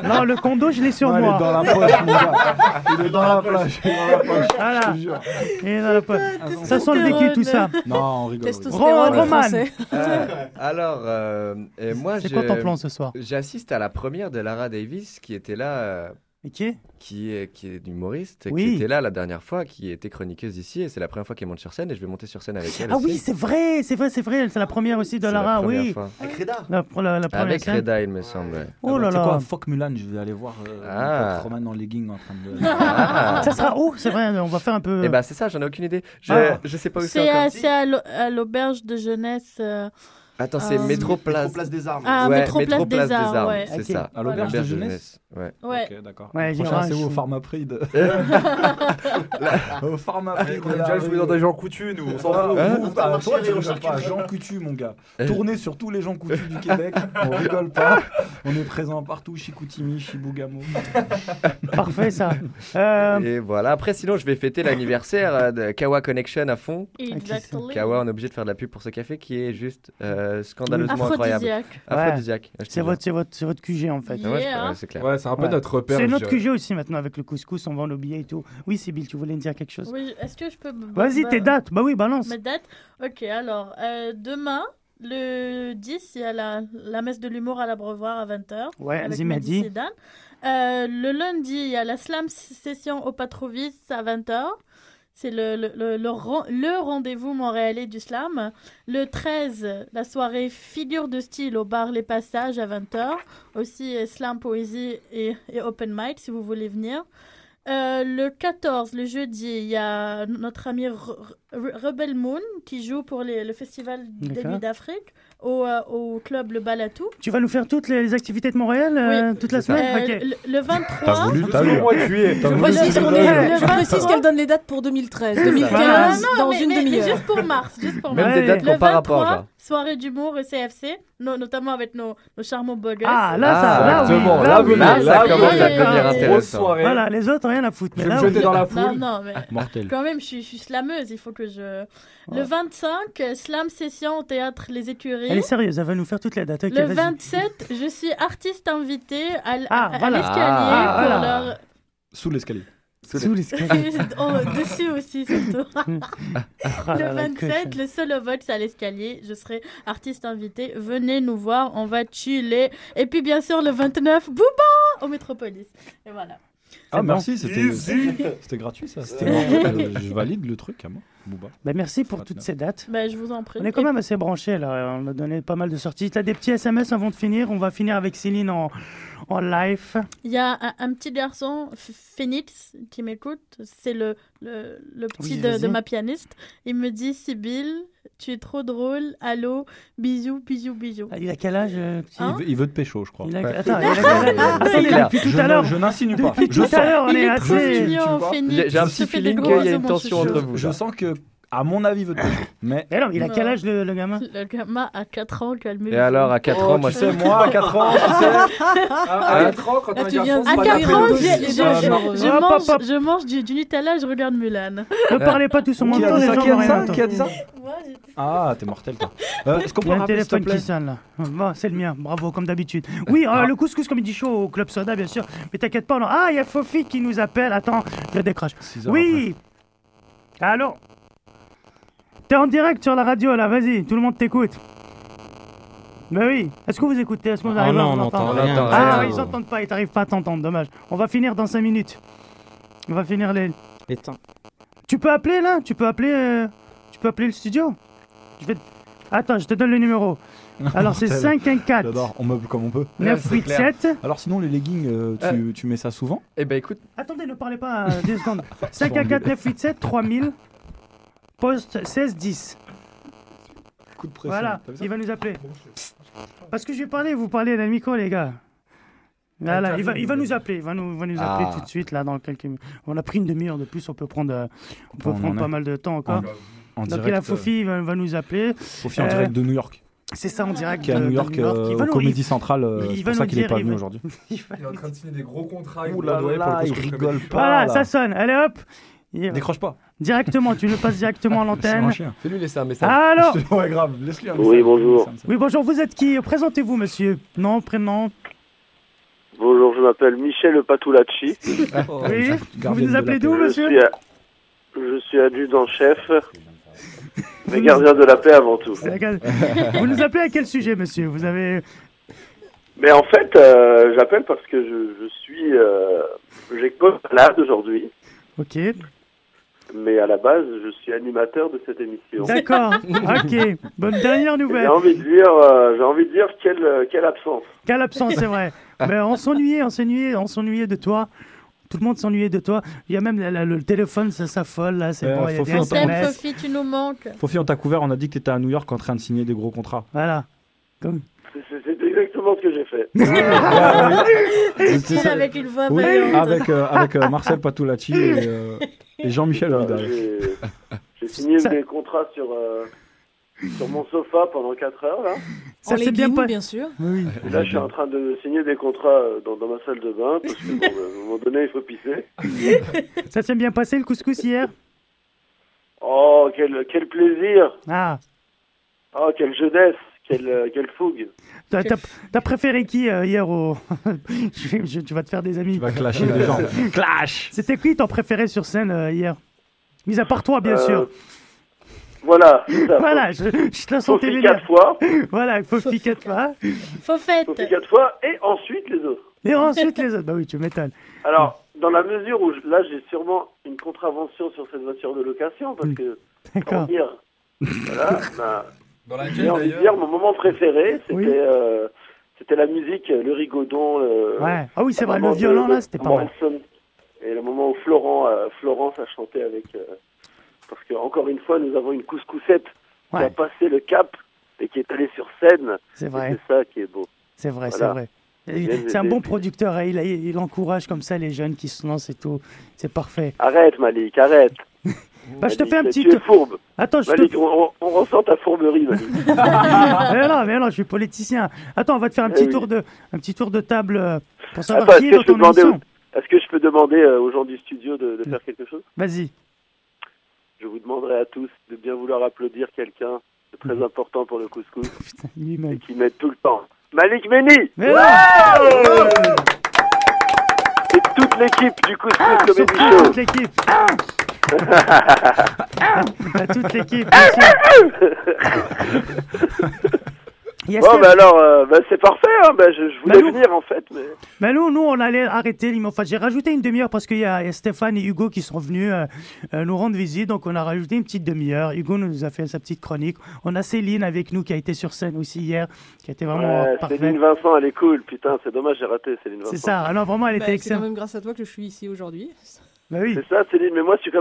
Non, le condo, je l'ai sur Ouais, il est moi. dans la poche, mon gars. Il est dans la poche. Il est dans la poche. Voilà. Il est dans la poche. Ça sent le vécu, tout ça. Non, on rigole. Roman. Euh, alors, euh, et moi, C'est quoi ton plan ce soir? J'assiste à la première de Lara Davis qui était là, euh, Et qui est? Qui est, qui est humoriste, Oui. qui était là la dernière fois, qui était chroniqueuse ici, et c'est la première fois qu'elle monte sur scène, et je vais monter sur scène avec elle. Ah aussi. oui, c'est vrai, c'est vrai, c'est vrai. C'est la première aussi de la Lara, oui. fois. Avec Reda. La, la, la première Avec scène. Reda, il me semble. ouais. Oh là Tu sais quoi, là. fuck Mulan, je vais aller voir euh, Ah. Roman en legging en train de. Ah. [LAUGHS] Ça sera où? C'est vrai, on va faire un peu. Eh ben c'est ça, j'en ai aucune idée. Je, Ah. je sais pas où c'est C'est à l'auberge de jeunesse. euh, Attends, c'est euh, Métro Place. Métro Place des Armes. Ah, ouais, Métro Place des Arts, ouais. c'est ça. À l'auberge de jeunesse Ouais. Ouais. Ok, d'accord. Ouais, prochain, c'est où au show. Pharma Prix de... [LAUGHS] Au Pharma Prix. On a déjà joué dans des gens coutus, nous. On s'en Ah, fout. ah, toi, tu regardes pas. Jean Coutu, mon gars. Tourner sur tous les gens coutus du Québec. On [LAUGHS] rigole pas. On est présent partout. Chicoutimi, Chibougamau. Parfait, ça. Euh, Et voilà. Après, sinon, je vais fêter l'anniversaire euh, de Kawa Connection à fond. Exactement. Kawa, on est obligé de faire de la pub pour ce café qui est juste euh, scandaleusement incroyable. Aphrodisiaque. Ouais. C'est votre, c'est votre, c'est votre QG en fait. Ouais, Yeah. ouais, c'est clair. Ouais, c'est un peu Ouais. notre repère. C'est notre. QG aussi maintenant avec le couscous, on vend nos billets et tout. Oui, Sibyl, tu voulais me dire quelque chose? Oui, est-ce que je peux. Vas-y, bah- tes dates. Bah oui, balance. Mes dates? Ok, alors, euh, demain, le 10, il y a la, la messe de l'humour à l'Abreuvoir à 20h. Ouais, avec Sedan. Euh, le lundi, il y a la slam session au Patrovis à 20h. C'est le, le, le, le ren- le rendez-vous montréalais du slam. Le 13, la soirée figure de style au bar Les Passages à 20h. Aussi euh, slam, poésie et, et open mic si vous voulez venir. Euh, le 14, le jeudi, il y a notre ami Re- Re- Rebel Moon qui joue pour les- le festival des. Nuits d'Afrique au, euh, au club Le Balatou. Tu vas nous faire toutes les activités de Montréal euh, toute la Euh, semaine Ok. le, le 23. T'as voulu, t'as eu. Moi, tu es. Je voulu. précise, qu'on Le est- je 23. précise qu'elle donne les dates pour 2013, Ah, 2015, non, dans mais- une mais- mais demi-heure. juste pour mars, juste pour Même mars. des dates Le qu'on par rapport, 23, genre. Soirée d'humour au CFC, no- notamment avec nos, nos charmants beaux gosses. Ah, là, ça, là, oui, exactement, là, là, oui, là, ça oui, commence à devenir intéressant. soirée. Voilà, les autres, rien à foutre. Mais Je vais là, me jeter dans la Non, foule. non, mais Mortel. quand même, je suis, je suis slameuse, il faut que je... Le 25, euh, slam session au théâtre Les Écuries. Elle est sérieuse, elle va nous faire toutes les dates. Ok, Le vas-y. 27, je suis artiste invité à, Ah, à voilà. l'escalier Ah, pour voilà. leur... Sous l'escalier. Sous l'escalier. [LAUGHS] oh, dessus aussi, surtout. [LAUGHS] Ah le là là, 27, cochon. le solo vote, c'est à l'escalier. Je serai artiste invité. Venez nous voir, on va chiller. Et puis, bien sûr, le 29, Bouba au Métropolis. Et voilà. Ah, merci, c'était gratuit ça. Je valide le truc à moi, Booba. Bah, merci pour toutes ces dates. Bah, je vous en prie. On est quand même assez branchés là, on a donné pas mal de sorties. Tu as des petits SMS avant de finir, on va finir avec Céline en, en live. Il y a un, un petit garçon, Phoenix, qui m'écoute. C'est le, le, le petit Oui, de, ma pianiste. Il me dit Sibylle, tu es trop drôle. Allô, bisous, bisous, bisous. Il a quel âge euh, petit? Hein il, veut, il veut te pécho, je crois. Il a- Ouais. Attends, il a [LAUGHS] quel âge? Attendez, clair. depuis tout Je à l'heure. je n'insinue pas. Depuis Je tout sens. à l'heure, on Il est est assez. J'ai- un petit fais des feeling qu'il y a une tension entre vous. Je sens que, à mon avis, veut te. [LAUGHS] Mais Mais non, il a Non. quel âge le, le gamin? Le gamin a 4 ans, calmez-vous. Et alors, à 4 Oh, ans, moi, tu sais, moi, à 4 ans, tu sais. [LAUGHS] À 4 ans, quand Là, on tu est viens garçon, À pas la 4 peine ans, je, je- Ah, je- Hop, mange, je mange du, du Nutella, je regarde Mulan. Ne parlez pas tous en même Qui a temps, dit les ça gens Qui a dit ça Qui a dit ça Ah, t'es mortel, toi. Euh, Est-ce qu'on Il peut y a un rappeler, s'il te téléphone plaît qui sonne là. Bon, c'est le mien, bravo, comme d'habitude. Oui, euh, le couscous comme il dit chaud au Club Soda, bien sûr. Mais t'inquiète pas, non. Ah, il y a Fofi qui nous appelle. Attends, je décroche. Oui Allô? T'es en direct sur la radio là, vas-y, tout le monde t'écoute. Ben oui. Est-ce que vous écoutez Est-ce que vous Ah arrivez à non, vous on entendre n'entend rien. Ah, ils entendent pas, ils t'arrivent pas à t'entendre, dommage. On va finir dans 5 minutes. On va finir les. Éteins. Tu peux appeler là? Tu peux appeler euh, Tu peux appeler le studio? Je vais te- Attends, je te donne le numéro. [LAUGHS] Alors c'est Mortel. 514 J'adore, on meuble comme on peut. 987. Alors sinon, les leggings, euh, tu, tu mets ça souvent? Eh ben écoute, Attendez, ne parlez pas euh, 10 secondes. 514 987 3000 poste 1610. Coup de pression. Voilà, il va nous appeler. Parce que je vais parler, vous parlez dans le micro, les gars. Voilà, il va, il va nous appeler, il va nous, il va nous appeler Ah. tout de suite là dans quelques minutes. On a pris une demi-heure de plus, on peut prendre, euh, on peut On en prendre pas mal de temps encore. En Donc direct. il a euh, Fofi, il va, va nous appeler. Fofi en Euh, direct de New York. C'est ça en direct. Qui est à de- New de York, Il euh, va au nous- Comédie il- Centrale. euh, il C'est va pour ça nous qu'il est dire, pas il venu va- aujourd'hui. [LAUGHS] il va Il est en train de signer des gros contrats avec Broadway pour il rigole comedy. pas. Voilà, là. ça sonne. Allez hop. Il- Décroche pas. Directement, tu le passes directement à l'antenne. fais-lui laisser un message. Alors [LAUGHS] Ouais, grave, laisse-lui un Oui, message. bonjour. Oui, bonjour, vous êtes qui Présentez-vous, monsieur. Nom, prénom. Bonjour, je m'appelle Michel Patulacci. [LAUGHS] Oui, vous nous appelez d'où, Je monsieur suis, à- je suis adjudant-chef, mais gardien de la paix avant tout. Vous nous appelez à quel sujet, monsieur Vous avez. Mais en fait, euh, j'appelle parce que je, je suis... Euh, J'ai pas malade aujourd'hui, Ok. Mais à la base, je suis animateur de cette émission. D'accord. [LAUGHS] ok. Bonne dernière Et J'ai nouvelle. envie de dire, euh, j'ai envie de dire quelle, euh, quelle absence. Quelle absence, c'est vrai. Mais [LAUGHS] on s'ennuyait, on s'ennuyait, on s'ennuyait de toi. Tout le monde s'ennuyait de toi. Il y a même la- la- le téléphone, ça s'affole là. C'est Euh, bon, il y a faut des faire On t'aime, SMS. Sophie, tu nous manques. Fofi, on t'a couvert, on a dit que t'étais à New York en train de signer des gros contrats. Voilà. Comme... C'est- exactement ce que j'ai fait. [LAUGHS] Avec une voix Oui, avec, euh, avec euh, Marcel Patulacci et, euh, et Jean-Michel Vidal. [LAUGHS] J'ai signé Ça- des contrats sur, euh, sur mon sofa pendant 4 heures là. Ça s'est bien pas- bien sûr. Oui. Et là, je suis en train de signer des contrats euh, dans, dans ma salle de bain parce que bon, à un moment donné, il faut pisser. [LAUGHS] Ça s'est bien passé le couscous hier? Oh, quel, quel plaisir Ah. Oh, quelle jeunesse Euh, quelle fougue T'as t'as- t'as préféré qui euh, hier au. [LAUGHS] Je- je- tu vas te faire des amis. Tu vas clasher des gens. [LAUGHS] Clash C'était qui ton préféré sur scène euh, hier? Mis à part toi, bien Euh, sûr. Voilà, c'est ça. Voilà, je, je te la sentais venir. [LAUGHS] quatre fois. Voilà, Fofi quatre fois. Faut fête. Sophie quatre fois, et ensuite les autres. Et ensuite les autres. Bah oui, tu m'étonnes. Alors, dans la mesure où je- là, j'ai sûrement une contravention sur cette voiture de location parce que D'accord. voilà, bah, Dans j'ai laquelle envie de d'ailleurs dire mon moment préféré, c'était Oui. euh, c'était la musique, le rigodon. Le, Ouais. Ah oui, c'est vrai, le de- violon, là, c'était pas mal. Et le moment où Florent, euh, Florence a chanté avec. euh, parce que encore une fois, nous avons une couscoussette qui a passé le cap et qui est allée sur scène. C'est vrai. C'est ça qui est beau. C'est vrai, c'est vrai. C'est un bon producteur, hein, il, il encourage comme ça les jeunes qui se lancent et tout. C'est parfait. Arrête, Malik, arrête. Bah, je te fais un petit. Tu es fourbe. Attends, je. Malik, on, on- on ressent ta fourberie, [LAUGHS] mais non, mais non, je suis politicien. Attends, on va te faire un Eh petit oui. tour de, un petit tour de table euh, pour savoir Attends, qui est-ce est que, dans je peux ton demander, émission. aux- est-ce que je peux demander euh, aux gens du studio de, de faire quelque chose? Vas-y. Je vous demanderai à tous de bien vouloir applaudir quelqu'un de très important pour le couscous [LAUGHS] et qui m'aide tout le temps. Malik Meni Mais Wow Et toute l'équipe du couscous Ah, Comedy Show toute l'équipe. Bah, toute l'équipe, bien sûr. [LAUGHS] Yes, Bon, bah alors, euh, bah, c'est parfait, hein. bah, je, je voulais venir en fait, mais... Nous, nous, on allait arrêter. Enfin, j'ai rajouté une demi-heure parce qu'il y, a il y a Stéphane et Hugo qui sont venus euh, euh, nous rendre visite. Donc, on a rajouté une petite demi-heure. Hugo nous a fait sa petite chronique. On a Céline avec nous qui a été sur scène aussi hier, qui a été vraiment Ouais, parfaite. Céline Vincent, elle est cool, putain, c'est dommage, j'ai raté Céline Vincent. C'est ça. Ah non, vraiment, elle Bah, était c'est quand excellente. même grâce à toi que je suis ici aujourd'hui. Bah oui. C'est ça, Céline, mais moi, je suis